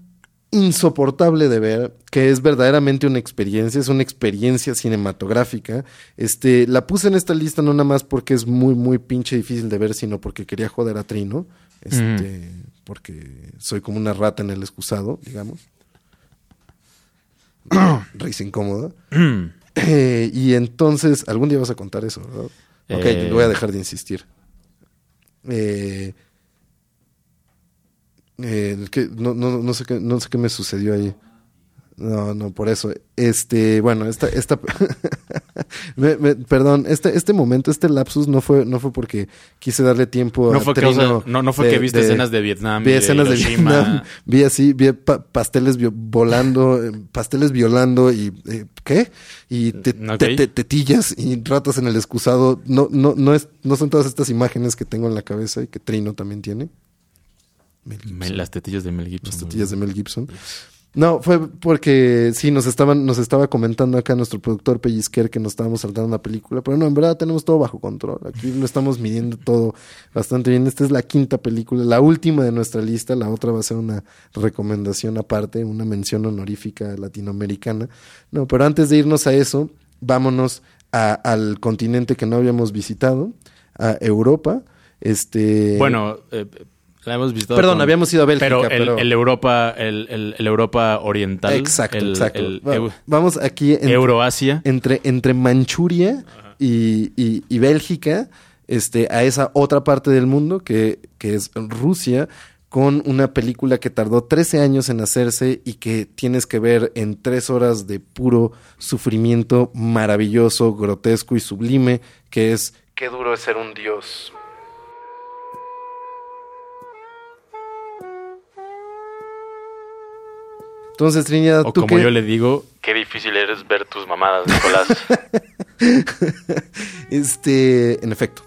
insoportable de ver, que es verdaderamente una experiencia, es una experiencia cinematográfica. Este, la puse en esta lista no nada más porque es muy, muy pinche difícil de ver, sino porque quería joder a Trino. Este, porque soy como una rata en el excusado, digamos. Risa incómoda. Eh, y entonces, algún día vas a contar eso, ¿verdad? Ok, Eh. voy a dejar de insistir. Eh, eh, que no, no, no sé qué, no sé qué me sucedió ahí. No, no, por eso. Este, bueno, esta, esta, me- me- perdón, este, este momento, este lapsus no fue, no fue porque quise darle tiempo No a fue, Trino causa- no, no fue de- que viste de- escenas de Vietnam. Vi de escenas de. Vietnam, vi así, vi pa- pasteles volando, eh, pasteles violando y eh, ¿qué? Y te- ok. te- te- tetillas y ratas en el excusado. No, no, no es, no son todas estas imágenes que tengo en la cabeza y que Trino también tiene. Mel Gibson. Me- Las tetillas de Mel Gibson. Las tetillas de. Mel Gibson. No, fue porque sí, nos estaban, nos estaba comentando acá nuestro productor Pellizquer que nos estábamos saltando una película, pero no, en verdad tenemos todo bajo control. Aquí lo estamos midiendo todo bastante bien. Esta es la quinta película, la última de nuestra lista. La otra va a ser una recomendación aparte, una mención honorífica latinoamericana. No, pero antes de irnos a eso, vámonos a- al continente que no habíamos visitado, a Europa. Este. Bueno, eh, la hemos visitado. Perdón, con- habíamos ido a Bélgica, Pero el, pero- el Europa, el, el- el Europa oriental. Exacto, el- exacto. el Va- Eu- Vamos aquí en, Euroasia. entre, entre Manchuria y, y- y Bélgica, este, a esa otra parte del mundo que, que es Rusia, con una película que tardó 13 años en hacerse y que tienes que ver en tres horas de puro sufrimiento maravilloso, grotesco y sublime, que es Qué duro es ser un dios. Entonces, Trinidad, O ¿tú como qué- yo le digo, qué difícil eres ver tus mamadas, Nicolás. Este, en efecto.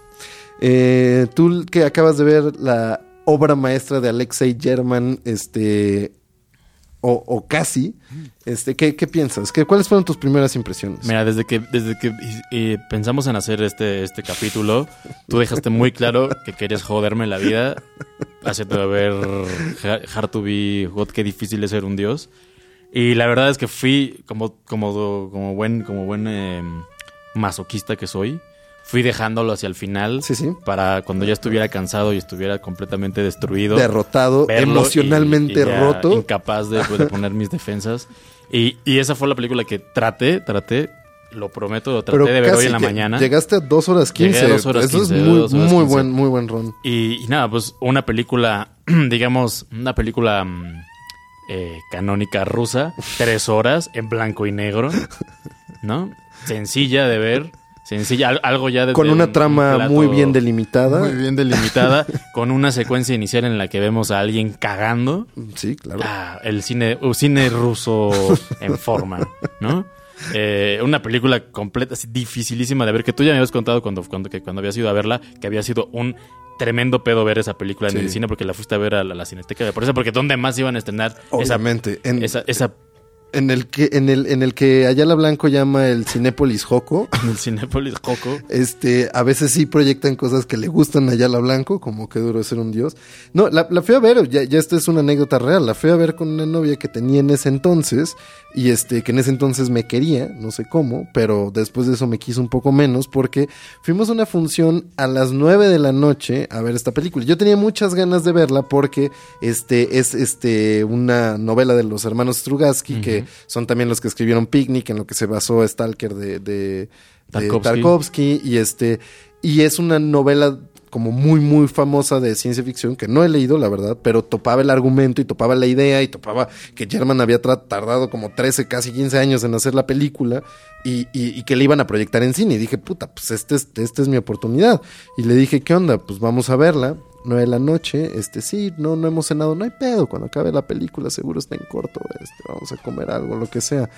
Eh, tú que acabas de ver la obra maestra de Alexei German, este, o, o casi, este, ¿qué, qué piensas? ¿Qué, ¿Cuáles fueron tus primeras impresiones? Mira, desde que, desde que eh, pensamos en hacer este, este capítulo, tú dejaste muy claro que querías joderme la vida, haciendo ver Ha- Hard to be God, qué difícil es ser un dios. Y la verdad es que fui, como, como, como buen, como buen eh, masoquista que soy, fui dejándolo hacia el final Sí, sí. para cuando ya estuviera cansado y estuviera completamente destruido. Derrotado, emocionalmente y- y ya roto. Incapaz de, pues, de poner mis defensas. Y, y esa fue la película que traté, traté, lo prometo, lo traté de ver hoy en la mañana. Llegaste a dos horas Llegué a 15. dos horas Eso 15, es muy, muy 15. buen, muy buen ron. Y, y nada, pues una película, digamos, una película mm, eh, canónica rusa, tres horas en blanco y negro, ¿no? Sencilla de ver, sencilla, al- algo ya de Con una un- trama un muy bien delimitada. Muy bien delimitada, con una secuencia inicial en la que vemos a alguien cagando. Sí, claro. Ah, el cine, uh, cine ruso en forma, ¿no? Eh, una película completa, así, dificilísima de ver, que tú ya me habías contado cuando, cuando, que cuando habías ido a verla, que había sido un tremendo pedo ver esa película en el cine porque la fuiste a ver a la, la Cineteca de por eso porque ¿dónde más iban a estrenar esa, Obviamente. En, esa, esa en el que, en el, en el que Ayala Blanco llama el Cinépolis Joco. el Cinépolis Joco? Este, a veces sí proyectan cosas que le gustan a Ayala Blanco, como que duro es ser un dios. No, la, la fui a ver, ya, ya esta es una anécdota real. La fui a ver con una novia que tenía en ese entonces, y este, que en ese entonces me quería, no sé cómo, pero después de eso me quiso un poco menos, porque fuimos a una función a las 9 de la noche a ver esta película. Yo tenía muchas ganas de verla porque este, es este, una novela de los hermanos Strugatsky, que son también los que escribieron Picnic, en lo que se basó Stalker de, de, de Tarkovsky. Y este y es una novela como muy muy famosa de ciencia ficción que no he leído la verdad pero topaba el argumento y topaba la idea y topaba que German había tardado como 13 casi 15 años en hacer la película y, y- y que le iban a proyectar en cine. Y dije puta pues este es, esta es mi oportunidad y le dije qué onda pues vamos a verla 9 de la noche, este sí, no, no hemos cenado, no hay pedo, cuando acabe la película seguro está en corto, este, vamos a comer algo, lo que sea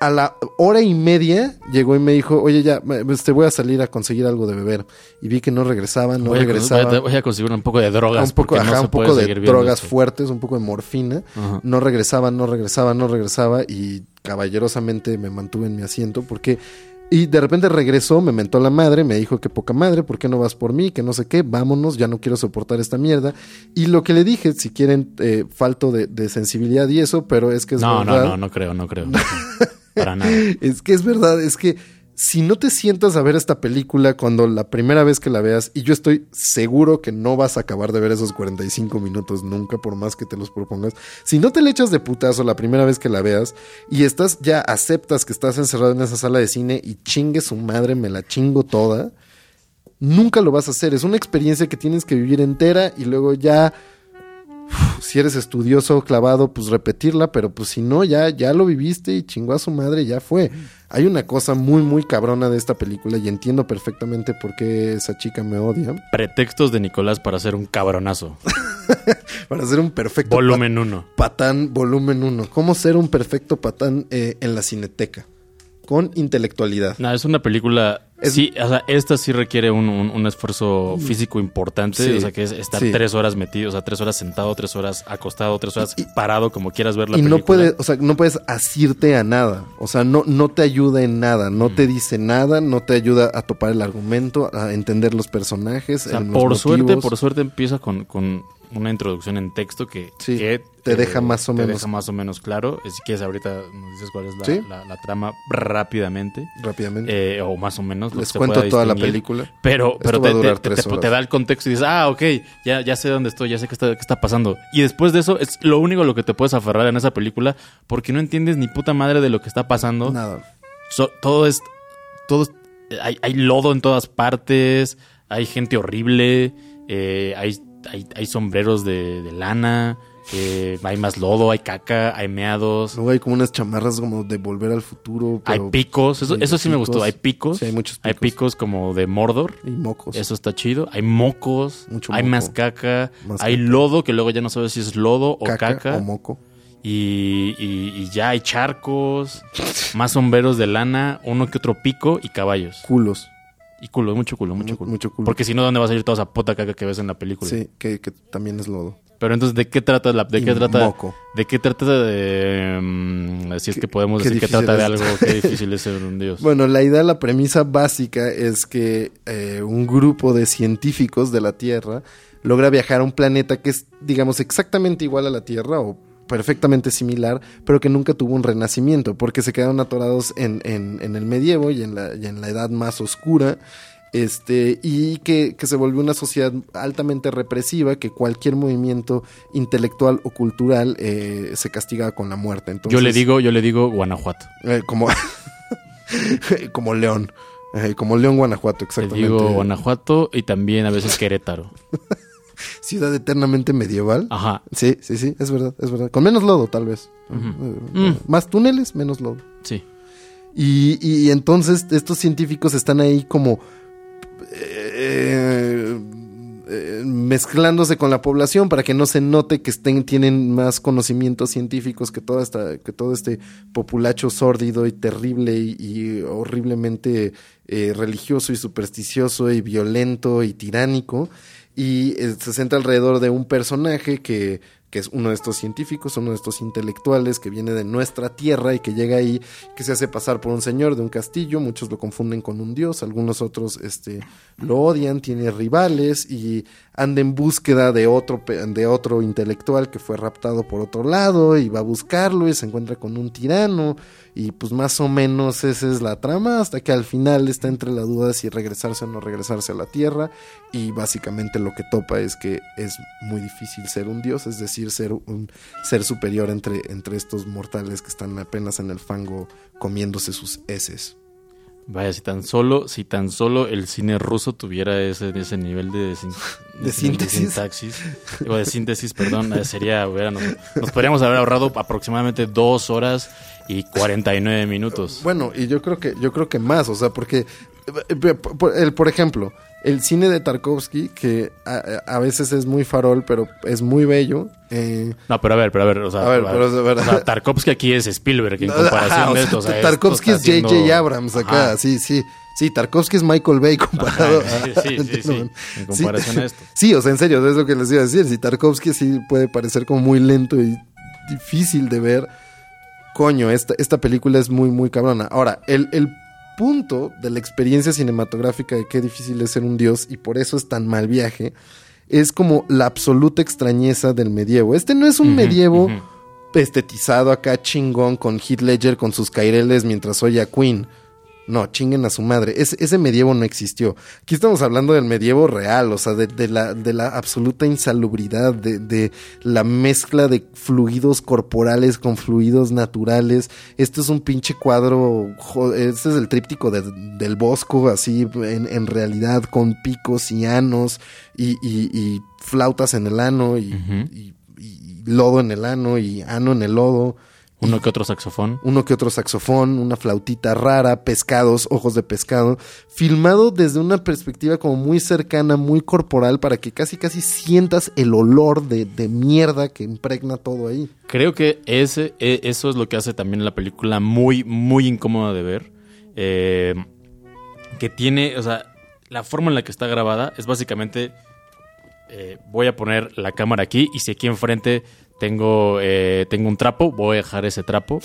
a la hora y media llegó y me dijo, oye, ya, me- te voy a salir a conseguir algo de beber. Y vi que no regresaba, no voy, regresaba. voy a- voy a conseguir un poco de drogas. un poco, no ajá, un poco de drogas esto. fuertes, un poco de morfina. Ajá. No regresaba, no regresaba, no regresaba y caballerosamente me mantuve en mi asiento porque... Y de repente regresó, me mentó la madre, me dijo que poca madre, ¿por qué no vas por mí? Que no sé qué, vámonos, ya no quiero soportar esta mierda. Y lo que le dije, si quieren, eh, falto de, de sensibilidad y eso, pero es que es No, verdad. no, no, no creo, no creo. no creo. Para nada. Es que es verdad, es que si no te sientas a ver esta película cuando la primera vez que la veas, y yo estoy seguro que no vas a acabar de ver esos 45 minutos nunca, por más que te los propongas, si no te le echas de putazo la primera vez que la veas y estás ya aceptas que estás encerrado en esa sala de cine y chingue su madre, me la chingo toda, nunca lo vas a hacer. Es una experiencia que tienes que vivir entera y luego ya si eres estudioso clavado, pues repetirla, pero pues si no, ya, ya lo viviste y chingó a su madre, ya fue. Hay una cosa muy, muy cabrona de esta película y entiendo perfectamente por qué esa chica me odia. Pretextos de Nicolás para hacer un cabronazo. Para ser un perfecto Volumen 1. pa- patán, volumen 1. ¿Cómo ser un perfecto patán eh, en la cineteca? Con intelectualidad. No, es una película. Es- Sí, o sea, esta sí requiere un, un- un esfuerzo físico importante. Sí, o sea, que es estar sí. tres horas metido, o sea, tres horas sentado, tres horas acostado, tres horas Y- parado, como quieras ver la y película. no puedes, o sea, no puedes asirte a nada. O sea, no, no te ayuda en nada, no Mm. te dice nada, no te ayuda a topar el argumento, a entender los personajes. O sea, por suerte, por suerte empieza con, con una introducción en texto que, Sí, que, eh, te deja más o te menos- deja más o menos claro. Si quieres, ahorita nos dices cuál es la, Sí. la- la trama rápidamente. rápidamente. eh, o más o menos. Les cuento toda la película. Pero, pero te, da el contexto y dices, ah, ok, ya, ya sé dónde estoy, ya sé qué está, qué está pasando. Y después de eso, es lo único a lo que te puedes aferrar en esa película porque no entiendes ni puta madre de lo que está pasando. Nada. So- todo es. Todo es- hay, hay lodo en todas partes, hay gente horrible, eh, hay, hay, hay sombreros de, de lana, eh, hay más lodo, hay caca, hay meados. Luego hay como unas chamarras como de volver al futuro. Hay picos, eso, Sí, eso sí me gustó. picos. Hay picos. Sí, hay muchos Hay picos. picos como de Mordor. Y mocos. Eso está chido. Hay mocos, Mucho hay moco. más caca, Más hay caca. lodo que luego ya no sabes si es lodo o caca. caca, o moco. y, y- y ya hay charcos, más sombreros de lana, uno que otro pico y caballos. Culos. Y culo, mucho culo, mucho Mu- culo. mucho culo. Porque si no, ¿dónde va a salir toda esa puta caca que ves en la película? Sí, que, que también es lodo. Pero entonces, ¿de qué trata la, de Y qué trata, moco. de qué trata de, mm, si es que podemos decir que trata de algo, qué difícil es ser un dios. Bueno, la idea, la premisa básica es que eh, un grupo de científicos de la Tierra logra viajar a un planeta que es, digamos, exactamente igual a la Tierra o perfectamente similar, pero que nunca tuvo un renacimiento, porque se quedaron atorados en, en- en el medievo y en, la, y en la edad más oscura. Este, y que, que se volvió una sociedad altamente represiva, que cualquier movimiento intelectual o cultural eh, se castigaba con la muerte. Entonces, yo le digo, yo le digo Guanajuato. eh, como, como León. Eh, como León, Guanajuato, Le exactamente. digo Guanajuato y también a veces Querétaro. Ciudad eternamente medieval. Ajá, Sí, sí, sí, es verdad, es verdad. Con menos lodo, tal vez. Eh, Mm. Más túneles, menos lodo. sí. Y, y entonces estos científicos están ahí como eh, eh, mezclándose con la población para que no se note que estén, tienen más conocimientos científicos que toda esta, que todo este populacho sórdido y terrible y, y horriblemente eh, religioso y supersticioso y violento y tiránico. Y eh, se centra alrededor de un personaje que, que es uno de estos científicos, uno de estos intelectuales que viene de nuestra tierra y que llega ahí, que se hace pasar por un señor de un castillo, muchos lo confunden con un dios, algunos otros este, lo odian, tiene rivales y anda en búsqueda de otro, de otro intelectual que fue raptado por otro lado y va a buscarlo y se encuentra con un tirano y pues más o menos esa es la trama hasta que al final está entre la duda si regresarse o no regresarse a la tierra y básicamente lo que topa es que es muy difícil ser un dios, es decir, ser un ser superior entre, entre estos mortales que están apenas en el fango comiéndose sus heces. Vaya, si tan solo, si tan solo el cine ruso tuviera ese, ese nivel de, De síntesis. sintaxis, digo, de síntesis, perdón, eh, sería, hubiera- nos, nos podríamos haber ahorrado aproximadamente dos horas y 49 minutos. Bueno, y yo creo que yo creo que más, o sea, porque Eh, Por, el- por ejemplo, el cine de Tarkovsky, que a, a veces es muy farol, pero es muy bello. eh, No, pero a ver, pero a ver, o sea, A ver, a- pero de verdad. o sea, Tarkovsky aquí es Spielberg en Ajá, comparación de sea, esto. o sea, Tarkovsky es J.J. haciendo- Abrams acá, Ajá. sí, sí. Sí, Tarkovsky es Michael Bay comparado Ajá, sí, sí, sí, sí, en comparación a esto. Sí, o sea, en serio, es lo que les iba a decir. Si Tarkovsky sí puede parecer como muy lento y difícil de ver, coño, esta, esta película es muy, muy cabrona. Ahora, el, el punto de la experiencia cinematográfica de qué difícil es ser un dios y por eso es tan mal viaje, es como la absoluta extrañeza del medievo. Este no es un medievo ujú. estetizado acá chingón con Heath Ledger con sus caireles mientras oye a Queen. No, chinguen a su madre. Ese, ese medievo no existió. Aquí estamos hablando del medievo real, o sea, de, de la, de la absoluta insalubridad, de, de la mezcla de fluidos corporales con fluidos naturales. Este es un pinche cuadro, este es el tríptico de- del Bosco, así en, en realidad, con picos y anos y, y- y flautas en el ano y- y lodo en el ano y ano en el lodo. Uno que otro saxofón. Uno que otro saxofón, una flautita rara, pescados, ojos de pescado, filmado desde una perspectiva como muy cercana, muy corporal, para que casi casi sientas el olor de, de mierda que impregna todo ahí. Creo que ese, e- eso es lo que hace también la película muy, muy incómoda de ver. Eh, que tiene, o sea, la forma en la que está grabada es básicamente, eh, voy a poner la cámara aquí y si aquí enfrente tengo, eh, tengo un trapo, voy a dejar ese trapo.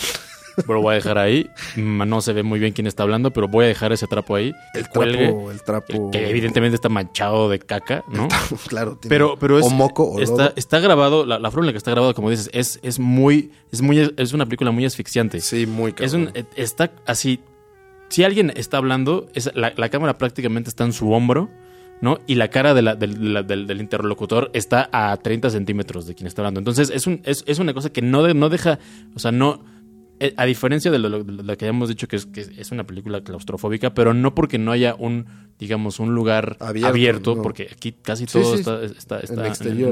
Lo voy a dejar ahí. Mm, No se ve muy bien quién está hablando, pero voy a dejar ese trapo ahí. El cuelgue, trapo, el trapo. que evidentemente está manchado de caca, ¿no? claro, tiene- Pero, pero es, o moco o está, lodo. está grabado, la, la forma en la que está grabado, como dices, es, es muy, es muy, es una película muy asfixiante. Sí, muy es cabrón. un, eh, está así, si alguien está hablando, es, la, la cámara prácticamente está en su hombro, ¿no? Y la cara de la- del, de del- del interlocutor está a 30 centímetros de quien está hablando. Entonces, es, un, es, es una cosa que no, de- no deja, o sea, no... eh, A diferencia de lo, de lo que habíamos dicho que es, que es una película claustrofóbica, pero no porque no haya un, digamos, un lugar Abierto, abierto, no. porque aquí casi todo sí. está, está, está en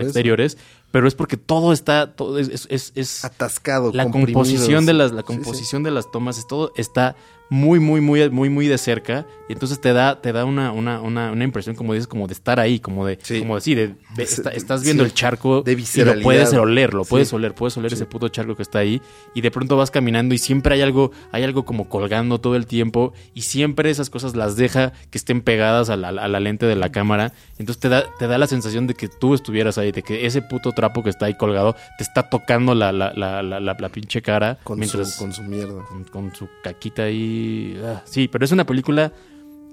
exteriores. Pero es porque todo está, todo es, es, es- Atascado, la composición de las, la sí, sí. composición de las tomas, es todo está muy, muy, muy, muy, muy de cerca. Y entonces te da, te da una, una, una, una impresión, como dices, como de estar ahí, como de, Sí. como de, sí, de, de- está- estás viendo sí. el charco De y lo puedes oler, lo Sí. puedes oler, puedes oler ese puto charco que está ahí. Y de pronto vas caminando y siempre hay algo, hay algo como colgando todo el tiempo. Y siempre esas cosas las deja que estén pegadas a la, a la lente de la cámara. Entonces te da, te da la sensación de que tú estuvieras ahí, de que ese puto trapo que está ahí colgado te está tocando la, la, la, la, pinche cara. Con, mientras, su, con su mierda. con, con su caquita ahí. Ah, sí, pero es una película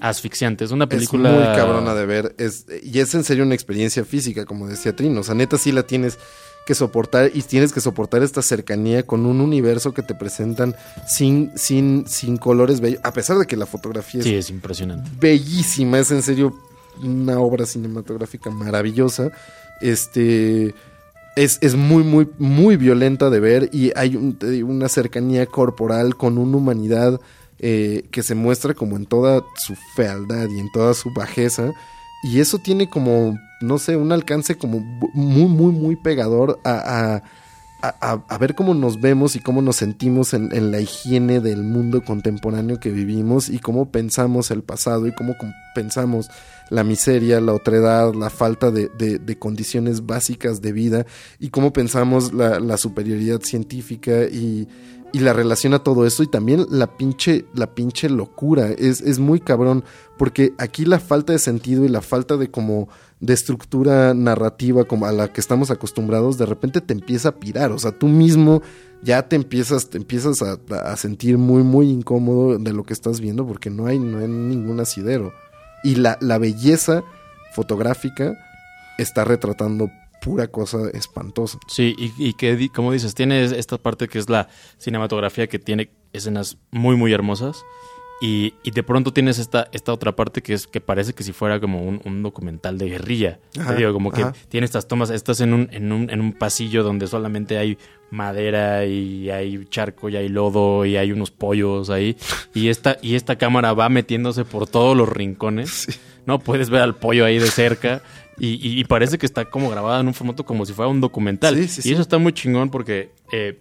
asfixiante. Es una Es película. muy cabrona de ver. Es, y es en serio una experiencia física, como decía Trino. O sea, neta sí la tienes que soportar y tienes que soportar esta cercanía con un universo que te presentan sin, sin, sin colores bellos. A pesar de que la fotografía es Sí, es impresionante. bellísima, es en serio una obra cinematográfica maravillosa. Este es, es muy, muy, muy violenta de ver y hay una cercanía corporal con una humanidad eh, que se muestra como en toda su fealdad y en toda su bajeza. Y eso tiene como, no sé, un alcance como muy, muy, muy pegador a, a- a- a- ver cómo nos vemos y cómo nos sentimos en, la higiene del mundo contemporáneo que vivimos y cómo pensamos el pasado y cómo pensamos la miseria, la otredad, la falta de, de- condiciones básicas de vida y cómo pensamos la, la superioridad científica y, y la relación a todo eso y también la pinche, la pinche locura. Es, es muy cabrón porque aquí la falta de sentido y la falta de como de estructura narrativa como a la que estamos acostumbrados, de repente te empieza a pirar. O sea, tú mismo ya te empiezas, te empiezas a, a sentir muy, muy incómodo de lo que estás viendo porque no hay, no hay ningún asidero. Y la, la belleza fotográfica está retratando pura cosa espantosa. Sí, y, y que, como dices, tiene esta parte que es la cinematografía que tiene escenas muy, muy hermosas. Y, y de pronto tienes esta, esta otra parte que es que parece que si fuera como un, un documental de guerrilla. Ajá, Te digo, como que tiene estas tomas, estás en un, en un, en un pasillo donde solamente hay madera y hay charco y hay lodo y hay unos pollos ahí. Y esta, y esta cámara va metiéndose por todos los rincones. No puedes ver al pollo ahí de cerca. Y, y- y parece que está como grabada en un formato como si fuera un documental. Sí, sí, y eso está muy chingón porque, eh,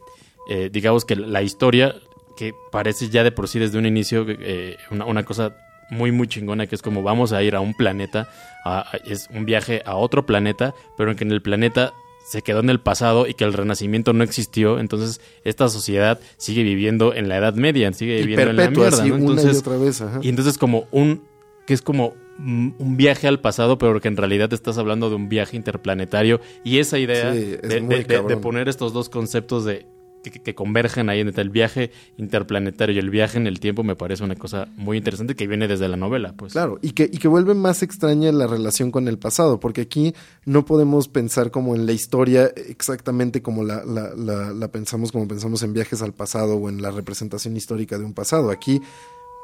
eh, digamos que la historia, que parece ya de por sí desde un inicio eh, una, una cosa muy, muy chingona, que es como vamos a ir a un planeta, a- a- es un viaje a otro planeta, pero en que en el planeta se quedó en el pasado y que el renacimiento no existió, entonces esta sociedad sigue viviendo en la Edad Media, sigue Y viviendo en la mierda, así, ¿no? una y Entonces, otra vez. ajá. y entonces como un que es como un viaje al pasado, pero que en realidad estás hablando de un viaje interplanetario y esa idea Sí, es de, muy de- de- de cabrón. poner estos dos conceptos de que, convergen ahí entre el viaje interplanetario y el viaje en el tiempo me parece una cosa muy interesante que viene desde la novela, pues. Claro, y que, y que vuelve más extraña la relación con el pasado, porque aquí no podemos pensar como en la historia exactamente como la, la, la- la pensamos, como pensamos en viajes al pasado o en la representación histórica de un pasado. Aquí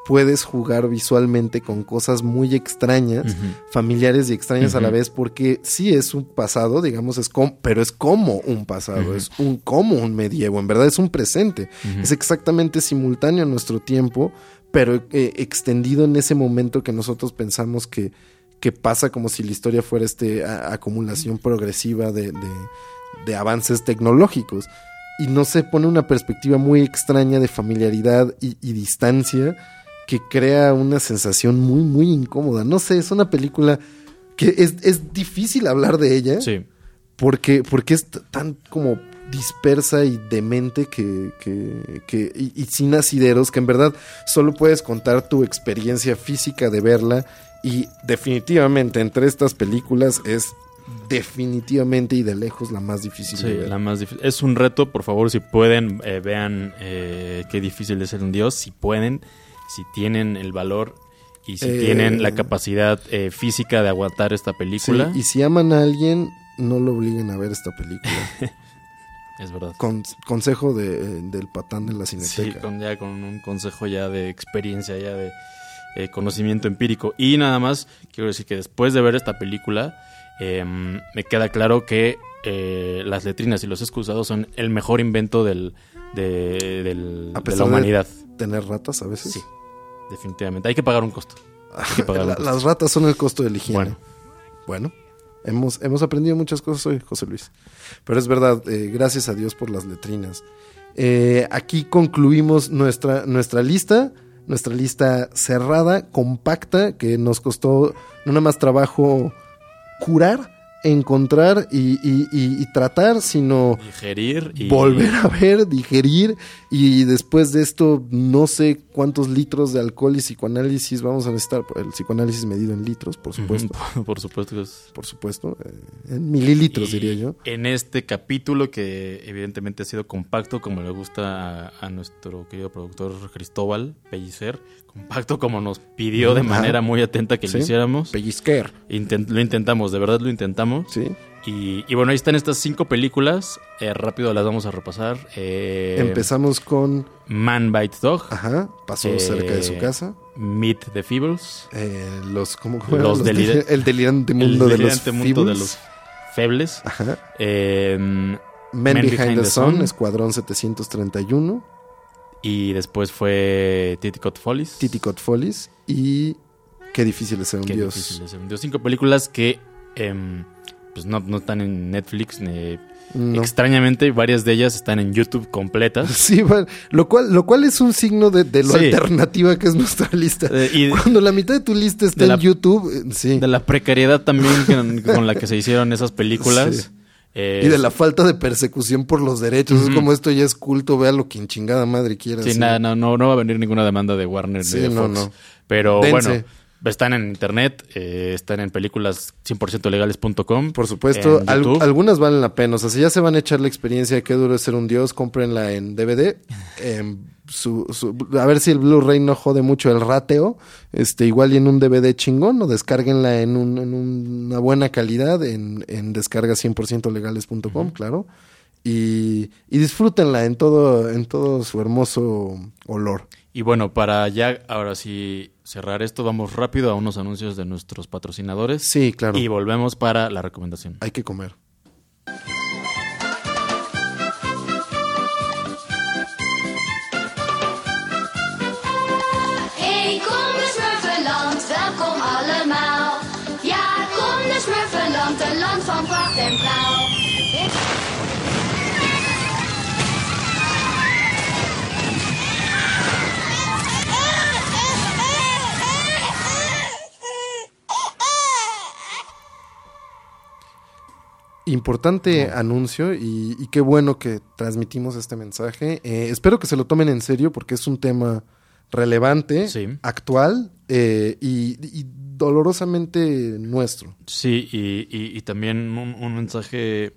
puedes jugar visualmente con cosas muy extrañas, familiares y extrañas a la vez, porque sí es un pasado, digamos, es como, pero es como un pasado, es un como un medievo, en verdad es un presente, es exactamente simultáneo a nuestro tiempo, pero eh, extendido en ese momento que nosotros pensamos que, que pasa como si la historia fuera este a- acumulación progresiva de, de- de avances tecnológicos. Y no se pone una perspectiva muy extraña de familiaridad y, y distancia que crea una sensación muy, muy incómoda. No sé, es una película que es, es difícil hablar de ella Sí. porque, porque es tan como dispersa y demente que, que, que- y, y sin asideros que en verdad solo puedes contar tu experiencia física de verla y definitivamente entre estas películas es definitivamente y de lejos la más difícil Sí, de ver. la más difícil. Es un reto, por favor, si pueden, eh, vean eh, qué difícil es ser un dios. Si pueden, si tienen el valor y si Eh, tienen la capacidad eh, física de aguantar esta Sí, película, y si aman a alguien, no lo obliguen a ver esta película. es verdad. Con- consejo de, del patán de la Sí, cineteca. con, ya con un consejo ya de experiencia, ya de eh, conocimiento empírico. Y nada más, quiero decir que después de ver esta película, eh, me queda claro que eh, las letrinas y los excusados son el mejor invento del, de, del- A de pesar la de- humanidad. Tener ratas a veces. Sí. Definitivamente. Hay que pagar un costo. Hay que pagar un La- costo. las ratas son el costo de la higiene. Bueno. Bueno, hemos, hemos aprendido muchas cosas hoy, José Luis. Pero es verdad, eh, gracias a Dios por las letrinas. Eh, aquí concluimos nuestra, nuestra lista, nuestra lista cerrada, compacta, que nos costó no nada más trabajo curar, encontrar y, y- y- y tratar, sino Digerir y... volver a ver, digerir y después de esto no sé cuántos litros de alcohol y psicoanálisis vamos a necesitar, el psicoanálisis medido en litros, por supuesto, Por supuesto que es... por supuesto, eh, en mililitros diría yo. En este capítulo que evidentemente ha sido compacto como le gusta a, a nuestro querido productor Cristóbal Pellicer, compacto como nos pidió de manera muy atenta que Sí. lo hiciéramos. Pellizquer, Intent- lo intentamos, de verdad lo intentamos. ¿Sí? Y, y bueno, ahí están estas cinco películas. Eh, rápido las vamos a repasar. Eh, Empezamos con, Man Bites Dog, ajá, pasó Eh, cerca de su casa. Meet the Feebles, eh, los, ¿cómo, cómo Los eran? delira- el delirante El mundo de los delirante mundo de los Febles. Ajá. Eh, Men, Behind, the, Sun, Escuadrón 731, y después fue Titicut Follies. Titicot Follies y Qué difícil es ser un Qué dios. difícil es ser un dios. Cinco películas que em, pues no, no están en Netflix. ni- No. Extrañamente, varias de ellas están en YouTube completas. Sí, bueno, lo cual, lo cual es un signo de, de lo Sí. alternativa que es nuestra lista. Eh, y Cuando la mitad de tu lista está la- en YouTube, eh, sí. de la precariedad también con, la que se hicieron esas películas. Sí. Eh, y de la falta de persecución por los derechos. Es como esto ya es culto, vea lo que en chingada madre quiera. Sí, nada, no, no, no va a venir ninguna demanda de Warner Sí, ni de no, Fox. no. Pero Dense. bueno, están en internet, eh, están en películas 100% legales.com. Por supuesto, al- algunas valen la pena. O sea, si ya se van a echar la experiencia de qué duro es ser un dios, cómprenla en DVD. Su- su- a ver si el Blu-ray no jode mucho el rateo. Este, igual y en un DVD chingón, o descárguenla en, un- en una buena calidad en, en descarga 100% legales.com, claro. Y, y disfrútenla en todo, en todo su hermoso olor. Y bueno, para ya ahora sí cerrar esto, vamos rápido a unos anuncios de nuestros patrocinadores. Sí, claro. Y volvemos para la recomendación. Hay que comer. Importante anuncio y, y qué bueno que transmitimos este mensaje. Eh, espero que se lo tomen en serio porque es un tema relevante, Sí. actual eh, y, y dolorosamente nuestro. Sí, y, también un, un mensaje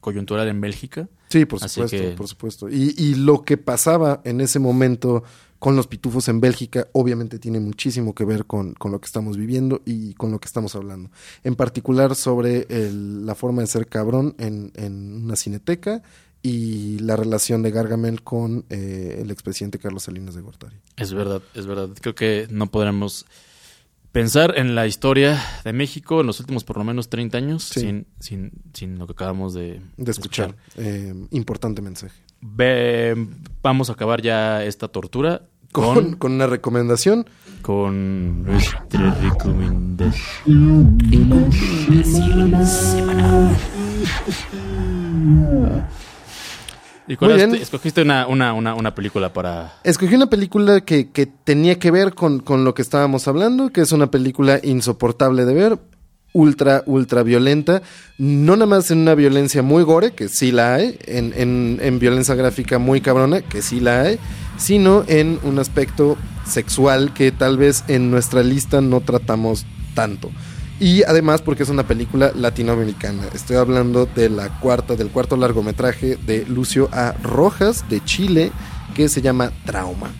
coyuntural en Bélgica. Sí, por supuesto, que- por supuesto. Y, y lo que pasaba en ese momento con los pitufos en Bélgica, obviamente tiene muchísimo que ver con, con lo que estamos viviendo y con lo que estamos hablando. En particular sobre el- la forma de ser cabrón en, en una cineteca y la relación de Gargamel con eh, el expresidente Carlos Salinas de Gortari. Es verdad, es verdad. Creo que no podremos pensar en la historia de México en los últimos por lo menos 30 años Sí. sin, sin, sin lo que acabamos de, De escuchar. Eh, importante mensaje. Ve- vamos a acabar ya esta tortura Con, con, con una recomendación. con nuestra recomendación. Y bien. escogiste una, una, una, una película para... Escogí una película que, que tenía que ver con, con lo que estábamos hablando, que es una película insoportable de ver, ultra, ultra violenta, no nada más en una violencia muy gore, que sí la hay, en, en, en violencia gráfica muy cabrona, que sí la hay, sino en un aspecto sexual que tal vez en nuestra lista no tratamos tanto. Y además porque es una película latinoamericana. Estoy hablando de la cuarta, del cuarto largometraje de Lucio A. Rojas de Chile, que se llama Trauma.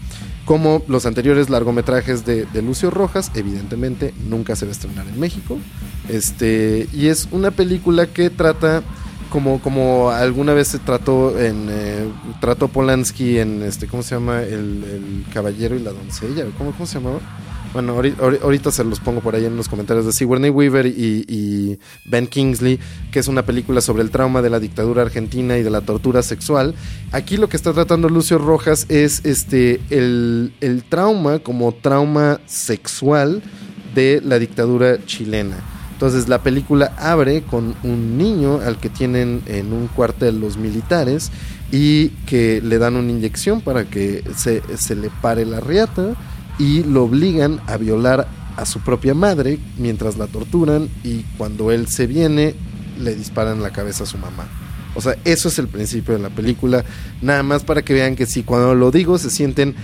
Como los anteriores largometrajes de, de Lucio Rojas, evidentemente nunca se va a estrenar en México. Este, y es una película que trata como, como alguna vez se trató en eh, trató Polanski en este, ¿cómo se llama? El, el caballero y la doncella, ¿cómo, cómo se llamaba? Bueno, ahori- ahori- ahorita se los pongo por ahí en los comentarios de Sigourney Weaver y, y Ben Kingsley, que es una película sobre el trauma de la dictadura argentina y de la tortura sexual. Aquí lo que está tratando Lucio Rojas es este el, el trauma como trauma sexual de la dictadura chilena. Entonces la película abre con un niño al que tienen en un cuartel los militares y que le dan una inyección para que se, se le pare la riata y lo obligan a violar a su propia madre mientras la torturan y cuando él se viene le disparan la cabeza a su mamá. O sea, eso es el principio de la película. Nada más para que vean que si cuando lo digo se sienten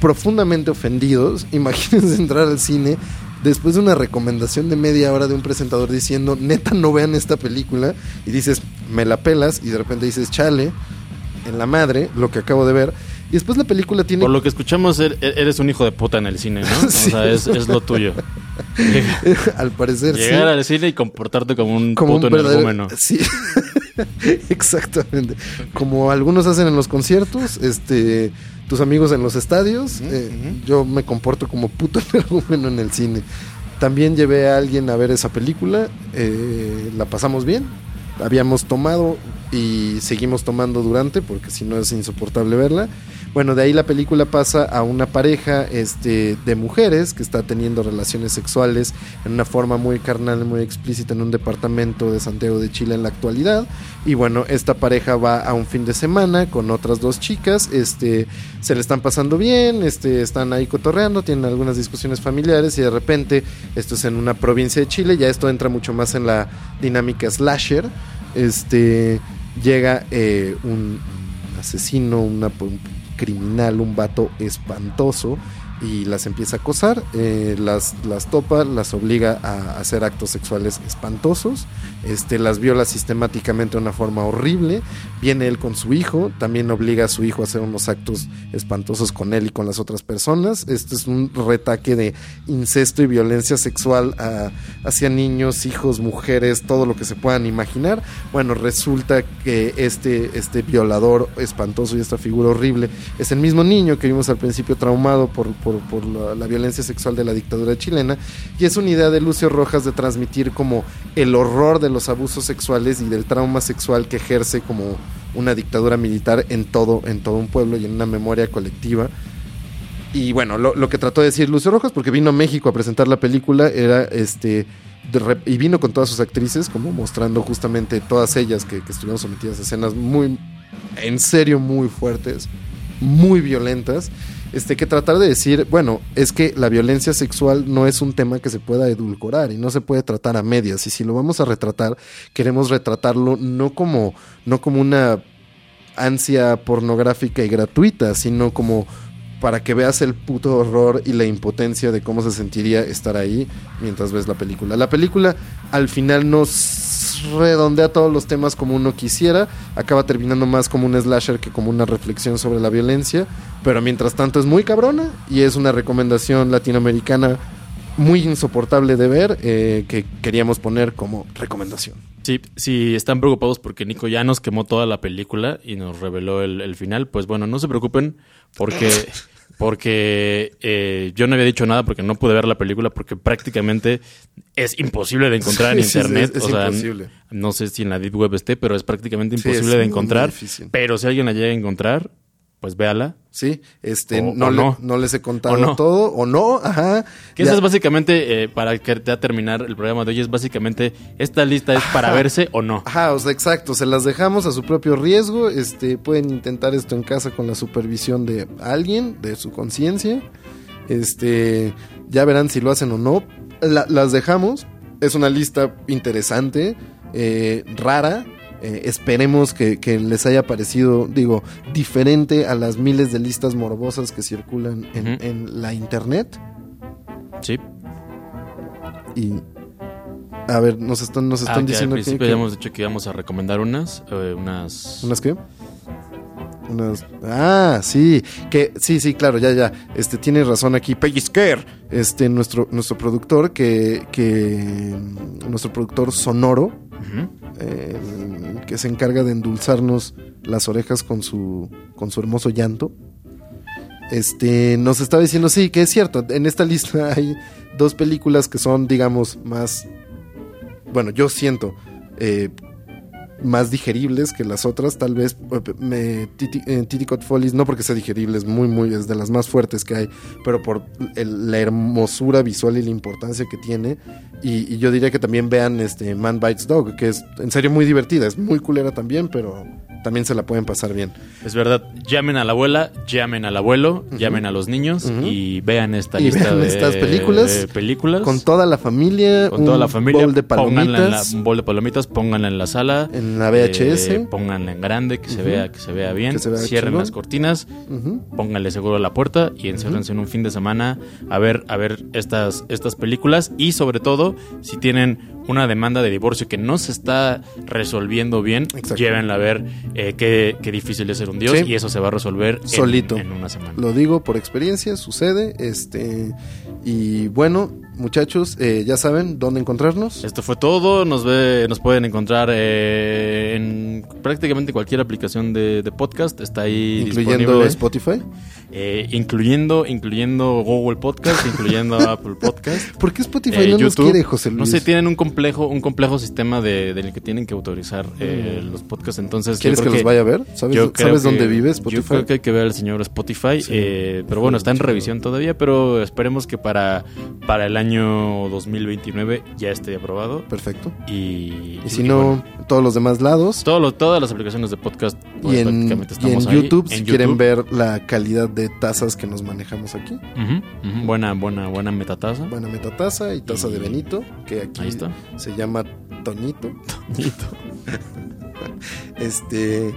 profundamente ofendidos, imagínense entrar al cine después de una recomendación de media hora de un presentador diciendo, neta, no vean esta película, y dices, me la pelas, y de repente dices, chale, en la madre, lo que acabo de ver. Y después la película tiene... Por lo que escuchamos, er- eres un hijo de puta en el cine, ¿no? Sí. O sea, es, es lo tuyo. al parecer sí. Llegar al cine y comportarte como un como puto un energúmeno. Sí. Exactamente. Como algunos hacen en los conciertos, este, tus amigos en los estadios, eh, yo me comporto como puto energúmeno en el cine. También llevé a alguien a ver esa película, eh, la pasamos bien, habíamos tomado y seguimos tomando durante, porque si no es insoportable verla. Bueno, de ahí la película pasa a una pareja este, de mujeres que está teniendo relaciones sexuales en una forma muy carnal, muy explícita en un departamento de Santiago de Chile en la actualidad. Y bueno, esta pareja va a un fin de semana con otras dos chicas, este, se le están pasando bien, este, están ahí cotorreando, tienen algunas discusiones familiares y de repente, esto es en una provincia de Chile, ya esto entra mucho más en la dinámica slasher, este, llega eh, un asesino, una, un criminal, un vato espantoso y las empieza a acosar, eh, las, las topa, las obliga a hacer actos sexuales espantosos, este, las viola sistemáticamente de una forma horrible, viene él con su hijo, también obliga a su hijo a hacer unos actos espantosos con él y con las otras personas, este es un retaque de incesto y violencia sexual a- hacia niños, hijos, mujeres, todo lo que se puedan imaginar, bueno, resulta que este, este violador espantoso y esta figura horrible es el mismo niño que vimos al principio traumado por, por, por la, la violencia sexual de la dictadura chilena. Y es una idea de Lucio Rojas de transmitir como el horror de los abusos sexuales y del trauma sexual que ejerce como una dictadura militar en todo, en todo un pueblo y en una memoria colectiva. Y bueno, lo, lo que trató de decir Lucio Rojas, porque vino a México a presentar la película, era este. de y vino con todas sus actrices, como mostrando justamente todas ellas que, que estuvieron sometidas a escenas muy, en serio, muy fuertes, muy violentas. Este, que tratar de decir, bueno, es que la violencia sexual no es un tema que se pueda edulcorar y no se puede tratar a medias. Y si lo vamos a retratar, queremos retratarlo no como, no como una ansia pornográfica y gratuita, sino como para que veas el puto horror y la impotencia de cómo se sentiría estar ahí mientras ves la película. La película al final no redondea todos los temas como uno quisiera, acaba terminando más como un slasher que como una reflexión sobre la violencia, pero mientras tanto es muy cabrona y es una recomendación latinoamericana muy insoportable de ver eh, que queríamos poner como recomendación. Sí, si están preocupados porque Nico ya nos quemó toda la película y nos reveló el, el final, pues bueno, no se preocupen porque, porque eh, yo no había dicho nada porque no pude ver la película porque prácticamente es imposible de encontrar en Sí, sí, internet. es- es o sea, imposible. no sé si en la Deep Web esté, pero es prácticamente Sí, imposible es de encontrar. Pero si alguien la llega a encontrar, pues véala. Sí, este, O- no, o le- no. no les he contado O no. todo, o no, ajá. Que esa es básicamente, eh, para que ya terminar el programa de hoy, es básicamente, esta lista es para verse o no. Ajá, o sea, exacto, se las dejamos a su propio riesgo, este, pueden intentar esto en casa con la supervisión de alguien, de su conciencia, este, ya verán si lo hacen o no, La- las dejamos, es una lista interesante, eh, rara, eh, esperemos que, que les haya parecido, digo, diferente a las miles de listas morbosas que circulan en, la internet, Sí. y... A ver, nos están, nos Ah, están que diciendo al que- principio que- habíamos dicho que íbamos a recomendar unas, eh, unas... ¿Unas qué? Unas. Ah, sí. Que, sí, sí, claro, ya, ya. Este tiene razón aquí. Scare. Este, nuestro, nuestro productor, que. que nuestro productor sonoro. Eh, que se encarga de endulzarnos las orejas con su. con su hermoso llanto. Este. Nos estaba diciendo, sí, que es cierto. En esta lista hay dos películas que son, digamos, más. Bueno, yo siento. eh, más digeribles que las otras, tal vez eh, me Titi, eh, Titicut Follies, no porque sea digerible, es muy, muy, es de las más fuertes que hay, pero por el- la hermosura visual y la importancia que tiene. Y, y yo diría que también vean este Man Bites Dog, que es en serio muy divertida, es muy culera también, pero también se la pueden pasar bien. Es verdad, llamen a la abuela, llamen al abuelo, llamen a los niños y vean esta Y lista vean de estas películas de películas. Con toda la familia, Con toda la familia, bowl de en la- palomitas. un bol de palomitas, pónganla en la sala. En la VHS. eh, pónganla en grande, que se vea, que se vea bien. Que se vea Cierren las cortinas, Ujú. pónganle seguro a la puerta y enciérrense en un fin de semana a ver, a ver estas, estas películas. Y sobre todo, si tienen una demanda de divorcio que no se está resolviendo bien, llévenla a ver eh, qué, qué difícil es ser un dios Sí. y eso se va a resolver en- Solito. en, una semana. Lo digo por experiencia, sucede. Este y bueno, muchachos, eh, ya saben dónde encontrarnos. Esto fue todo. Nos ve, nos pueden encontrar eh, en prácticamente cualquier aplicación de, de podcast. Está ahí incluyendo disponible. Spotify. Eh, incluyendo, incluyendo Google Podcast, incluyendo Apple Podcast. ¿Por qué Spotify eh, no nos YouTube. quiere, José Luis? No sé, tienen un complejo, un complejo sistema de, del que tienen que autorizar eh, los podcasts. Entonces, ¿Quieres que los vaya a ver? ¿Sabes, yo creo ¿sabes que- dónde vive Spotify? Yo creo que hay que ver al señor Spotify. Sí. eh, pero bueno, está en revisión todavía. Pero esperemos que para, para el año 2029 ya esté aprobado. Perfecto. Y, Y si y no, bueno, todos los demás lados. todo lo- todas las aplicaciones de podcast pues, y en, prácticamente y en ahí. YouTube, si En quieren ver la calidad de tazas que nos manejamos aquí. Ujú, Buena, buena, buena metataza. Buena metataza y taza de Benito, que aquí Ahí está. se llama Toñito. Este.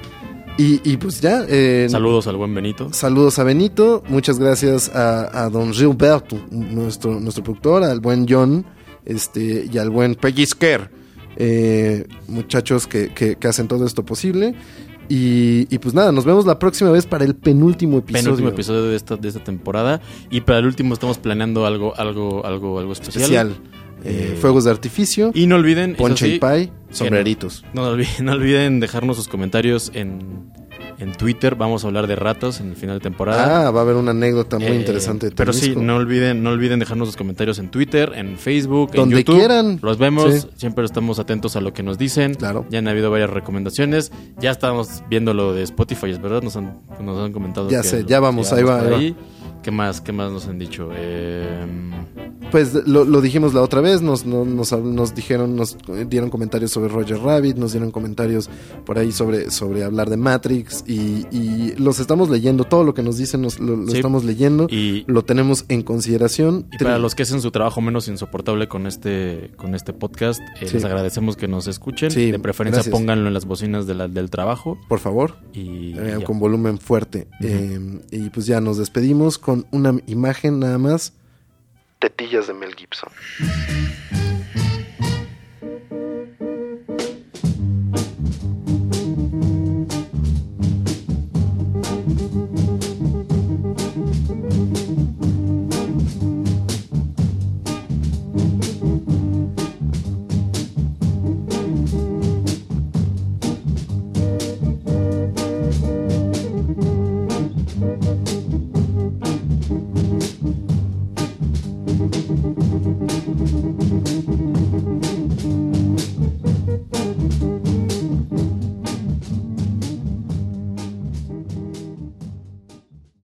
Y, y pues ya. eh, Saludos al buen Benito. Saludos a Benito, muchas gracias a, a don Gilberto, nuestro, nuestro productor, al buen John este, y al buen Pellizquer, eh, muchachos que, que- que hacen todo esto posible. Y, y pues nada, nos vemos la próxima vez para el penúltimo episodio. Penúltimo episodio de esta, de esta temporada. Y para el último estamos planeando algo, algo, algo, algo especial. especial. Eh, Eh, fuegos de artificio, Y no olviden. ponche sí, y pie, sombreritos. No, no olviden, no olviden dejarnos sus comentarios en, en Twitter. Vamos a hablar de ratas en el final de temporada. Ah, va a haber una anécdota muy Eh, interesante. de Pero sí, no olviden, no olviden dejarnos sus comentarios en Twitter, en Facebook, Donde en YouTube. quieran. Los vemos, Sí. siempre estamos atentos a lo que nos dicen. Claro. Ya han habido varias recomendaciones. Ya estamos viendo lo de Spotify, es verdad, nos han, nos han comentado. Ya que sé, ya vamos, que ahí va, ahí ¿Qué más, qué más nos han dicho? Eh, pues lo, lo dijimos la otra vez, nos, no- nos, nos dijeron, nos dieron comentarios sobre Roger Rabbit, nos dieron comentarios por ahí sobre, sobre hablar de Matrix y, y los estamos leyendo, todo lo que nos dicen nos, lo, lo Sí. estamos leyendo, Y, lo tenemos en consideración. y para los que hacen su trabajo menos insoportable con este, con este podcast, eh, Sí. les agradecemos que nos escuchen. Sí, de preferencia gracias. pónganlo en las bocinas de la- del trabajo. Por favor, Y eh, con volumen fuerte. Eh, y pues ya nos despedimos una imagen nada más. Tetillas de Mel Gibson.